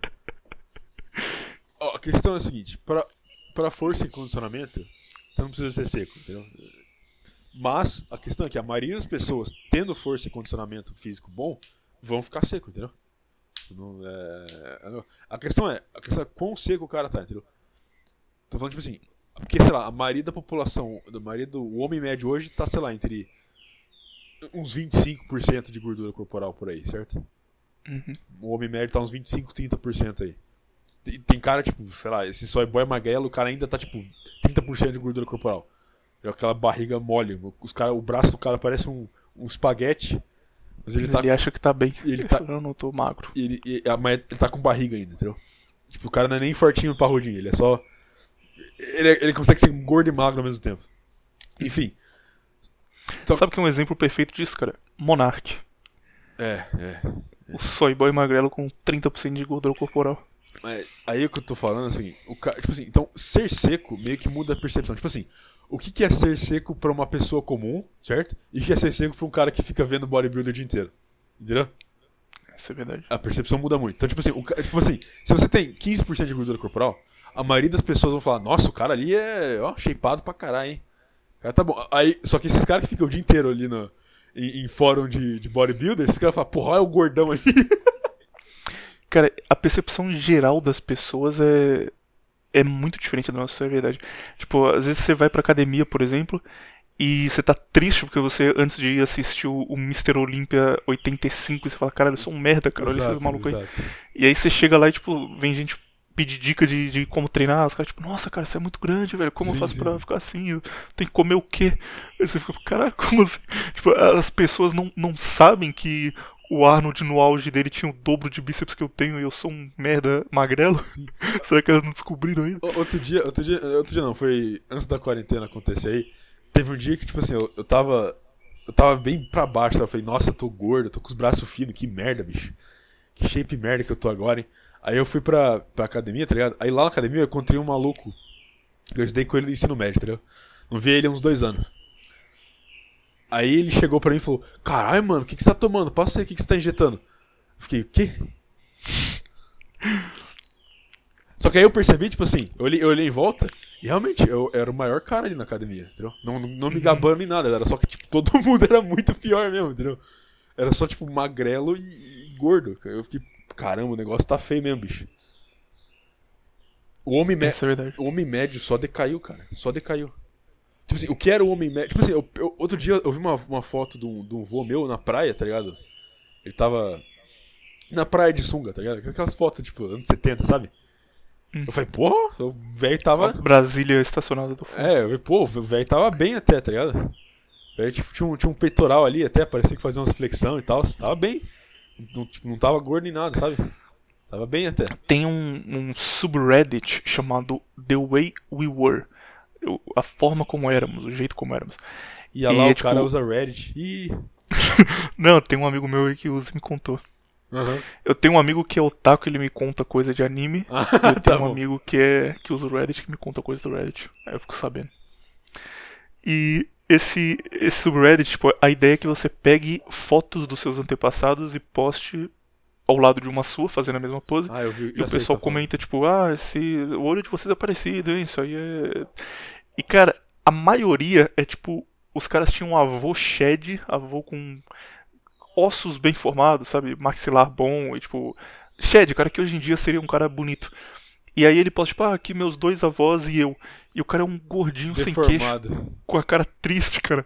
Ó, a questão é a seguinte: pra, pra força e condicionamento, você não precisa ser seco, entendeu? Mas a questão é que a maioria das pessoas, tendo força e condicionamento físico bom, vão ficar seco, entendeu? Não, é, a questão é, a questão é quão seco o cara tá, entendeu? Tô falando tipo assim, porque sei lá, a maioria da população, a maioria do o homem médio hoje tá, sei lá, entre uns 25% de gordura corporal por aí, certo? Uhum. O homem médio tá uns 25, 30% aí. Tem, cara, tipo, sei lá, esse soy boy magrelo, o cara ainda tá, tipo, 30% de gordura corporal. É aquela barriga mole. Os cara, o braço do cara parece um, um espaguete, mas ele Ele, tá, acha que tá bem. ele tá- Eu não tô magro. ele, ele, mas ele tá com barriga ainda, entendeu? Tipo, o cara não é nem fortinho parrudinho, ele é só. Ele, é- ele consegue ser gordo e magro ao mesmo tempo. Enfim. Sabe que é um exemplo perfeito disso, cara? Monark. É, é. O soy boy magrelo com 30% de gordura corporal. Mas aí o que eu tô falando, assim, o ca... tipo assim, então ser seco meio que muda a percepção. Tipo assim, o que, que é ser seco pra uma pessoa comum, certo? E o que é ser seco pra um cara que fica vendo bodybuilder o dia inteiro. Entendeu? Isso é verdade. A percepção muda muito. Então, tipo assim, o ca- tipo assim, se você tem 15% de gordura corporal, a maioria das pessoas vão falar, nossa, o cara ali é ó, shapeado pra caralho, hein? Cara, tá bom. Aí, só que esses caras que ficam o dia inteiro ali no, em, em fórum de, de bodybuilder, esses caras falam, porra, olha o gordão ali. Cara, a percepção geral das pessoas é. É muito diferente da nossa, isso é verdade. Tipo, às vezes você vai pra academia, por exemplo, e você tá triste porque você, antes de ir assistir o, Mr. Olympia 85, e você fala, caralho, eu sou um merda, cara, olha esses malucos aí. E aí você chega lá e, tipo, vem gente pedir dica de, de como treinar, os caras, tipo, nossa, cara, você é muito grande, velho, como eu Sim, faço sim. pra ficar assim? Eu tenho que comer o quê? Aí você fica, caralho, como assim? Tipo, as pessoas não, não sabem que o Arnold no auge dele tinha o dobro de bíceps que eu tenho e eu sou um merda magrelo? Será que elas não descobriram ainda? Outro dia, outro dia, outro dia não, foi antes da quarentena acontecer aí. Teve um dia que, tipo assim, eu, eu tava. Eu tava bem pra baixo, sabe? Eu falei, nossa, eu tô gordo, eu tô com os braços finos, que merda, bicho. Que shape merda que eu tô agora, hein? Aí eu fui pra, pra academia, tá ligado? Aí lá na academia eu encontrei um maluco. Eu estudei com ele no ensino médio, entendeu? Não vi ele há uns dois anos. Aí ele chegou pra mim e falou: Caralho, mano, o que, que você tá tomando? Passa aí, o que, que você tá injetando? Eu fiquei, o quê? Só que aí eu percebi, tipo assim, eu olhei, eu olhei em volta e realmente eu era o maior cara ali na academia, entendeu? Não, não, não me gabando nem nada, era só que tipo, todo mundo era muito pior mesmo, entendeu? Era só tipo magrelo e, e gordo. Eu fiquei, caramba, o negócio tá feio mesmo, bicho. O homem, é o homem médio só decaiu, cara. Só decaiu. Tipo assim, o que era o homem médio. Tipo assim, eu- eu- outro dia eu vi uma, uma foto de um, de um vô meu na praia, tá ligado? Ele tava na praia de sunga, tá ligado? Aquelas fotos, tipo, anos 70, sabe? Hum. Eu falei, porra, o velho tava. Brasília estacionada do fundo. É, eu falei, pô, o velho tava bem até, tá ligado? Tipo, tinha um, tinha um peitoral ali até, parecia que fazia umas flexão e tal. Tava bem. Não, tipo, não tava gordo nem nada, sabe? Tava bem até. Tem um, um subreddit chamado The Way We Were. A forma como éramos, o jeito como éramos. E lá E o é, cara tipo- usa Reddit. Ih. Não, tem um amigo meu aí que usa e me contou. Aham. Eu tenho um amigo que é otaku, ele me conta coisa de anime. Ah, e eu tá tenho um bom. amigo que é que usa o Reddit que me conta coisa do Reddit. Aí eu fico sabendo. E esse, esse subreddit, tipo, a ideia é que você pegue fotos dos seus antepassados e poste ao lado de uma sua, fazendo a mesma pose. Ah, eu vi. E o pessoal tá falando. comenta, tipo, ah, esse, o olho de vocês é parecido, hein? Isso aí é. E, cara, a maioria é tipo. Os caras tinham um avô shed, avô com ossos bem formados, sabe? Maxilar bom, e tipo. Shed, cara, que hoje em dia seria um cara bonito. E aí ele posta, tipo, ah, aqui meus dois avós e eu. E o cara é um gordinho sem queixo, Deformado. com a cara triste, cara.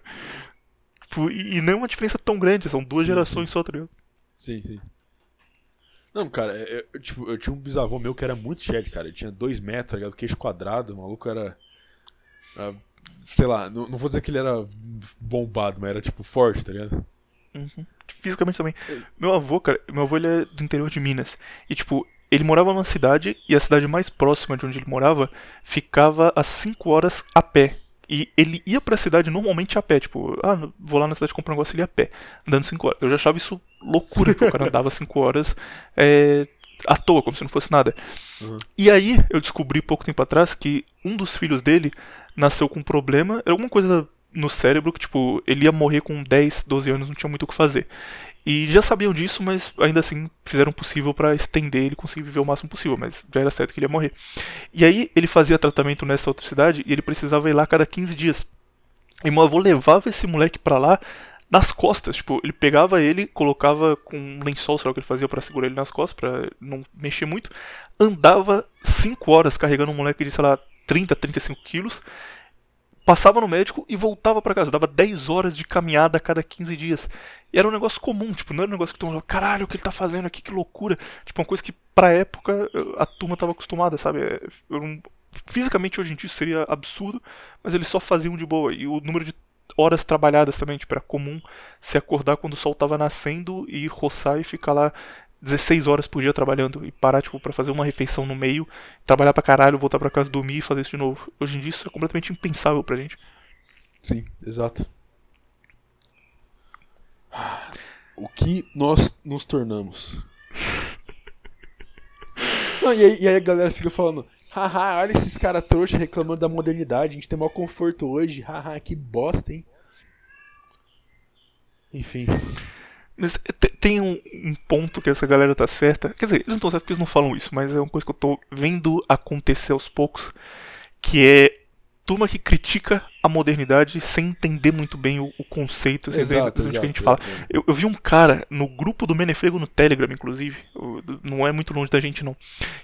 Tipo, e, e não é uma diferença tão grande, são duas Sim, gerações só, tá ligado? Sim, sim. Não, cara, eu, eu, tipo, eu tinha um bisavô meu que era muito shed, cara. Ele tinha dois metros, tá ligado? Queixo quadrado, o maluco era. era, sei lá, não, não vou dizer que ele era bombado, mas era tipo forte, tá ligado? Uhum. Fisicamente também. Meu avô, cara, meu avô ele é do interior de Minas. E tipo, ele morava numa cidade e a cidade mais próxima de onde ele morava ficava a 5 horas a pé. E ele ia pra cidade normalmente a pé, tipo, ah, vou lá na cidade comprar um negócio ele ia a pé, andando 5 horas. Eu já achava isso loucura, que o cara andava 5 horas é, à toa, como se não fosse nada. Uhum. E aí eu descobri pouco tempo atrás que um dos filhos dele nasceu com um problema, alguma coisa no cérebro que, tipo, ele ia morrer com 10, 12 anos, não tinha muito o que fazer. E já sabiam disso, mas ainda assim fizeram o possível pra estender ele conseguir viver o máximo possível, mas já era certo que ele ia morrer. E aí ele fazia tratamento nessa outra cidade e ele precisava ir lá cada 15 dias. E meu avô levava esse moleque pra lá nas costas, tipo, ele pegava ele, colocava com um lençol, sei lá o que ele fazia pra segurar ele nas costas, pra não mexer muito, andava 5 horas carregando um moleque de, sei lá, 30, 35 quilos, passava no médico e voltava pra casa. Dava 10 horas de caminhada a cada 15 dias. E era um negócio comum, tipo, não era um negócio que todo mundo falava, caralho, o que ele tá fazendo aqui, que loucura. Tipo, uma coisa que pra época a turma tava acostumada, sabe? É, Fisicamente hoje em dia seria absurdo, mas eles só faziam de boa. E o número de horas trabalhadas também, tipo, era comum se acordar quando o sol tava nascendo e roçar e ficar lá 16 horas por dia trabalhando e parar, tipo, pra fazer uma refeição no meio, trabalhar pra caralho, voltar pra casa dormir e fazer isso de novo. Hoje em dia isso é completamente impensável pra gente. Sim, exato. O que nós nos tornamos? Não, e, aí, e aí a galera fica falando, haha, olha esses caras trouxa reclamando da modernidade, a gente tem maior conforto hoje, haha, que bosta, hein? Enfim. Mas te- tem um, um ponto que essa galera tá certa. Quer dizer, eles não estão certos porque eles não falam isso, mas é uma coisa que eu tô vendo acontecer aos poucos. Que é turma que critica a modernidade sem entender muito bem o, o conceito, sem Exato, exatamente o que a gente exato, fala. exato. Eu, eu vi um cara no grupo do Menefrego no Telegram, inclusive, não é muito longe da gente não,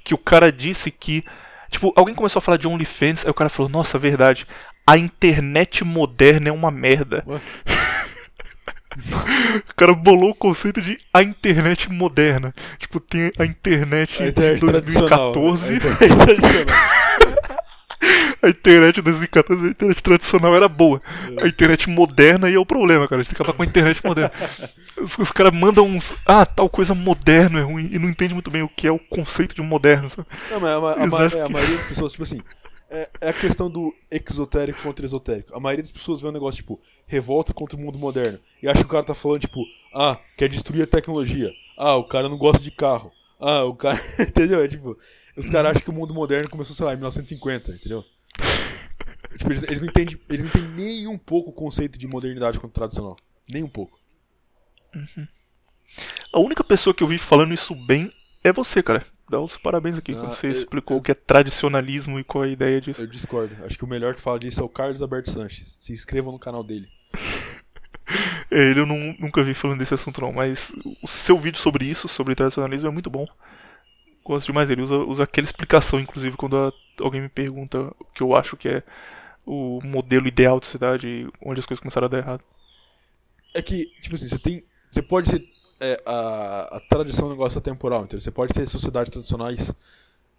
que o cara disse que, tipo, alguém começou a falar de OnlyFans, aí o cara falou, nossa, verdade, a internet moderna é uma merda. Ué? o cara bolou o conceito de a internet moderna. Tipo, tem a internet, A internet de tradicional. 2014, A internet tradicional. a internet de 2014, a internet tradicional era boa. A internet moderna aí é o problema, cara. A gente tem que acabar com a internet moderna. Os, os caras mandam uns. Ah, tal coisa moderno é ruim. E não entende muito bem o que é o conceito de moderno. Sabe? Não, mas a, a é, a que- maioria das pessoas, tipo assim, é, é a questão do exotérico contra esotérico. A maioria das pessoas vê um negócio, tipo, revolta contra o mundo moderno. E acha que o cara tá falando, tipo, ah, quer destruir a tecnologia. Ah, o cara não gosta de carro. Ah, o cara. entendeu? É tipo. Os caras acham que o mundo moderno começou, sei lá, em 1950, entendeu? tipo, eles, eles não entendem, eles não entendem nem um pouco o conceito de modernidade contra tradicional. Nem um pouco. A única pessoa que eu vi falando isso bem é você, cara. Dá os parabéns aqui. Ah, quando você eu- explicou eu- o que é tradicionalismo e qual é a ideia disso. Eu discordo. Acho que o melhor que fala disso é o Carlos Alberto Sanches. Se inscrevam no canal dele. É, Ele eu não- nunca vi falando desse assunto não, mas o seu vídeo sobre isso, sobre tradicionalismo, é muito bom. Gosto demais dele. Usa, usa aquela explicação, inclusive, quando a- alguém me pergunta o que eu acho que é o modelo ideal de cidade onde as coisas começaram a dar errado. É que, tipo assim, você tem. Você pode ter. É, a, a tradição é um negócio atemporal, entendeu? Você pode ter sociedades tradicionais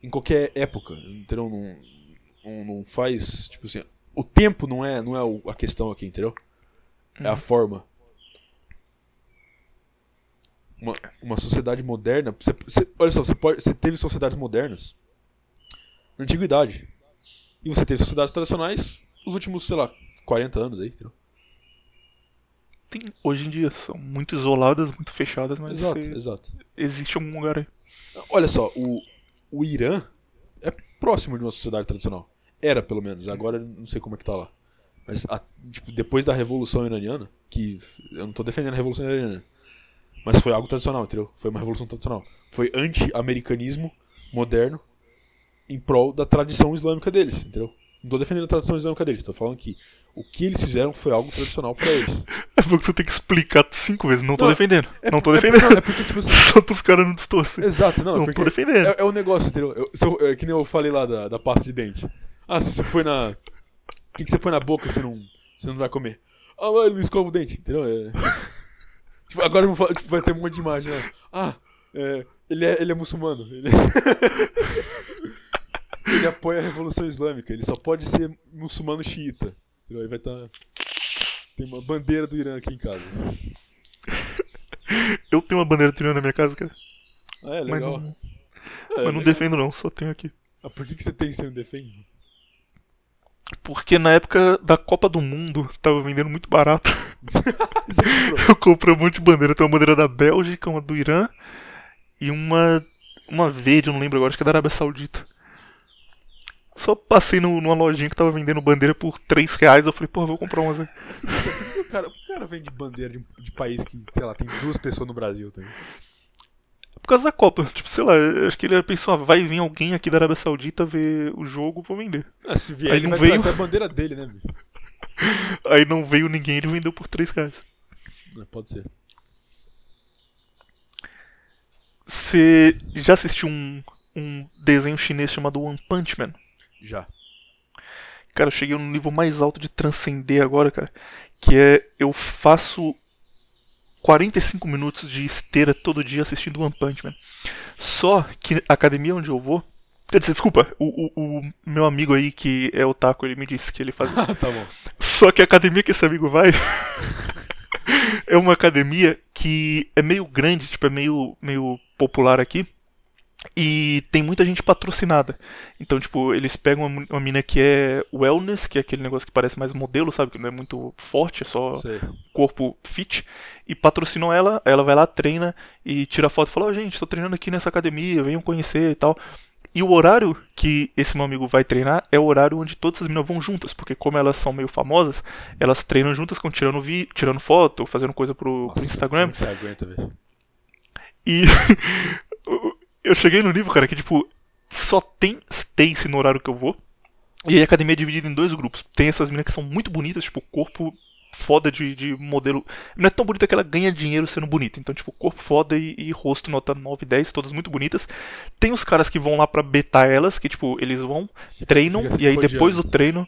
em qualquer época, entendeu? Não, não, não faz. Tipo assim. O tempo não é, não é a questão aqui, entendeu? É a forma. Uma, uma sociedade moderna. Você, você- olha só, você, pode, você teve sociedades modernas na antiguidade. E você teve sociedades tradicionais nos últimos, sei lá, 40 anos aí, entendeu? Tem, hoje em dia são muito isoladas, muito fechadas, mas Exato, você- exato. existe algum lugar aí. Olha só, o, o Irã é próximo de uma sociedade tradicional. Era, pelo menos. Agora não sei como é que tá lá. Mas a- tipo, depois da Revolução Iraniana, que eu não tô defendendo a Revolução Iraniana, mas foi algo tradicional, entendeu? Foi uma revolução tradicional. Foi anti-americanismo moderno em prol da tradição islâmica deles, entendeu? Não tô defendendo a tradição islâmica deles, tô falando que o que eles fizeram foi algo tradicional pra eles. É porque você tem que explicar cinco vezes. Não tô Não, defendendo. não tô É, defendendo. não, é porque, tipo assim, Só pros caras não distorcerem. Exato, não, é Não porque tô defendendo. É, é um negócio, entendeu? Eu, se eu- é que nem eu falei lá da, da pasta de dente. Ah, se você põe na. O que, que você põe na boca você não, você não vai comer? Ah, mas ele não escova o dente, entendeu? É... Tipo, agora eu vou falar, tipo, vai ter um monte de imagem, né? Ah, é, ele, é, ele é muçulmano. Ele... ele apoia a Revolução Islâmica. Ele só pode ser muçulmano xiita. Aí vai estar. Tem uma bandeira do Irã aqui em casa. Eu tenho uma bandeira tirando na minha casa, cara. Ah, é Mas legal. não, É, mas não legal. defendo não, só tenho aqui. Ah, por que, que você tem e você não defende? Porque na época da Copa do Mundo tava vendendo muito barato. Eu comprei um monte de bandeira. Tem uma bandeira da Bélgica, uma do Irã e uma. Uma verde, eu não lembro agora, acho que é da Arábia Saudita. Só passei no, numa lojinha que tava vendendo bandeira por 3 reais. Eu falei, porra, vou comprar umas aí. Nossa, por que o cara, que o cara vende bandeira de, de país que, sei lá, tem duas pessoas no Brasil também? Por causa da Copa. Tipo, sei lá, acho que ele pensou, ah, vai vir alguém aqui da Arábia Saudita ver o jogo, vou vender. Ah, se vier, Aí ele não vai veio. a bandeira dele, né, bicho? Aí não veio ninguém, ele vendeu por 3 reais. É, pode ser. Você já assistiu um, um desenho chinês chamado One Punch Man? Já. Cara, eu cheguei no nível mais alto de transcender agora, cara. Que é eu faço 45 minutos de esteira todo dia assistindo One Punch Man. Só que a academia onde eu vou. Quer dizer, desculpa, o, o, o meu amigo aí que é otaku, ele me disse que ele faz isso. Tá bom. Só que a academia que esse amigo vai é uma academia que é meio grande, tipo, é meio, meio popular aqui. E tem muita gente patrocinada. Então, tipo, eles pegam uma, uma mina que é wellness, que é aquele negócio que parece mais modelo, sabe? Que não é muito forte, é só Sei. corpo fit. E patrocinam ela, ela vai lá, treina e tira foto e fala: Ó, gente, tô treinando aqui nessa academia, venham conhecer e tal. E o horário que esse meu amigo vai treinar é o horário onde todas as meninas vão juntas, porque como elas são meio famosas, elas treinam juntas, ficam tirando, vi tirando foto, fazendo coisa pro, pro Nossa, Instagram. Que você aguenta? E eu cheguei no nível, cara, que tipo, só tem Stacy no horário que eu vou. E aí a academia é dividida em dois grupos. Tem essas meninas que são muito bonitas, tipo, corpo foda de, de modelo. Não é tão bonita que ela ganha dinheiro sendo bonita. Então, tipo, corpo foda e, e rosto nota 9, 10, todas muito bonitas. Tem os caras que vão lá pra betar elas, que, tipo, eles vão, treinam, fica e aí depois do treino.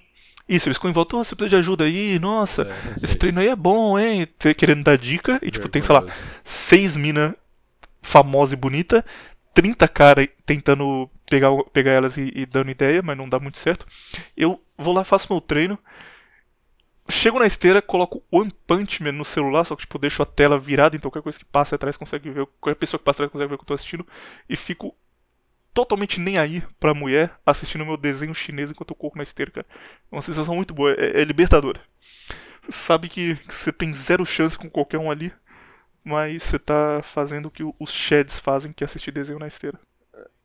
Isso, eles ficam em volta, "Ô, você precisa de ajuda aí, nossa, É, esse treino aí é bom, hein? Querendo dar dica, e tipo, tem, sei lá, Vergonhoso. seis mina famosa e bonita, 30 cara tentando pegar, pegar elas e, e dando ideia, mas não dá muito certo. Eu vou lá, faço meu treino, chego na esteira, coloco One Punch Man no celular, só que tipo, deixo a tela virada, então qualquer coisa que passa atrás consegue ver, qualquer pessoa que passa atrás consegue ver o que eu tô assistindo, e fico totalmente nem aí pra mulher assistindo meu desenho chinês enquanto eu corro na esteira, cara. É uma sensação muito boa, é, é libertadora. Você sabe que você tem zero chance com qualquer um ali, mas você tá fazendo o que os sheds fazem, que é assistir desenho na esteira.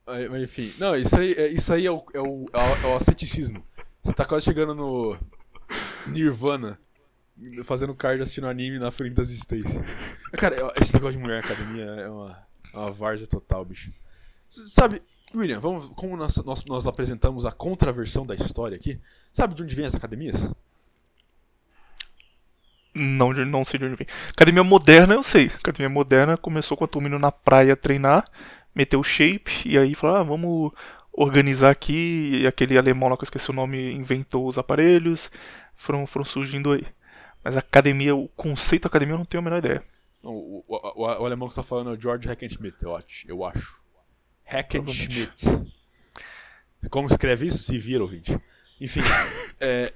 Mas, enfim, não, isso aí, é, isso aí é, o, é, o, é o- é o asceticismo. Você tá quase chegando no Nirvana, fazendo card assistindo anime na frente das Stacy. Cara, esse negócio de mulher na academia é uma, é uma várzea total, bicho. Sabe, William, vamos, como nós, nós, nós apresentamos a contraversão da história aqui, sabe de onde vem as academias? Não, não sei de onde vem. Academia moderna eu sei. Academia moderna começou com a turma na praia treinar, meteu shape, e aí falou, ah, vamos organizar aqui. E aquele alemão lá que eu esqueci o nome inventou os aparelhos, foram, foram surgindo aí. Mas academia, o conceito academia eu não tenho a menor ideia. O, o, o- o alemão que você tá falando é o George Hackenschmidt, eu acho. Eu acho. Hackenschmidt. Como escreve isso? Se vira, ouvinte. Enfim, é,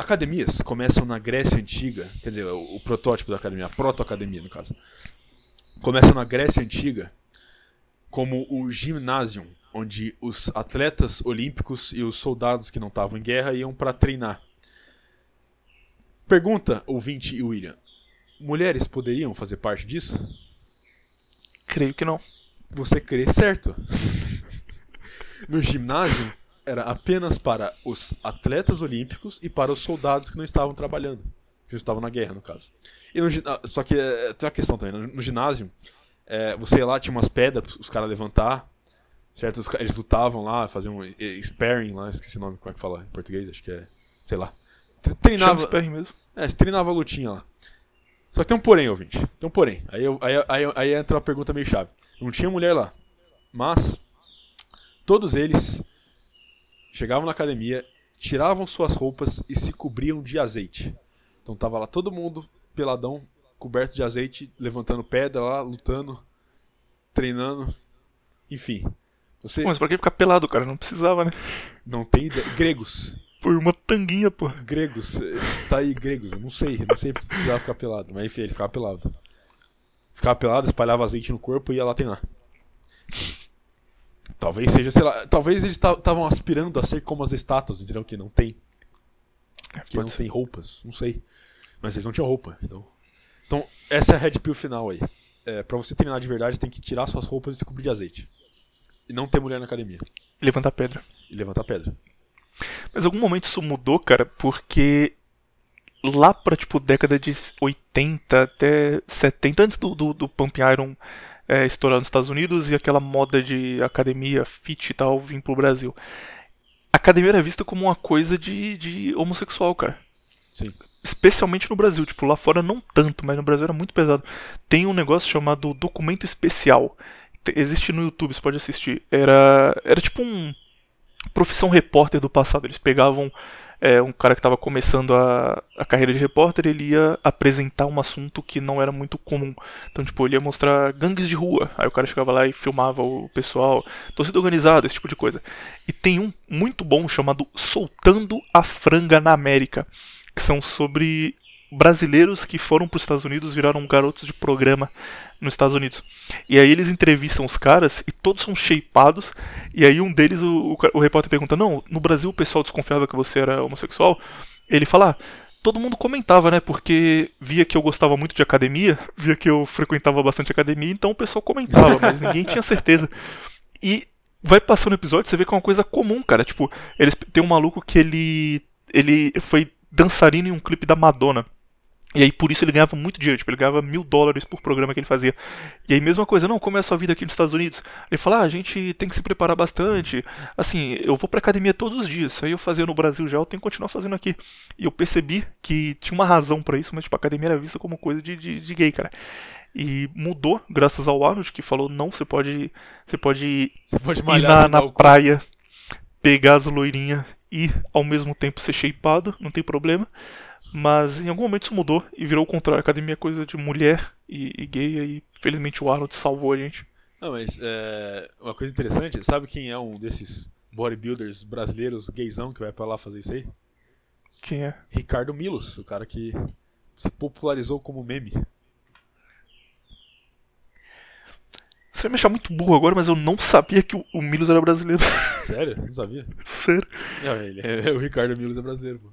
academias começam na Grécia Antiga, quer dizer, o, o protótipo da academia, a proto-academia, no caso. Começam na Grécia Antiga como o gymnasium, onde os atletas olímpicos e os soldados que não estavam em guerra iam para treinar. Pergunta, ouvinte e William. Mulheres poderiam fazer parte disso? Creio que não. Você crê certo. no ginásio era apenas para os atletas olímpicos e para os soldados que não estavam trabalhando, que estavam na guerra, no caso. E no, só que é, tem uma questão também. No, no ginásio, é, você ia lá, tinha umas pedras para os caras levantar, certo? Os eles lutavam lá, faziam eh, sparring lá, esqueci o nome, como é que fala em português, acho que é, sei lá. Treinava, Sperry mesmo. é, treinava a lutinha lá. Só que tem um porém, ouvinte. Tem um porém. Aí, eu- aí, aí, aí entra uma pergunta meio chave. Não tinha mulher lá. Mas, todos eles chegavam na academia, tiravam suas roupas e se cobriam de azeite. Então tava lá todo mundo peladão, coberto de azeite, levantando pedra lá, lutando, treinando. Enfim. Você Mas pra que ficar pelado, cara? Não precisava, né? não tem ideia. Gregos. Por uma tanguinha, pô. Gregos, tá aí gregos, eu não sei, não sei porque precisava ficar pelado, mas enfim, ele ficava pelado. Ficava pelado, espalhava azeite no corpo e ia lá treinar. Talvez seja, sei lá, talvez eles estavam aspirando a ser como as estátuas, entendeu? Que não tem. Que pode não ser. tem roupas, não sei. Mas eles não tinham roupa, então. Então, essa é a red pill final aí. É, pra você treinar de verdade, tem que tirar suas roupas e se cobrir de azeite. E não ter mulher na academia. Levantar pedra. E levantar pedra. Mas em algum momento isso mudou, cara, porque lá pra, tipo, década de 80 até 70, antes do, do, do Pump Iron é, estourar nos Estados Unidos e aquela moda de academia, fit e tal, vir pro Brasil. A academia era vista como uma coisa de, de homossexual, cara. Sim. Especialmente no Brasil, tipo, lá fora não tanto, mas no Brasil era muito pesado. Tem um negócio chamado documento especial. Te- Existe no YouTube, você pode assistir. Era, era tipo um profissão repórter do passado. Eles pegavam é, um cara que estava começando a, a carreira de repórter, ele ia apresentar um assunto que não era muito comum. Então, tipo, ele ia mostrar gangues de rua. Aí o cara chegava lá e filmava o pessoal, torcida organizada, esse tipo de coisa. E tem um muito bom chamado Soltando a Franga na América, que são sobre brasileiros que foram para os Estados Unidos, viraram garotos de programa nos Estados Unidos. E aí eles entrevistam os caras e todos são shapeados. E aí um deles, o, o, o repórter pergunta: Não, no Brasil o pessoal desconfiava que você era homossexual. Ele fala: ah, Todo mundo comentava, né? Porque via que eu gostava muito de academia, via que eu frequentava bastante academia, então o pessoal comentava, mas ninguém tinha certeza. E vai passando o episódio, você vê que é uma coisa comum, cara. Tipo, eles tem um maluco que ele ele foi dançarino em um clipe da Madonna. E aí por isso ele ganhava muito dinheiro, tipo, ele ganhava mil dólares por programa que ele fazia. E aí mesma coisa, não, como é a sua vida aqui nos Estados Unidos? Ele fala, ah, a gente tem que se preparar bastante. Assim, eu vou pra academia todos os dias, isso aí eu fazia no Brasil já, eu tenho que continuar fazendo aqui. E eu percebi que tinha uma razão para isso, mas tipo, a academia era vista como coisa de, de, de gay, cara. E mudou, graças ao Arnold, que falou, não, você pode. Você pode Você pode ir na, sem na praia, pegar as loirinhas e ao mesmo tempo ser shapeado, não tem problema. Mas em algum momento isso mudou e virou o contrário. Academia é coisa de mulher e, e gay, e felizmente o Arnold salvou a gente. Não, mas é, uma coisa interessante, sabe quem é um desses bodybuilders brasileiros gaysão que vai pra lá fazer isso aí? Quem é? Ricardo Milos, o cara que se popularizou como meme. Você vai me achar muito burro agora, mas eu não sabia que o, o Milos era brasileiro. Sério? Não sabia? Sério. Não, ele é, o Ricardo Milos é brasileiro, pô.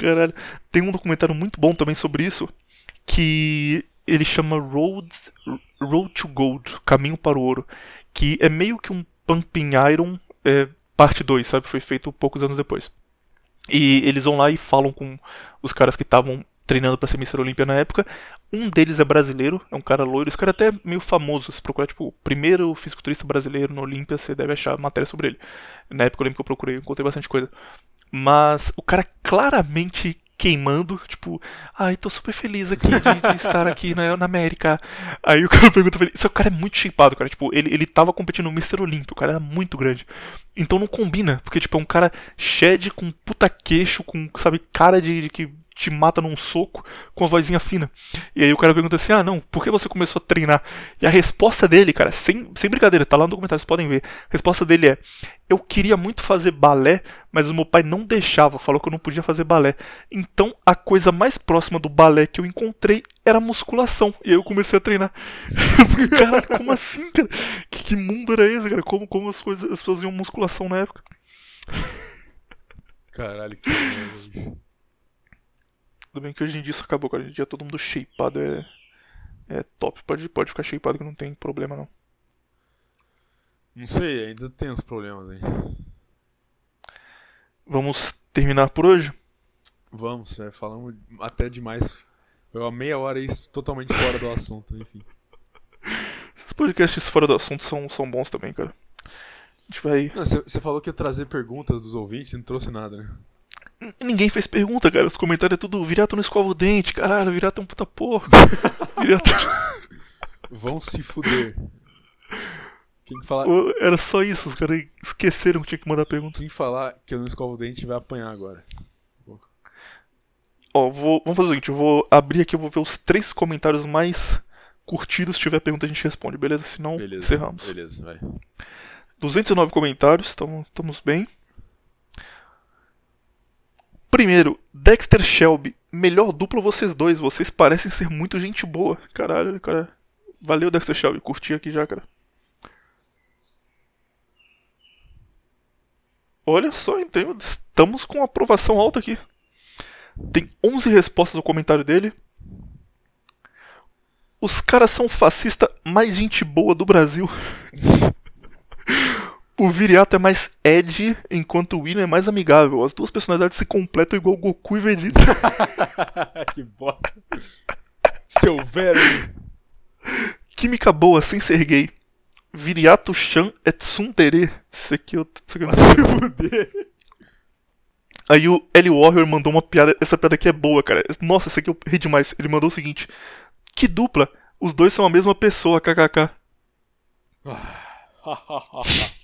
Caralho. Tem um documentário muito bom também sobre isso, que ele chama Road, Road to Gold, Caminho para o Ouro, que é meio que um Pumping Iron é, parte 2, sabe? Foi feito poucos anos depois. E eles vão lá e falam com os caras que estavam treinando pra ser Mr. Olímpia na época. Um deles é brasileiro, é um cara loiro. Esse cara é até meio famoso. Se procurar, tipo, o primeiro fisiculturista brasileiro no Olímpia, você deve achar matéria sobre ele. Na época eu lembro que eu procurei, encontrei bastante coisa. Mas o cara claramente queimando, tipo, ai, tô super feliz aqui de, de estar aqui na, na América. Aí o cara pergunta pra ele, esse cara é muito shapeado, cara, tipo, ele, ele tava competindo no Mr. Olympia, o cara era muito grande. Então não combina, porque, tipo, é um cara shed com puta queixo, com, sabe, cara de, de que te mata num soco com a vozinha fina. E aí o cara pergunta assim: ah, não, por que você começou a treinar? E a resposta dele, cara, sem, sem brincadeira, tá lá no documentário, vocês podem ver. A resposta dele é: eu queria muito fazer balé, mas o meu pai não deixava, falou que eu não podia fazer balé. Então a coisa mais próxima do balé que eu encontrei era musculação. E aí eu comecei a treinar. Caralho, como assim, cara? Que, que mundo era esse, cara? Como, como as, coisas, as pessoas iam musculação na época? Caralho, que. Tudo bem que hoje em dia isso acabou, cara. Hoje em dia todo mundo shapeado é, é top. Pode, pode ficar shapeado que não tem problema não. Não sei, ainda tem uns problemas aí. Vamos terminar por hoje? Vamos, né? Falamos até demais. Foi uma meia hora aí totalmente fora do assunto, enfim. Os podcasts fora do assunto são, são bons também, cara. A gente vai. Não, você falou que ia trazer perguntas dos ouvintes e não trouxe nada, né? Ninguém fez pergunta, cara. Os comentários é tudo Virato não escova o dente, caralho, Virato é um puta porra. Virato. Vão se fuder. Quem falar, Era só isso, os caras esqueceram que tinha que mandar pergunta. quem falar que eu não escovo o dente vai apanhar agora. Ó, vou, vamos fazer o seguinte, eu vou abrir aqui, eu vou ver os três comentários mais curtidos. Se tiver pergunta, a gente responde, beleza? Se não, Beleza. encerramos. Beleza, vai. 209 comentários, estamos bem. Primeiro, Dexter Shelby. Melhor dupla vocês dois, vocês parecem ser muito gente boa. Caralho, cara. Valeu, Dexter Shelby, curti aqui já, cara. Olha só, então, estamos com aprovação alta aqui. Tem 11 respostas ao comentário dele. Os caras são fascista mais gente boa do Brasil. O Viriato é mais Ed, enquanto o William é mais amigável. As duas personalidades se completam igual Goku e Vegeta. que bosta. Seu velho. Química boa, sem ser gay. Viriato Chan é tsundere. Isso aqui eu... Isso aqui eu. Aí o L Warrior mandou uma piada. Essa piada aqui é boa, cara. Nossa, essa aqui eu ri demais. Ele mandou o seguinte: Que dupla? Os dois são a mesma pessoa, kkk.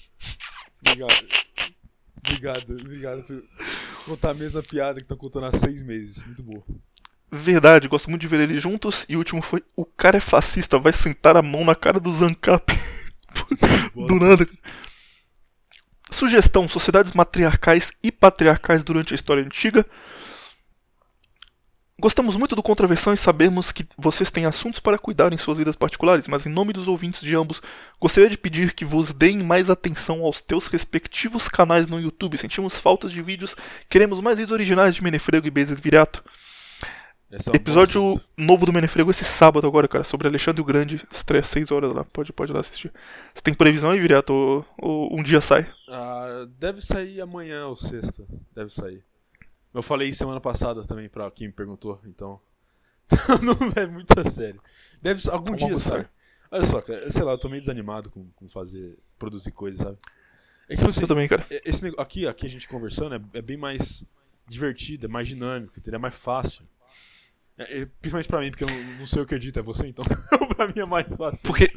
obrigado. Obrigado, obrigado por contar a mesma piada que tá contando há seis meses. Muito boa. Verdade, gosto muito de ver eles juntos. E o último foi: O cara é fascista, vai sentar a mão na cara do Zancap. do nada. Sugestão: Sociedades matriarcais e patriarcais durante a história antiga. Gostamos muito do Contraversão e sabemos que vocês têm assuntos para cuidar em suas vidas particulares, mas em nome dos ouvintes de ambos, gostaria de pedir que vos deem mais atenção aos teus respectivos canais no YouTube. Sentimos faltas de vídeos, queremos mais vídeos originais de Menefrego e Bezes Virato. É um Episódio novo do Menefrego esse sábado agora, cara, sobre Alexandre o Grande, estreia 6 horas lá, pode, pode lá assistir. Você tem previsão aí, Virato? Ou, ou um dia sai? Ah, deve sair amanhã ou sexta. Deve sair. Eu falei semana passada também pra quem me perguntou, então. não é muito a sério. Deve ser algum Toma dia, sabe? Olha só, cara, sei lá, eu tô meio desanimado com, com fazer, produzir coisas, sabe? É que, tipo assim, Eu também, cara. é- esse nego- aqui, aqui a gente conversando é, é bem mais divertido, é mais dinâmico, entendeu? É mais fácil. É- é- principalmente pra mim, porque eu não, não sei o que edita, é você, então pra mim é mais fácil. Porque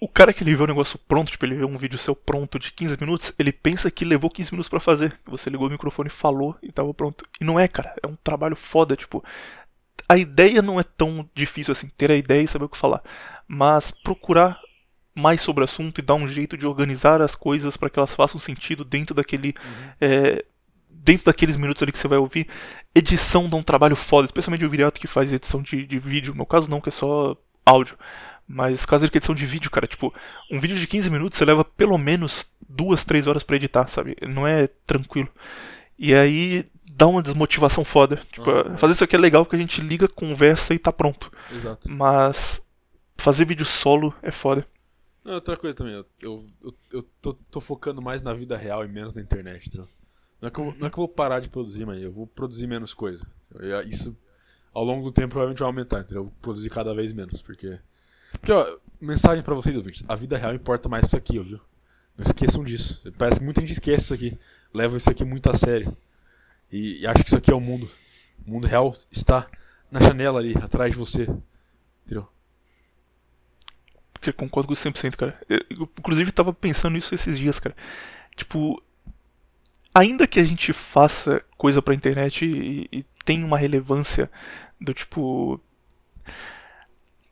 o cara que ele vê o negócio pronto, tipo, ele vê um vídeo seu pronto de 15 minutos, ele pensa que levou 15 minutos pra fazer. Você ligou o microfone, falou e tava pronto. E não é, cara. É um trabalho foda, tipo. A ideia não é tão difícil assim, ter a ideia e saber o que falar. Mas procurar mais sobre o assunto e dar um jeito de organizar as coisas para que elas façam sentido dentro daquele. é, dentro daqueles minutos ali que você vai ouvir. Edição dá um trabalho foda, especialmente o Viriato que faz edição de, de vídeo. No meu caso, não, que é só áudio. Mas caso de edição de vídeo, cara, tipo, um vídeo de 15 minutos você leva pelo menos duas, três horas pra editar, sabe? Não é tranquilo. E aí dá uma desmotivação foda. Tipo, Ah, é. fazer isso aqui é legal porque a gente liga, conversa e tá pronto. Exato. Mas fazer vídeo solo é foda. Não, outra coisa também, eu, eu, eu, tô, tô focando mais na vida real e menos na internet, entendeu? Não é, que eu, não é que eu vou parar de produzir, mas eu vou produzir menos coisa. Eu- Isso, ao longo do tempo, provavelmente vai aumentar, entendeu? Eu vou produzir cada vez menos, porque... Porque, ó, mensagem pra vocês, ouvintes. A vida real importa mais isso aqui, ó, viu? Não esqueçam disso. Parece que muita gente esquece isso aqui. Leva isso aqui muito a sério. E, e acha que isso aqui é o mundo. O mundo real está na janela ali, atrás de você. Entendeu? Eu concordo com 100%, cara. Eu, eu, inclusive, tava pensando nisso esses dias, cara. Tipo, ainda que a gente faça coisa pra internet e, e tenha uma relevância do tipo.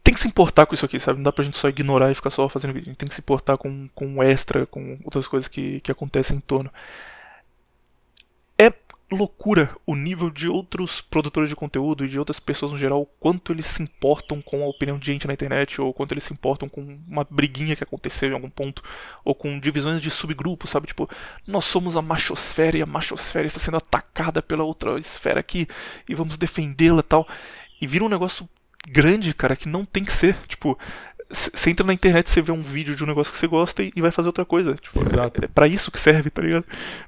Tem que se importar com isso aqui, sabe? Não dá pra gente só ignorar e ficar só fazendo vídeo. A gente tem que se importar com, com extra, com outras coisas que, que acontecem em torno. É loucura o nível de outros produtores de conteúdo e de outras pessoas no geral, quanto eles se importam com a opinião de gente na internet, ou quanto eles se importam com uma briguinha que aconteceu em algum ponto, ou com divisões de subgrupos, sabe? Tipo, nós somos a machosfera e a machosfera está sendo atacada pela outra esfera aqui e vamos defendê-la tal. E vira um negócio grande, cara, que não tem que ser. Tipo, você entra na internet, você vê um vídeo de um negócio que você gosta e, e vai fazer outra coisa. Tipo, Exato. É, é pra isso que serve, tá ligado?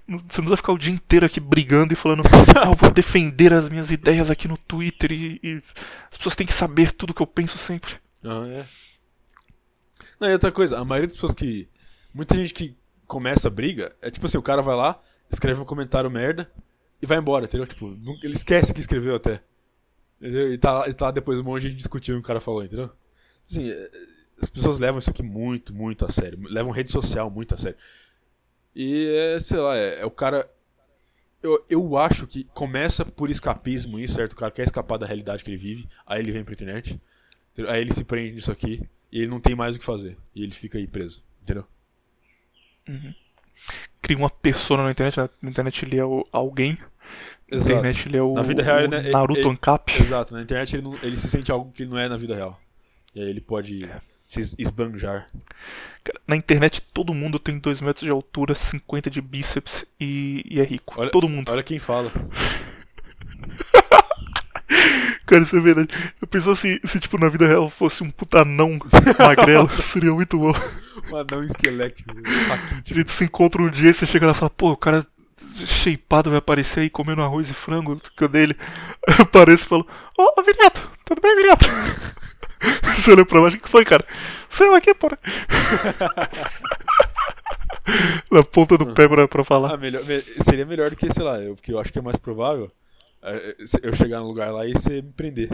Você não precisa ficar o dia inteiro aqui brigando e falando, ah, eu vou defender as minhas ideias aqui no Twitter e, e as pessoas têm que saber tudo que eu penso sempre. Ah, é. Não, e outra coisa, a maioria das pessoas que. Muita gente que começa a briga, é tipo assim, o cara vai lá, escreve um comentário merda e vai embora, entendeu? Tipo, ele esquece que escreveu até. E tá, e tá depois um monte de gente discutindo o que o cara falou, entendeu? Assim, é, as pessoas levam isso aqui muito, muito a sério. Levam rede social muito a sério. E é, sei lá, é, é o cara. Eu, eu acho que começa por escapismo isso, certo? O cara quer escapar da realidade que ele vive, aí ele vem pra internet. entendeu? Aí ele se prende nisso aqui e ele não tem mais o que fazer. E ele fica aí preso, entendeu? Cria uma persona na internet, na internet ele é o, alguém, na Exato. internet ele é o, Na vida real, o ele- ele- Naruto ele- Ancap. Exato, na internet ele, não- ele se sente algo que ele não é na vida real. E aí ele pode se es- esbanjar. Cara, Na internet todo mundo tem 2 metros de altura, 50 de bíceps e, e é rico. Olha- todo mundo. Olha quem fala. Cara, isso é verdade. Eu penso assim, se tipo na vida real fosse um puta anão magrelo, seria muito bom. Um anão esquelético. A raquítico. gente se encontra um dia e você chega lá e fala, pô, o cara shapeado vai aparecer aí comendo arroz e frango. Ele? Eu apareço e falo, ô, Viriato, tudo bem, Viriato? Você olha pra baixo, o que foi, cara? Saiu aqui, porra. Na ponta do pé pra, pra Ah, falar. melhor, me- seria melhor do que, sei lá, eu, porque eu acho que é mais provável é, é, eu chegar num lugar lá e você me prender.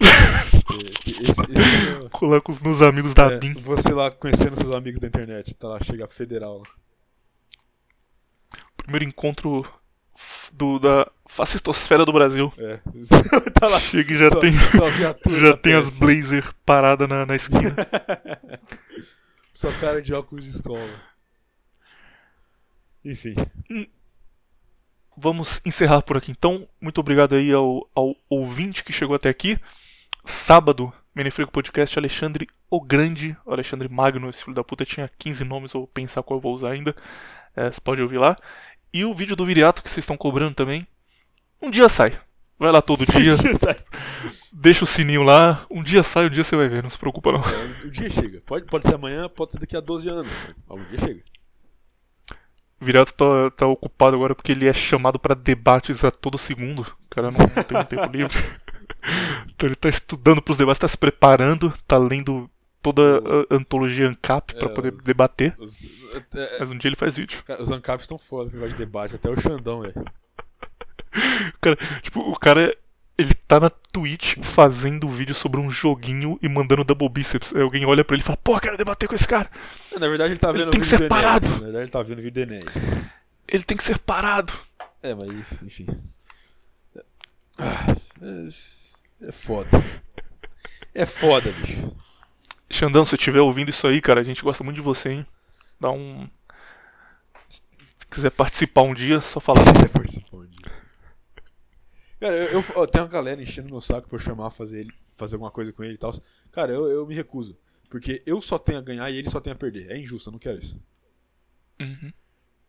Esse- esse é Colar com os meus amigos da É, BIM. você lá conhecendo seus amigos da internet, tá lá, chega federal lá. Primeiro encontro do, da fascistosfera do Brasil. É. tá lá. Chega e já só, tem, Só viatura já tem as blazer paradas na, na esquina. Só cara de óculos de escola. Enfim. Vamos encerrar por aqui então. Muito obrigado aí ao, ao ouvinte que chegou até aqui. Sábado, Menefrico Podcast, Alexandre o Grande, Alexandre Magno, esse filho da puta tinha 15 nomes, vou pensar qual eu vou usar ainda. É, você pode ouvir lá. E o vídeo do Viriato que vocês estão cobrando também. Um dia sai. Vai lá todo dia, Sai. deixa o sininho lá. Um dia sai, um dia você vai ver, não se preocupa não. o dia chega. Pode, pode ser amanhã, pode ser daqui a 12 anos. Algum dia chega. O Viriato tá, tá ocupado agora porque ele é chamado pra debates a todo segundo. O cara não, não tem um tempo livre. Então ele tá estudando pros debates, tá se preparando, tá lendo toda a antologia ANCAP pra É, poder os- debater. Os, é, Mas um dia ele faz vídeo. os ANCAPs estão foda esse negócio de debate, até o Xandão, velho. Cara, tipo, o cara. Ele tá na Twitch fazendo vídeo sobre um joguinho e mandando double biceps. Aí alguém olha pra ele e fala, pô, quero debater com esse cara. Na verdade ele tá Ele vendo tem o que ser parado. Na verdade ele tá vendo o vídeo do Enéas. Ele tem que ser parado. É, mas enfim. Ah, é, é foda. É foda, bicho. Xandão, se estiver ouvindo isso aí, cara, a gente gosta muito de você, hein? Dá um. Se quiser participar um dia, só falar. Você participou um dia. Cara, eu, eu, ó, tem uma galera enchendo meu saco pra eu chamar fazer ele, fazer alguma coisa com ele e tal. Cara, eu, eu me recuso. Porque eu só tenho a ganhar e ele só tem a perder. É injusto, eu não quero isso. Uhum.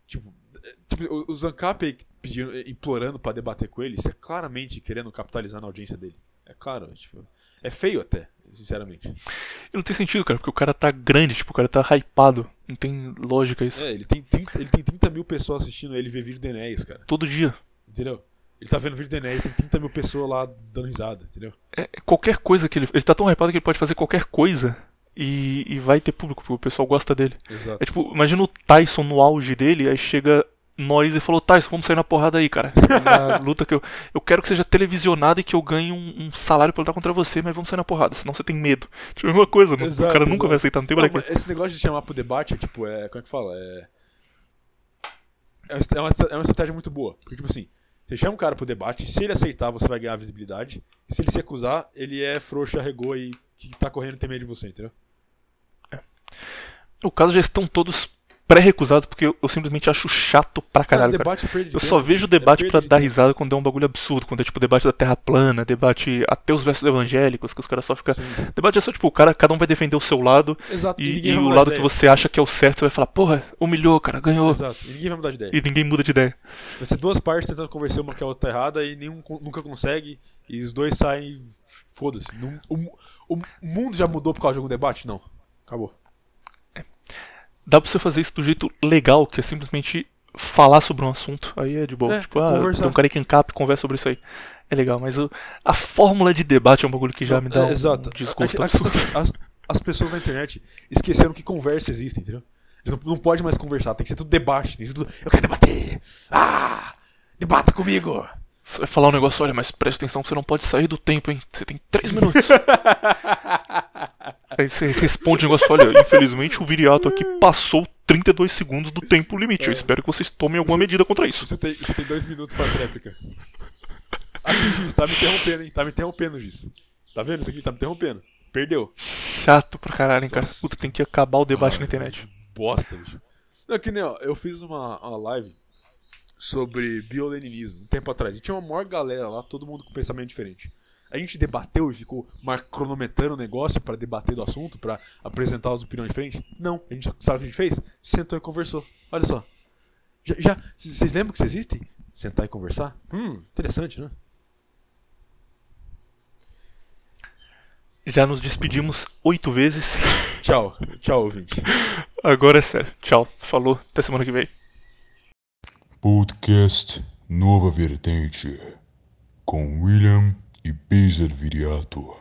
Tipo, é, tipo o- Zancap pedindo, eh, implorando pra debater com ele, isso é claramente querendo capitalizar na audiência dele. É claro, tipo, é feio até, sinceramente. E não tem sentido, cara, porque o cara tá grande, tipo, o cara tá hypado. Não tem lógica isso. É, ele tem 30, ele tem 30 mil pessoas assistindo ele ver vídeo do Enéas, cara. Todo dia. Entendeu? Ele tá vendo vídeo do Enéas, tem 30 mil pessoas lá dando risada, entendeu? É, qualquer coisa que ele. Ele tá tão hypado que ele pode fazer qualquer coisa e, e vai ter público, porque o pessoal gosta dele. Exato. É tipo, imagina o Tyson no auge dele, aí chega nós e falou, Tyson, vamos sair na porrada aí, cara. Na luta que eu. Eu quero que seja televisionado e que eu ganhe um, um salário pra lutar contra você, mas vamos sair na porrada, senão você tem medo. Tipo, é a mesma coisa, mano. Exato, o cara nunca exato. vai aceitar, não tem Não, esse negócio de chamar pro debate é tipo, é. Como é que fala? É. É uma, é uma é uma estratégia muito boa. Porque, tipo assim, você chama um cara pro debate, se ele aceitar, você vai ganhar visibilidade. E se ele se recusar, ele é frouxo, arregou e que tá correndo tem medo de você, entendeu? No caso, já estão todos pré-recusados, porque eu, eu simplesmente acho chato pra caralho, Cara, cara. é Eu só vejo o é debate perda pra de dar tempo. risada quando é um bagulho absurdo, quando é tipo debate da Terra plana, debate até os versos evangélicos, que os caras só ficam. Debate é só tipo, o cara, cada um vai defender o seu lado, Exato. e, e vai o lado que você acha que é o certo, você vai falar, porra, humilhou, cara, ganhou. Exato. E ninguém vai mudar de ideia. E ninguém muda de ideia. Vai ser duas partes tentando convencer uma que a outra tá errada e nenhum nunca consegue. E os dois saem. Foda-se. O, mu- o mundo já mudou por causa de algum debate? Não. Acabou. Dá pra você fazer isso do jeito legal, que é simplesmente falar sobre um assunto. Aí é de boa. É, tipo, ah, conversar. tem um cara que encapa e conversa sobre isso aí. É legal, mas o- a fórmula de debate é um bagulho que já me dá É, um exato. desgosto A- a absurdo. é assim, as, as pessoas na internet esqueceram que conversa existe, entendeu? Eles não, não podem mais conversar, tem que ser tudo debate. Tem que ser tudo. Eu quero debater! Ah! Debata comigo! Você vai falar um negócio, olha, mas presta atenção que você não pode sair do tempo, hein? Você tem três minutos. Aí você responde o negócio, olha, infelizmente o viriato aqui passou 32 segundos do tempo limite. Eu espero que vocês tomem alguma medida contra isso. Você tem, você tem dois minutos pra réplica. Aqui, Giz, tá me interrompendo, hein? Tá me interrompendo, Giz. Tá vendo isso aqui? Tá me interrompendo. Perdeu. Chato pra caralho, hein, cara. Nossa. Puta, tem que acabar o debate na internet. Bosta, bicho. Não, que nem, ó, eu fiz uma, uma live sobre bioleninismo um tempo atrás. E tinha uma maior galera lá, todo mundo com pensamento diferente. A gente debateu e ficou cronometrando o negócio pra debater do assunto, pra apresentar as opiniões diferentes? Não. A gente sabe o que a gente fez? Sentou e conversou. Olha só. Já, já vocês lembram que isso existe? Sentar e conversar? Hum, interessante, né? Já nos despedimos oito vezes. Tchau. Tchau, ouvinte. Agora é sério. Tchau. Falou. Até semana que vem. Podcast Nova Vertente com William e Bezer Viriato.